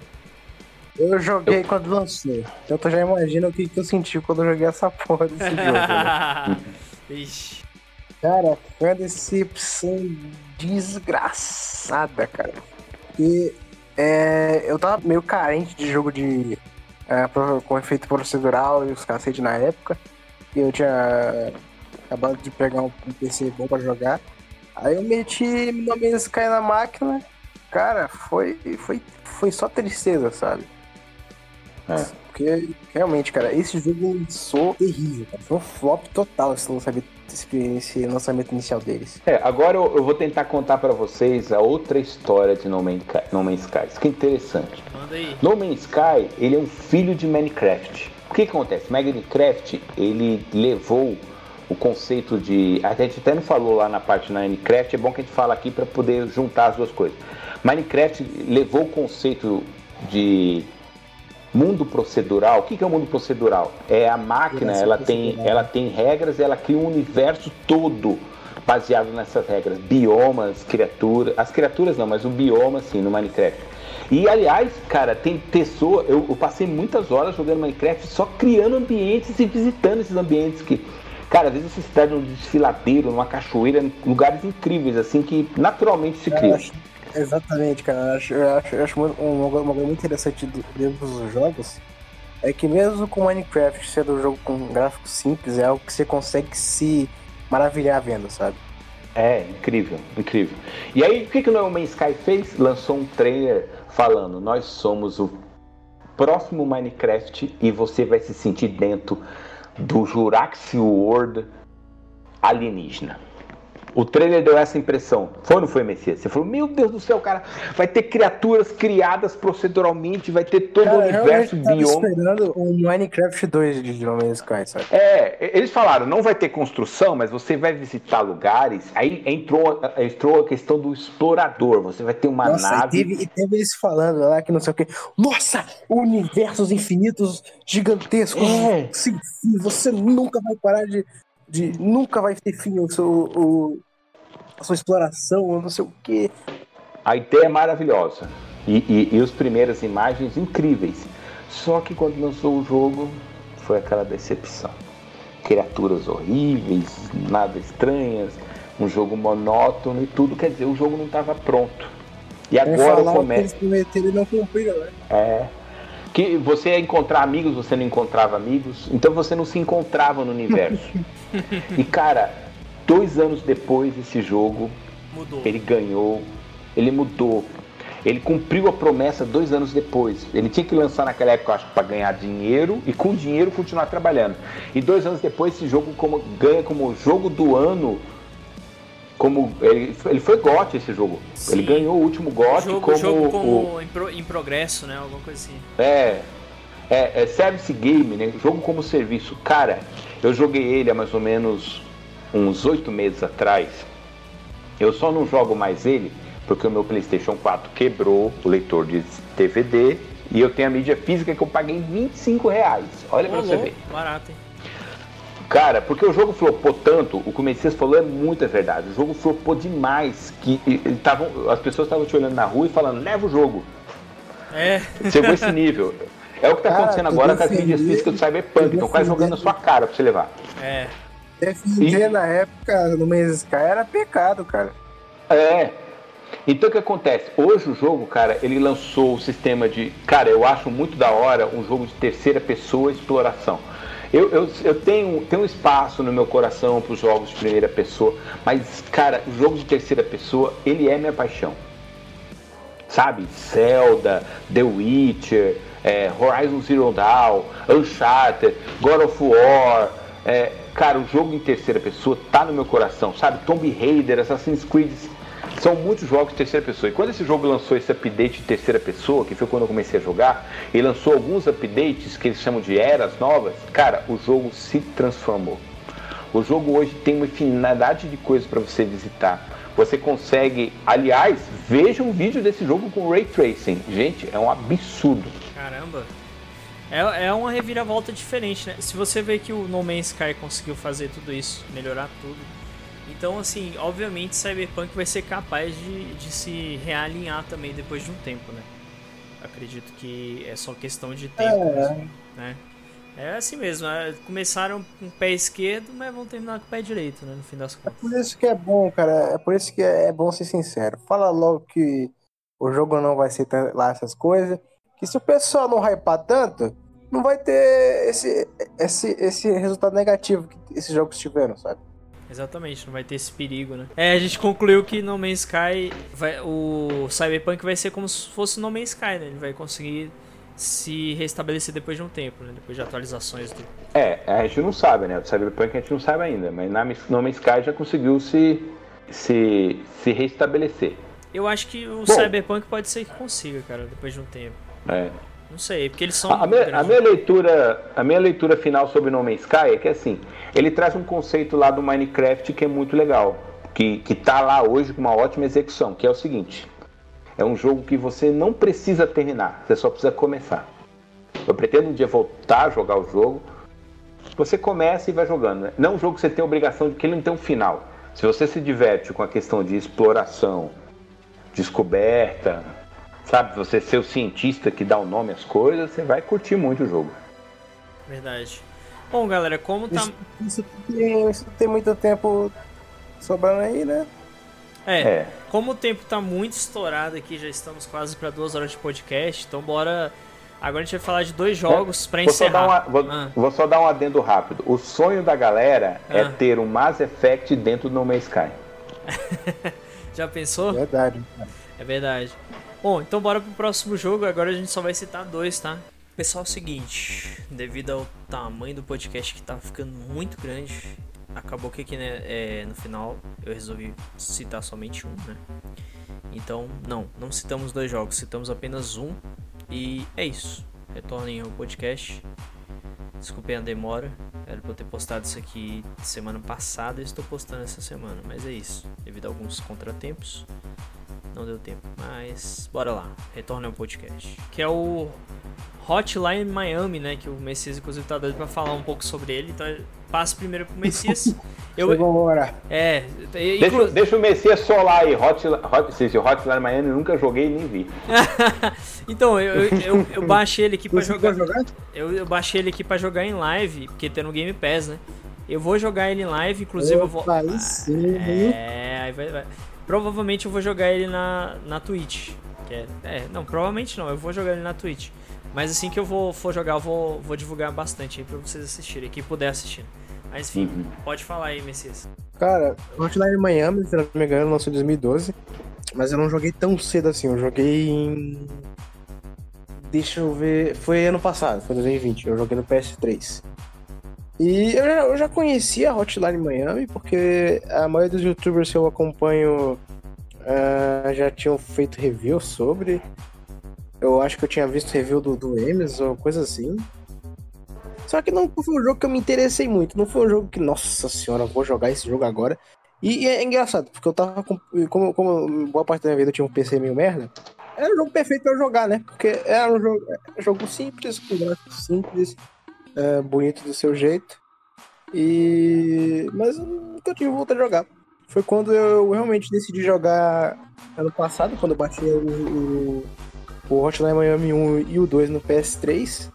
Eu joguei eu... quando lançou. Então tu já imagina o que, que eu senti quando eu joguei essa porra desse jogo. Né? Ixi. Cara, foi uma decepção desgraçada, cara. E é, eu tava meio carente de jogo de. É, com efeito procedural e os cacete na época. E eu tinha acabado de pegar um, PC bom pra jogar. Aí eu meti no Man's Sky na máquina. Cara, foi, foi, foi só tristeza, sabe? É. Porque realmente, cara, esse jogo lançou terrível, cara. Foi um flop total esse lançamento, esse lançamento inicial deles. É, agora eu, eu vou tentar contar para vocês a outra história de No Man's, Sky, no Man's Sky. Isso que é interessante. Manda aí. No Man's Sky, ele é um filho de Minecraft. O que acontece? Minecraft, ele levou o conceito de. A gente até não falou lá na parte na Minecraft, é bom que a gente fala aqui para poder juntar as duas coisas. Minecraft levou o conceito de mundo procedural. O que é o mundo procedural? É a máquina, ela tem, ela tem regras, ela cria um universo todo baseado nessas regras, biomas, criaturas, as criaturas não, mas o bioma assim no Minecraft. E aliás, cara, tem pessoa, eu, eu passei muitas horas jogando Minecraft só criando ambientes e visitando esses ambientes que Cara, às vezes você está num desfiladeiro, numa cachoeira, lugares incríveis, assim, que naturalmente se cria. Exatamente, cara. Eu acho, eu acho, eu acho uma, uma, coisa muito interessante dentro dos jogos é que mesmo com Minecraft sendo um jogo com gráficos simples, é algo que você consegue se maravilhar vendo, sabe? É, incrível, incrível. E aí, o que, que o No Man's Sky fez? Lançou um trailer falando: Nós somos o próximo Minecraft e você vai se sentir dentro do Jurassic World alienígena. O trailer deu essa impressão. Foi ou não foi, Messias? Você falou, meu Deus do céu, cara, vai ter criaturas criadas proceduralmente, vai ter todo cara, o universo bioma. esperando o Minecraft 2 de No Man's Sky, sabe? É, eles falaram, não vai ter construção, mas você vai visitar lugares. Aí entrou, entrou a questão do explorador. Você vai ter uma Nossa, nave. E teve, e teve eles falando lá que não sei o que. Nossa, universos infinitos gigantescos. É. Sim, sim, você nunca vai parar de de nunca vai ter fim o seu, o, a sua exploração, não sei o quê. A ideia é maravilhosa. E, e, e as primeiras imagens incríveis. Só que quando lançou o jogo, foi aquela decepção. Criaturas horríveis, nada estranhas, um jogo monótono e tudo. Quer dizer, o jogo não estava pronto. E agora começa. Eles prometeram e não cumpriram, né? É. Que você ia encontrar amigos, você não encontrava amigos, então você não se encontrava no universo. e cara, dois anos depois esse jogo, mudou. ele ganhou, ele mudou. Ele cumpriu a promessa dois anos depois. Ele tinha que lançar naquela época, acho, para ganhar dinheiro e com dinheiro continuar trabalhando. E dois anos depois, esse jogo como, ganha como jogo do ano como ele, ele foi GOT esse jogo. Sim. Ele ganhou o último GOT jogo, como, jogo como o, em, pro, em, progresso, né? Alguma coisa assim. É, é, é service game, né? Jogo como serviço. Cara, eu joguei ele há mais ou menos uns oito meses atrás. Eu só não jogo mais ele porque o meu PlayStation 4 quebrou o leitor de DVD e eu tenho a mídia física que eu paguei 25 reais. Olha pra você ver. Barato, hein? Cara, porque o jogo flopou tanto, o que o Messias falou é muita verdade. O jogo flopou demais que tavam, as pessoas estavam te olhando na rua e falando, leva o jogo. É. Chegou esse nível. É o que está acontecendo agora com as mídias físicas do Cyberpunk. Estão quase jogando na sua cara pra você levar. É. Defender e... na época, no mês Sky, era pecado, cara. É. Então o que acontece? Hoje o jogo, cara, ele lançou o sistema de. Cara, eu acho muito da hora um jogo de terceira pessoa exploração. Eu, eu, eu tenho, tenho um espaço no meu coração para os jogos de primeira pessoa, mas, cara, o jogo de terceira pessoa, ele é minha paixão. Sabe? Zelda, The Witcher, é, Horizon Zero Dawn, Uncharted, God of War. É, cara, o jogo em terceira pessoa tá no meu coração, sabe? Tomb Raider, Assassin's Creed são muitos jogos de terceira pessoa. E quando esse jogo lançou esse update de terceira pessoa, que foi quando eu comecei a jogar, ele lançou alguns updates que eles chamam de eras novas, cara, o jogo se transformou. O jogo hoje tem uma infinidade de coisas para você visitar. Você consegue, aliás, veja um vídeo desse jogo com ray tracing. Gente, é um absurdo. Caramba. É, é uma reviravolta diferente, né? Se você vê que o No Man's Sky conseguiu fazer tudo isso, melhorar tudo, então, assim, obviamente Cyberpunk vai ser capaz de, de se realinhar também depois de um tempo, né? Acredito que é só questão de tempo, é. mesmo, né? É assim mesmo, né? começaram com o pé esquerdo, mas vão terminar com o pé direito, né? No fim das contas. É por isso que é bom, cara. É por isso que é bom ser sincero. Fala logo que o jogo não vai ser lá essas coisas. Que se o pessoal não hypar tanto, não vai ter esse, esse, esse resultado negativo que esses jogos tiveram, sabe? Exatamente, não vai ter esse perigo, né? É, a gente concluiu que No Man's Sky, vai, o Cyberpunk vai ser como se fosse No Man's Sky, né? Ele vai conseguir se restabelecer depois de um tempo, né? Depois de atualizações do... É, a gente não sabe, né? O Cyberpunk a gente não sabe ainda, mas na No Man's Sky já conseguiu se, se, se restabelecer. Eu acho que o Bom, Cyberpunk pode ser que consiga, cara, depois de um tempo. É. Não sei, porque eles são. A, minha, a, minha, leitura, a minha leitura final sobre No Man's Sky é que assim, ele traz um conceito lá do Minecraft que é muito legal, que, que tá lá hoje com uma ótima execução, que é o seguinte: é um jogo que você não precisa terminar, você só precisa começar. Eu pretendo um dia voltar a jogar o jogo. Você começa e vai jogando. Né? Não é um jogo que você tem a obrigação de que ele não tem um final. Se você se diverte com a questão de exploração, descoberta, Sabe, você ser o cientista que dá o nome às coisas, você vai curtir muito o jogo. Verdade. Bom, galera, como tá. Isso, isso, tem, isso tem muito tempo sobrando aí, né? É, é, como o tempo tá muito estourado aqui, já estamos quase para duas horas de podcast, então bora. Agora a gente vai falar de dois jogos é, para encerrar. Só uma, vou, ah. vou, só dar um adendo rápido. O sonho da galera é ah. é ter um Mass Effect dentro do No Man's Sky. Já pensou? Verdade. É verdade. Bom, então bora pro próximo jogo. Agora a gente só vai citar dois, tá? Pessoal, é o seguinte, devido ao tamanho do podcast que tá ficando muito grande, acabou que aqui né, é, no final eu resolvi citar somente um, né? Então, não, não citamos dois jogos, citamos apenas um. E é isso. Retornem ao podcast. Desculpem a demora. Era pra eu ter postado isso aqui semana passada e estou postando essa semana. Mas é isso. Devido a alguns contratempos, não deu tempo. Mas bora lá. Retornem ao podcast. Que é o Hotline Miami, né? Que o Messias, inclusive, tá doido pra falar um pouco sobre ele. Então, passo primeiro pro Messias. Eu, Agora. É. Deixa, deixa, o Messias solar aí. Hot, Hot, Hotline Miami eu nunca joguei nem vi. então, eu, eu, eu, baixei ele aqui pra jogar. jogar? Eu, eu baixei ele aqui pra jogar em live, porque tem no Game Pass, né? Eu vou jogar ele em live, inclusive Opa, eu vou. Aí sim. É, aí vai, vai. Provavelmente eu vou jogar ele na, na Twitch. É, é, não, provavelmente não, eu vou jogar ele na Twitch. Mas assim que eu vou, for jogar, eu vou, vou divulgar bastante aí pra vocês assistirem, quem puder assistir. Mas enfim, uhum. pode falar aí, Messias. Cara, Hotline Miami, se não me engano, lançou em 2012. Mas eu não joguei tão cedo assim, eu joguei em. Deixa eu ver. Foi ano passado, foi 2020, eu joguei no PS3. E eu já, eu já conhecia a Hotline Miami, porque a maioria dos youtubers que eu acompanho uh, já tinham feito review sobre. Eu acho que eu tinha visto review do, do Emes ou coisa assim. Só que não foi um jogo que eu me interessei muito. Não foi um jogo que, nossa senhora, vou jogar esse jogo agora. E, e é engraçado, porque eu tava com. Como, como boa parte da minha vida eu tinha um PC meio merda, era o jogo perfeito pra eu jogar, né? Porque era um jogo, um jogo simples, com gráficos simples, é, bonito do seu jeito. E. Mas eu nunca tive vontade de jogar. Foi quando eu realmente decidi jogar ano passado, quando eu baixei o, o o Hotline Miami 1 e o 2 no PS3.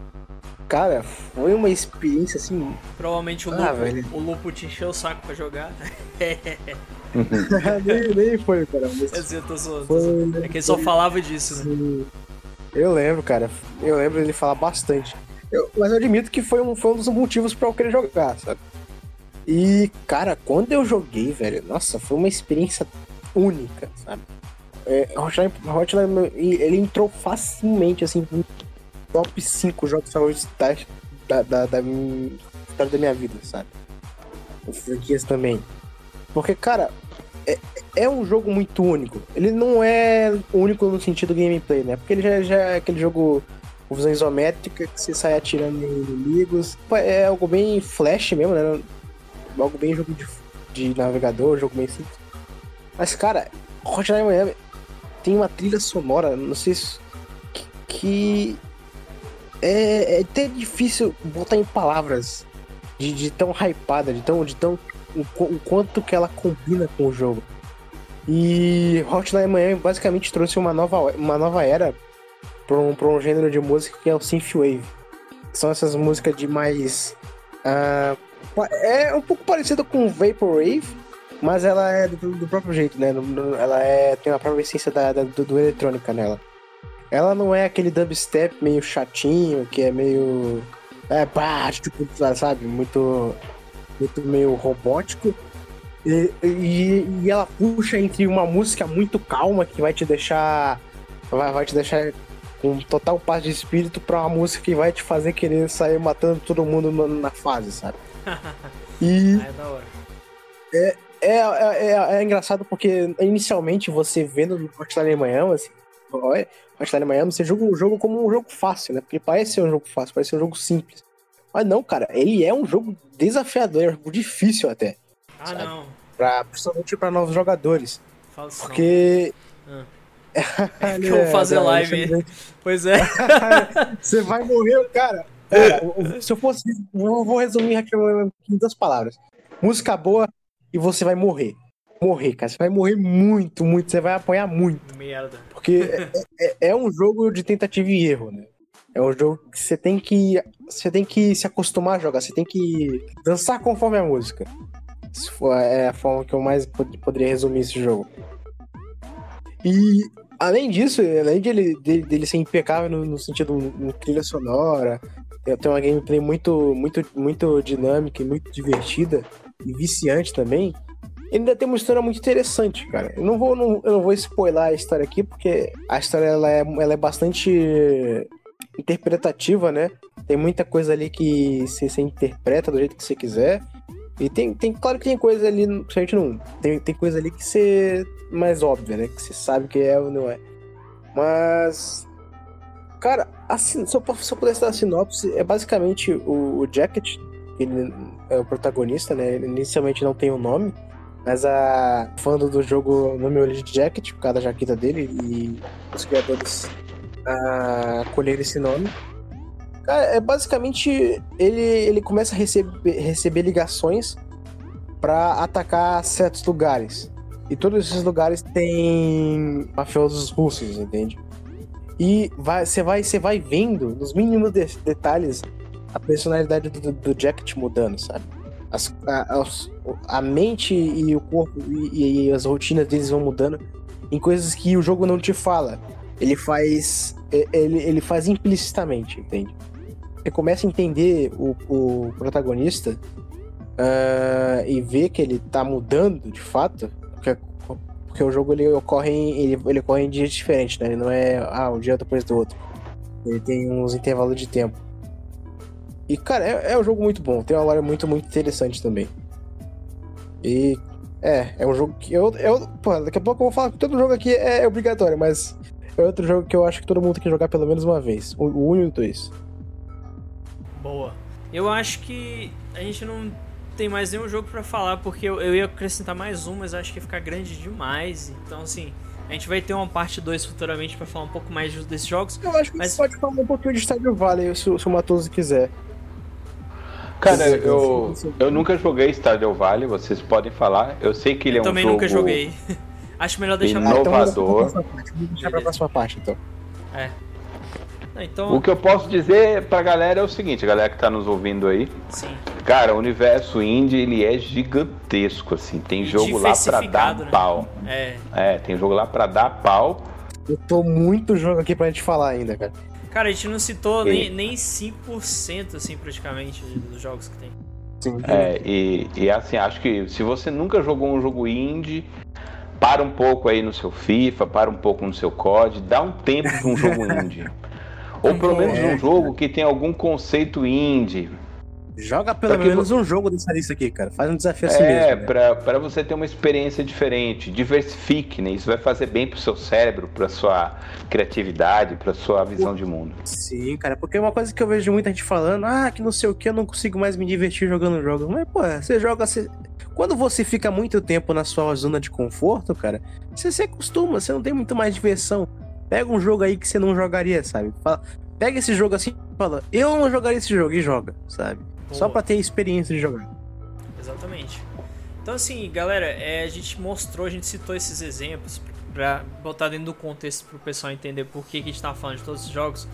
Cara, foi uma experiência assim. Provavelmente o, ah, Lupo, o Lupo te encheu o saco pra jogar. nem, nem foi, cara. Mas eu tô zoando. Foi, é que ele só falava disso, né? Eu lembro, cara. Eu lembro ele falar bastante. Eu, mas eu admito que foi um, foi um dos motivos pra eu querer jogar, sabe? E, cara, quando eu joguei, velho, nossa, foi uma experiência única, sabe? É, Hotline, Hotline, ele entrou facilmente, assim, no top 5 jogos favoritos da, da, da, minha, da minha vida, sabe? Franquias também. Porque, cara, é, é um jogo muito único. Ele não é único no sentido gameplay, né? Porque ele já, já é aquele jogo com visão isométrica que você sai atirando em inimigos. É algo bem flash mesmo, né? Algo bem jogo de, de navegador, jogo bem simples. Mas, cara, Hotline Miami tem uma trilha sonora, não sei se. que, que é, é, até difícil botar em palavras de, de tão hypada, de tão. De tão o, o, quanto que ela combina com o jogo. E Hotline Miami basicamente trouxe uma nova, uma nova era para um, pra um gênero de música que é o Synthwave. São essas músicas de mais. Uh, é um pouco parecido com Vaporwave, mas ela é do, do próprio jeito, né? Ela é, tem a própria essência da, da do, do, eletrônica nela. Ela não é aquele dubstep meio chatinho, que é meio. É, pá, tipo, sabe? Muito. Muito meio robótico. E, e, e, ela puxa entre uma música muito calma que vai te deixar. Vai, vai te deixar com total paz de espírito pra uma música que vai te fazer querer sair matando todo mundo na, fase, sabe? E. é da hora. É, é, é, é, é, engraçado porque inicialmente você vendo no Hotline Miami, assim, Hotline Miami, você joga o jogo como um jogo fácil, né? Porque parece ser um jogo fácil, parece ser um jogo simples. Mas não, cara, ele é um jogo desafiador, é um jogo difícil até. Ah, sabe? não. Pra, principalmente pra novos jogadores. Fala porque. Ah. É que eu vou fazer é, live. Pois é. você vai morrer, cara. É, se eu fosse. Eu vou resumir aqui em duas palavras. Música boa, e você vai morrer. Morrer, cara. Você vai morrer muito, muito. Você vai apanhar muito. Merda. Porque é, é, é, um jogo de tentativa e erro, né? É um jogo que você tem que. Você tem que se acostumar a jogar. Você tem que dançar conforme a música. É a forma que eu mais poderia resumir esse jogo. E além disso, além de ele, dele, dele ser impecável no, no sentido no trilha sonora, tem uma gameplay muito, muito, muito dinâmica e muito divertida e viciante também, ainda tem uma história muito interessante, cara. Eu não vou, não, eu não vou spoiler a história aqui, porque a história ela é, ela é bastante interpretativa, né? Tem muita coisa ali que você, você interpreta do jeito que você quiser. E tem, tem, claro que tem coisa ali, principalmente no tem, tem coisa ali que você mais óbvia, né? Que você sabe que é ou não é. Mas. Cara, assim, se, eu, se eu pudesse dar a sinopse, é basicamente o, o Jacket, ele é o protagonista, né? Ele inicialmente não tem o um nome, mas a fã do jogo nomeou ele de Jacket por causa da jaqueta dele e os criadores a colher esse nome. Cara, é basicamente ele, ele começa a receber, receber ligações para atacar certos lugares. E todos esses lugares têm mafiosos russos, entende? E você vai, você vai vendo, nos mínimos de detalhes, a personalidade do, do Jacket mudando, sabe? As, a, as, a, mente e o corpo e, e, as rotinas deles vão mudando em coisas que o jogo não te fala. Ele faz. Ele, ele faz implicitamente, entende? Você começa a entender o, o protagonista uh, e ver que ele tá mudando de fato, porque, porque o jogo ele ocorre em, ele, ele ocorre em dias diferentes, né? Ele não é ah, um dia depois do outro. Ele tem uns intervalos de tempo. E, cara, é, é um jogo muito bom. Tem uma lore muito, muito interessante também. E. É, é um jogo que. Eu, eu, pô, daqui a pouco eu vou falar que todo jogo aqui é, é obrigatório, mas é outro jogo que eu acho que todo mundo tem que jogar pelo menos uma vez. O 1 e o 2. Boa. Eu acho que a gente não tem mais nenhum jogo para falar, porque eu, eu, ia acrescentar mais um, mas acho que ia ficar grande demais. Então, assim, a gente vai ter uma parte 2 futuramente para falar um pouco mais desses jogos. Eu acho que mas... pode falar um pouquinho de Stardew Valley, se, se o Matoso quiser. Cara, eu, eu nunca joguei Stardew Valley, vocês podem falar. Eu sei que ele é um também jogo... nunca joguei. Acho melhor deixar inovador. Pra... Então, vamos deixar pra próxima parte, então. É. Então... O que eu posso dizer pra galera é o seguinte, galera que tá nos ouvindo aí. Sim. Cara, o universo indie, ele é gigantesco, assim. Tem jogo lá pra dar né? pau. É. É, tem jogo lá pra dar pau. Eu tô muito jogo aqui pra gente falar ainda, cara. Cara, a gente não citou e... nem, nem 5%, assim, praticamente, dos jogos que tem. Sim. É, e, e assim, acho que se você nunca jogou um jogo indie, para um pouco aí no seu FIFA, para um pouco no seu COD, dá um tempo para um jogo indie. Ou pelo menos um jogo que tem algum conceito indie. Joga pelo menos um jogo dessa lista aqui, cara. Faz um desafio assim é, mesmo. É, para você ter uma experiência diferente. Diversifique, né? Isso vai fazer bem pro seu cérebro, pra sua criatividade, pra sua visão de mundo. Sim, cara. Porque é uma coisa que eu vejo muita gente falando, ah, que não sei o que, eu não consigo mais me divertir jogando jogos. Mas, pô, você joga. Você... Quando você fica muito tempo na sua zona de conforto, cara, você se acostuma, você não tem muito mais diversão. Pega um jogo aí que você não jogaria, sabe? Fala, pega esse jogo assim e fala, eu não jogaria esse jogo e joga, sabe? Boa. Só pra ter experiência de jogar. Exatamente. Então assim, galera, é, a gente mostrou, a gente citou esses exemplos para botar dentro do contexto pro pessoal entender por que, que a gente tá falando de todos os jogos.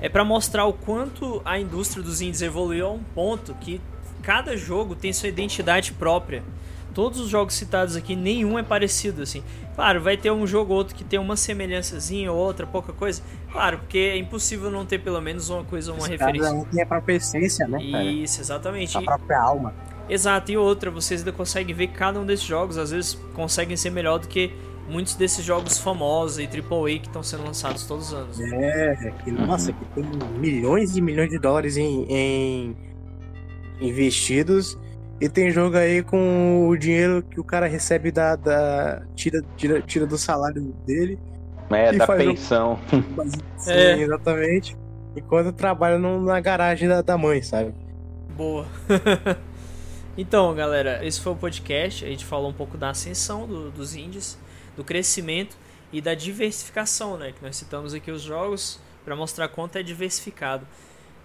É para mostrar o quanto a indústria dos indies evoluiu a um ponto que cada jogo tem sua identidade própria. Todos os jogos citados aqui, nenhum é parecido, assim. Claro, vai ter um jogo ou outro que tem uma semelhançazinha ou outra, pouca coisa. Claro, porque é impossível não ter pelo menos uma coisa, uma Esse referência. Cada um tem a própria essência, né? Cara? Isso, exatamente. A própria alma. Exato, e outra, vocês ainda conseguem ver cada um desses jogos, às vezes conseguem ser melhor do que muitos desses jogos famosos e AAA que estão sendo lançados todos os anos. É, que, nossa, que tem milhões e milhões de dólares em, em investidos e tem jogo aí com o dinheiro que o cara recebe da. da tira, tira, tira do salário dele. É, da pensão. Um... Sim, é. exatamente. Enquanto trabalha na garagem da, da mãe, sabe? Boa. então, galera, esse foi o podcast. A gente falou um pouco da ascensão do, dos indies, do crescimento e da diversificação, né? Que nós citamos aqui os jogos para mostrar quanto é diversificado.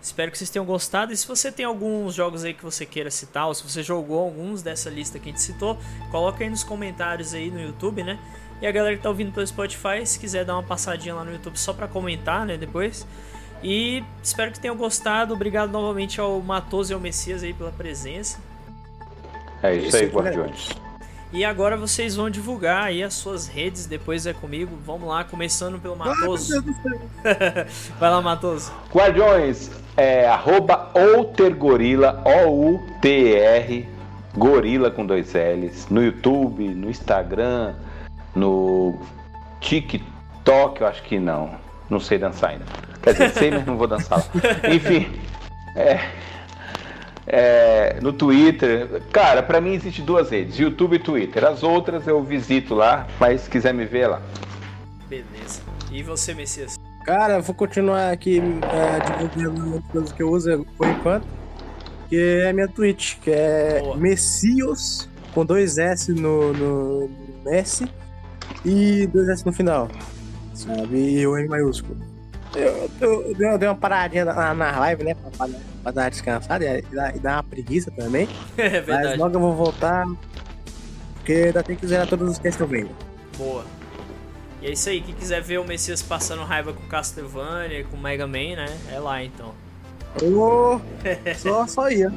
Espero que vocês tenham gostado. E se você tem alguns jogos aí que você queira citar, ou se você jogou alguns dessa lista que a gente citou, coloca aí nos comentários aí no YouTube, né? E a galera que tá ouvindo pelo Spotify, se quiser dar uma passadinha lá no YouTube só para comentar, né, depois. E espero que tenham gostado. Obrigado novamente ao Matoso e ao Messias aí pela presença. É isso, isso aí, Guardiões. E agora vocês vão divulgar aí as suas redes, depois é comigo. Vamos lá, começando pelo Matoso. Vai lá, Matoso. Guardiões, é arroba outergorila, O-U-T-R Gorila com dois L's, no YouTube, no Instagram, no TikTok, eu acho que não. Não sei dançar ainda. Quer dizer, sei, mas não vou dançar lá. Enfim, é, é, no Twitter. Cara, para mim existe duas redes, YouTube e Twitter. As outras eu visito lá, mas se quiser me ver é lá. Beleza. E você, Messias? Cara, eu vou continuar aqui é, divulgando as coisas que eu uso por enquanto. Que é a minha Twitch, que é Boa. Messios, com dois S no, no S e dois S no final. Sabe? E o M maiúsculo. Eu, eu, eu, dei uma paradinha na, na live, né? Pra, pra, pra dar uma descansada e, dar, e dar uma preguiça também. É verdade. Mas logo eu vou voltar. Porque ainda tem que zerar todos os vendo. Boa. E é isso aí, quem quiser ver o Messias passando raiva com Castlevania, com Mega Man, né? É lá então. Oh, só, só ia.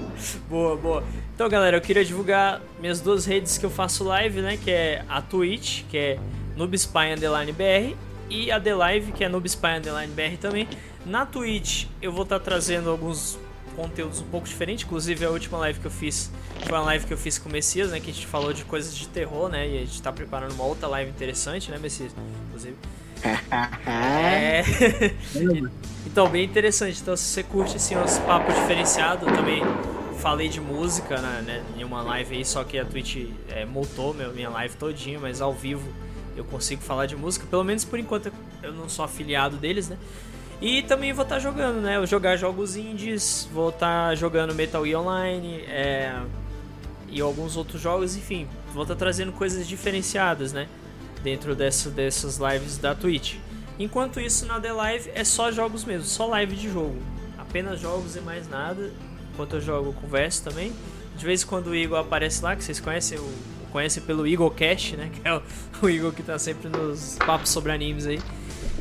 boa, boa. Então, galera, eu queria divulgar minhas duas redes que eu faço live, né? Que é a Twitch, que é NoobSpy Underline BR, e a The Live, que é NoobSpy Underline BR também. Na Twitch, eu vou estar tá trazendo alguns conteúdos um pouco diferentes. Inclusive, a última live que eu fiz foi uma live que eu fiz com o Messias, né? Que a gente falou de coisas de terror, né? E a gente tá preparando uma outra live interessante, né, Messias? Inclusive. é. então, bem interessante. Então, se você curte assim, uns papos diferenciados, eu também falei de música né, né, em uma live aí, só que a Twitch é, multou meu, minha live todinha, mas ao vivo eu consigo falar de música. Pelo menos por enquanto eu não sou afiliado deles, né? E também vou estar tá jogando, né? Eu jogar jogos indies, vou estar tá jogando Metal Gear Online é, e alguns outros jogos, enfim. Vou estar tá trazendo coisas diferenciadas, né? Dentro dessa, dessas lives da Twitch. Enquanto isso, na The Live é só jogos mesmo, só live de jogo. Apenas jogos e mais nada. Enquanto eu jogo, eu converso também. De vez em quando o Igor aparece lá, que vocês conhecem, o, conhecem pelo Cash, né? Que é o, o Igor que tá sempre nos papos sobre animes aí.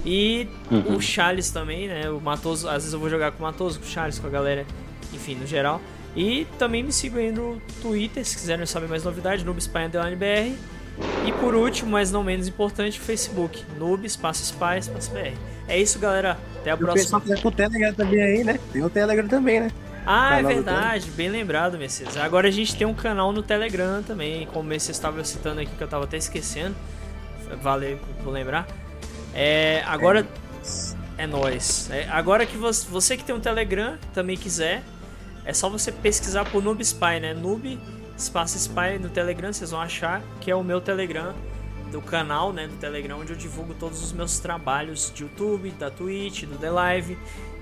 E uhum. o Charles também, né? O Matoso, às vezes eu vou jogar com o Matoso, com o Charles, com a galera, enfim, no geral. E também me sigam aí no Twitter, se quiserem saber mais novidades, Noob Spy BR. E por último, mas não menos importante, o Facebook, Noob Espaço Spy Espaço BR. É isso, galera. Até a próxima. O pessoal tem o Telegram também aí, né? Tem o Telegram também, né? Ah, é verdade, bem lembrado, Messias. Agora a gente tem um canal no Telegram também, como o Messias estava citando aqui, que eu estava até esquecendo. Valeu por lembrar. É, agora é, é nós. É, agora que você, você que tem um Telegram também quiser, é só você pesquisar por Noob Spy, né? Noob espaço Spy no Telegram, vocês vão achar que é o meu Telegram do canal, né, do Telegram, onde eu divulgo todos os meus trabalhos de YouTube, da Twitch, do The Live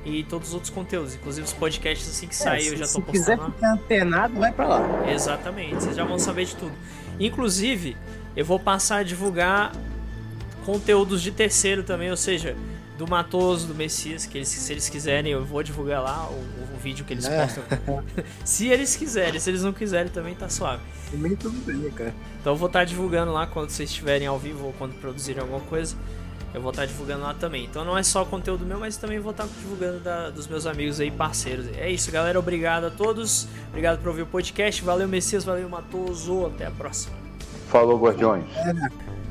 e todos os outros conteúdos, inclusive os podcasts assim que é, sair eu já tô postando. Se quiser ficar antenado, vai para lá. Exatamente, vocês já vão saber de tudo. Inclusive, eu vou passar a divulgar conteúdos de terceiro também, ou seja, do Matoso, do Messias, que eles, se eles quiserem, eu vou divulgar lá o, o vídeo que eles é. postam. se eles quiserem, se eles não quiserem também tá suave. Também tudo bem, cara. Então eu vou estar tá divulgando lá quando vocês estiverem ao vivo ou quando produzirem alguma coisa. Eu vou estar divulgando lá também. Então não é só conteúdo meu, mas também vou estar divulgando da, dos meus amigos aí, parceiros. É isso, galera. Obrigado a todos. Obrigado por ouvir o podcast. Valeu, Messias. Valeu, Matoso. Até a próxima. Falou, Guardiões.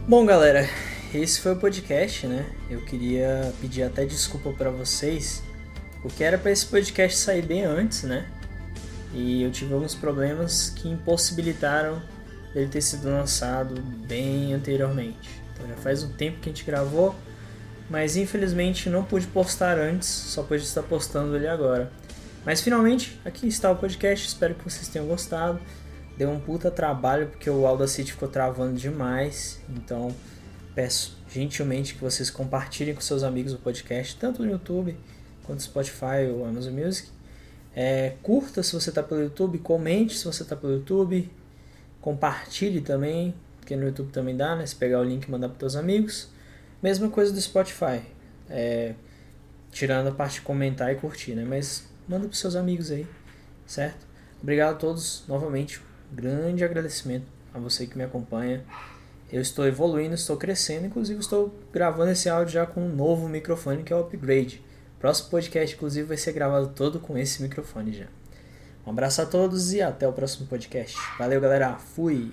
Bom, galera, esse foi o podcast, né? Eu queria pedir até desculpa para vocês, porque era para esse podcast sair bem antes, né? E eu tive alguns problemas que impossibilitaram ele ter sido lançado bem anteriormente. Já faz um tempo que a gente gravou, mas infelizmente não pude postar antes, só pude estar postando ele agora. Mas finalmente, aqui está o podcast, espero que vocês tenham gostado. Deu um puta trabalho porque o Audacity ficou travando demais, então peço gentilmente que vocês compartilhem com seus amigos o podcast, tanto no YouTube quanto no Spotify ou Amazon Music. É, curta se você está pelo YouTube, comente se você está pelo YouTube, compartilhe também, porque no YouTube também dá, né? Se pegar o link e mandar para seus amigos. Mesma coisa do Spotify, é, tirando a parte de comentar e curtir, né? Mas manda para seus amigos aí, certo? Obrigado a todos novamente, grande agradecimento a você que me acompanha eu estou evoluindo, estou crescendo, inclusive estou gravando esse áudio já com um novo microfone que é o Upgrade. Próximo podcast, inclusive, vai ser gravado todo com esse microfone já. Um abraço a todos e até o próximo podcast. Valeu, galera. Fui!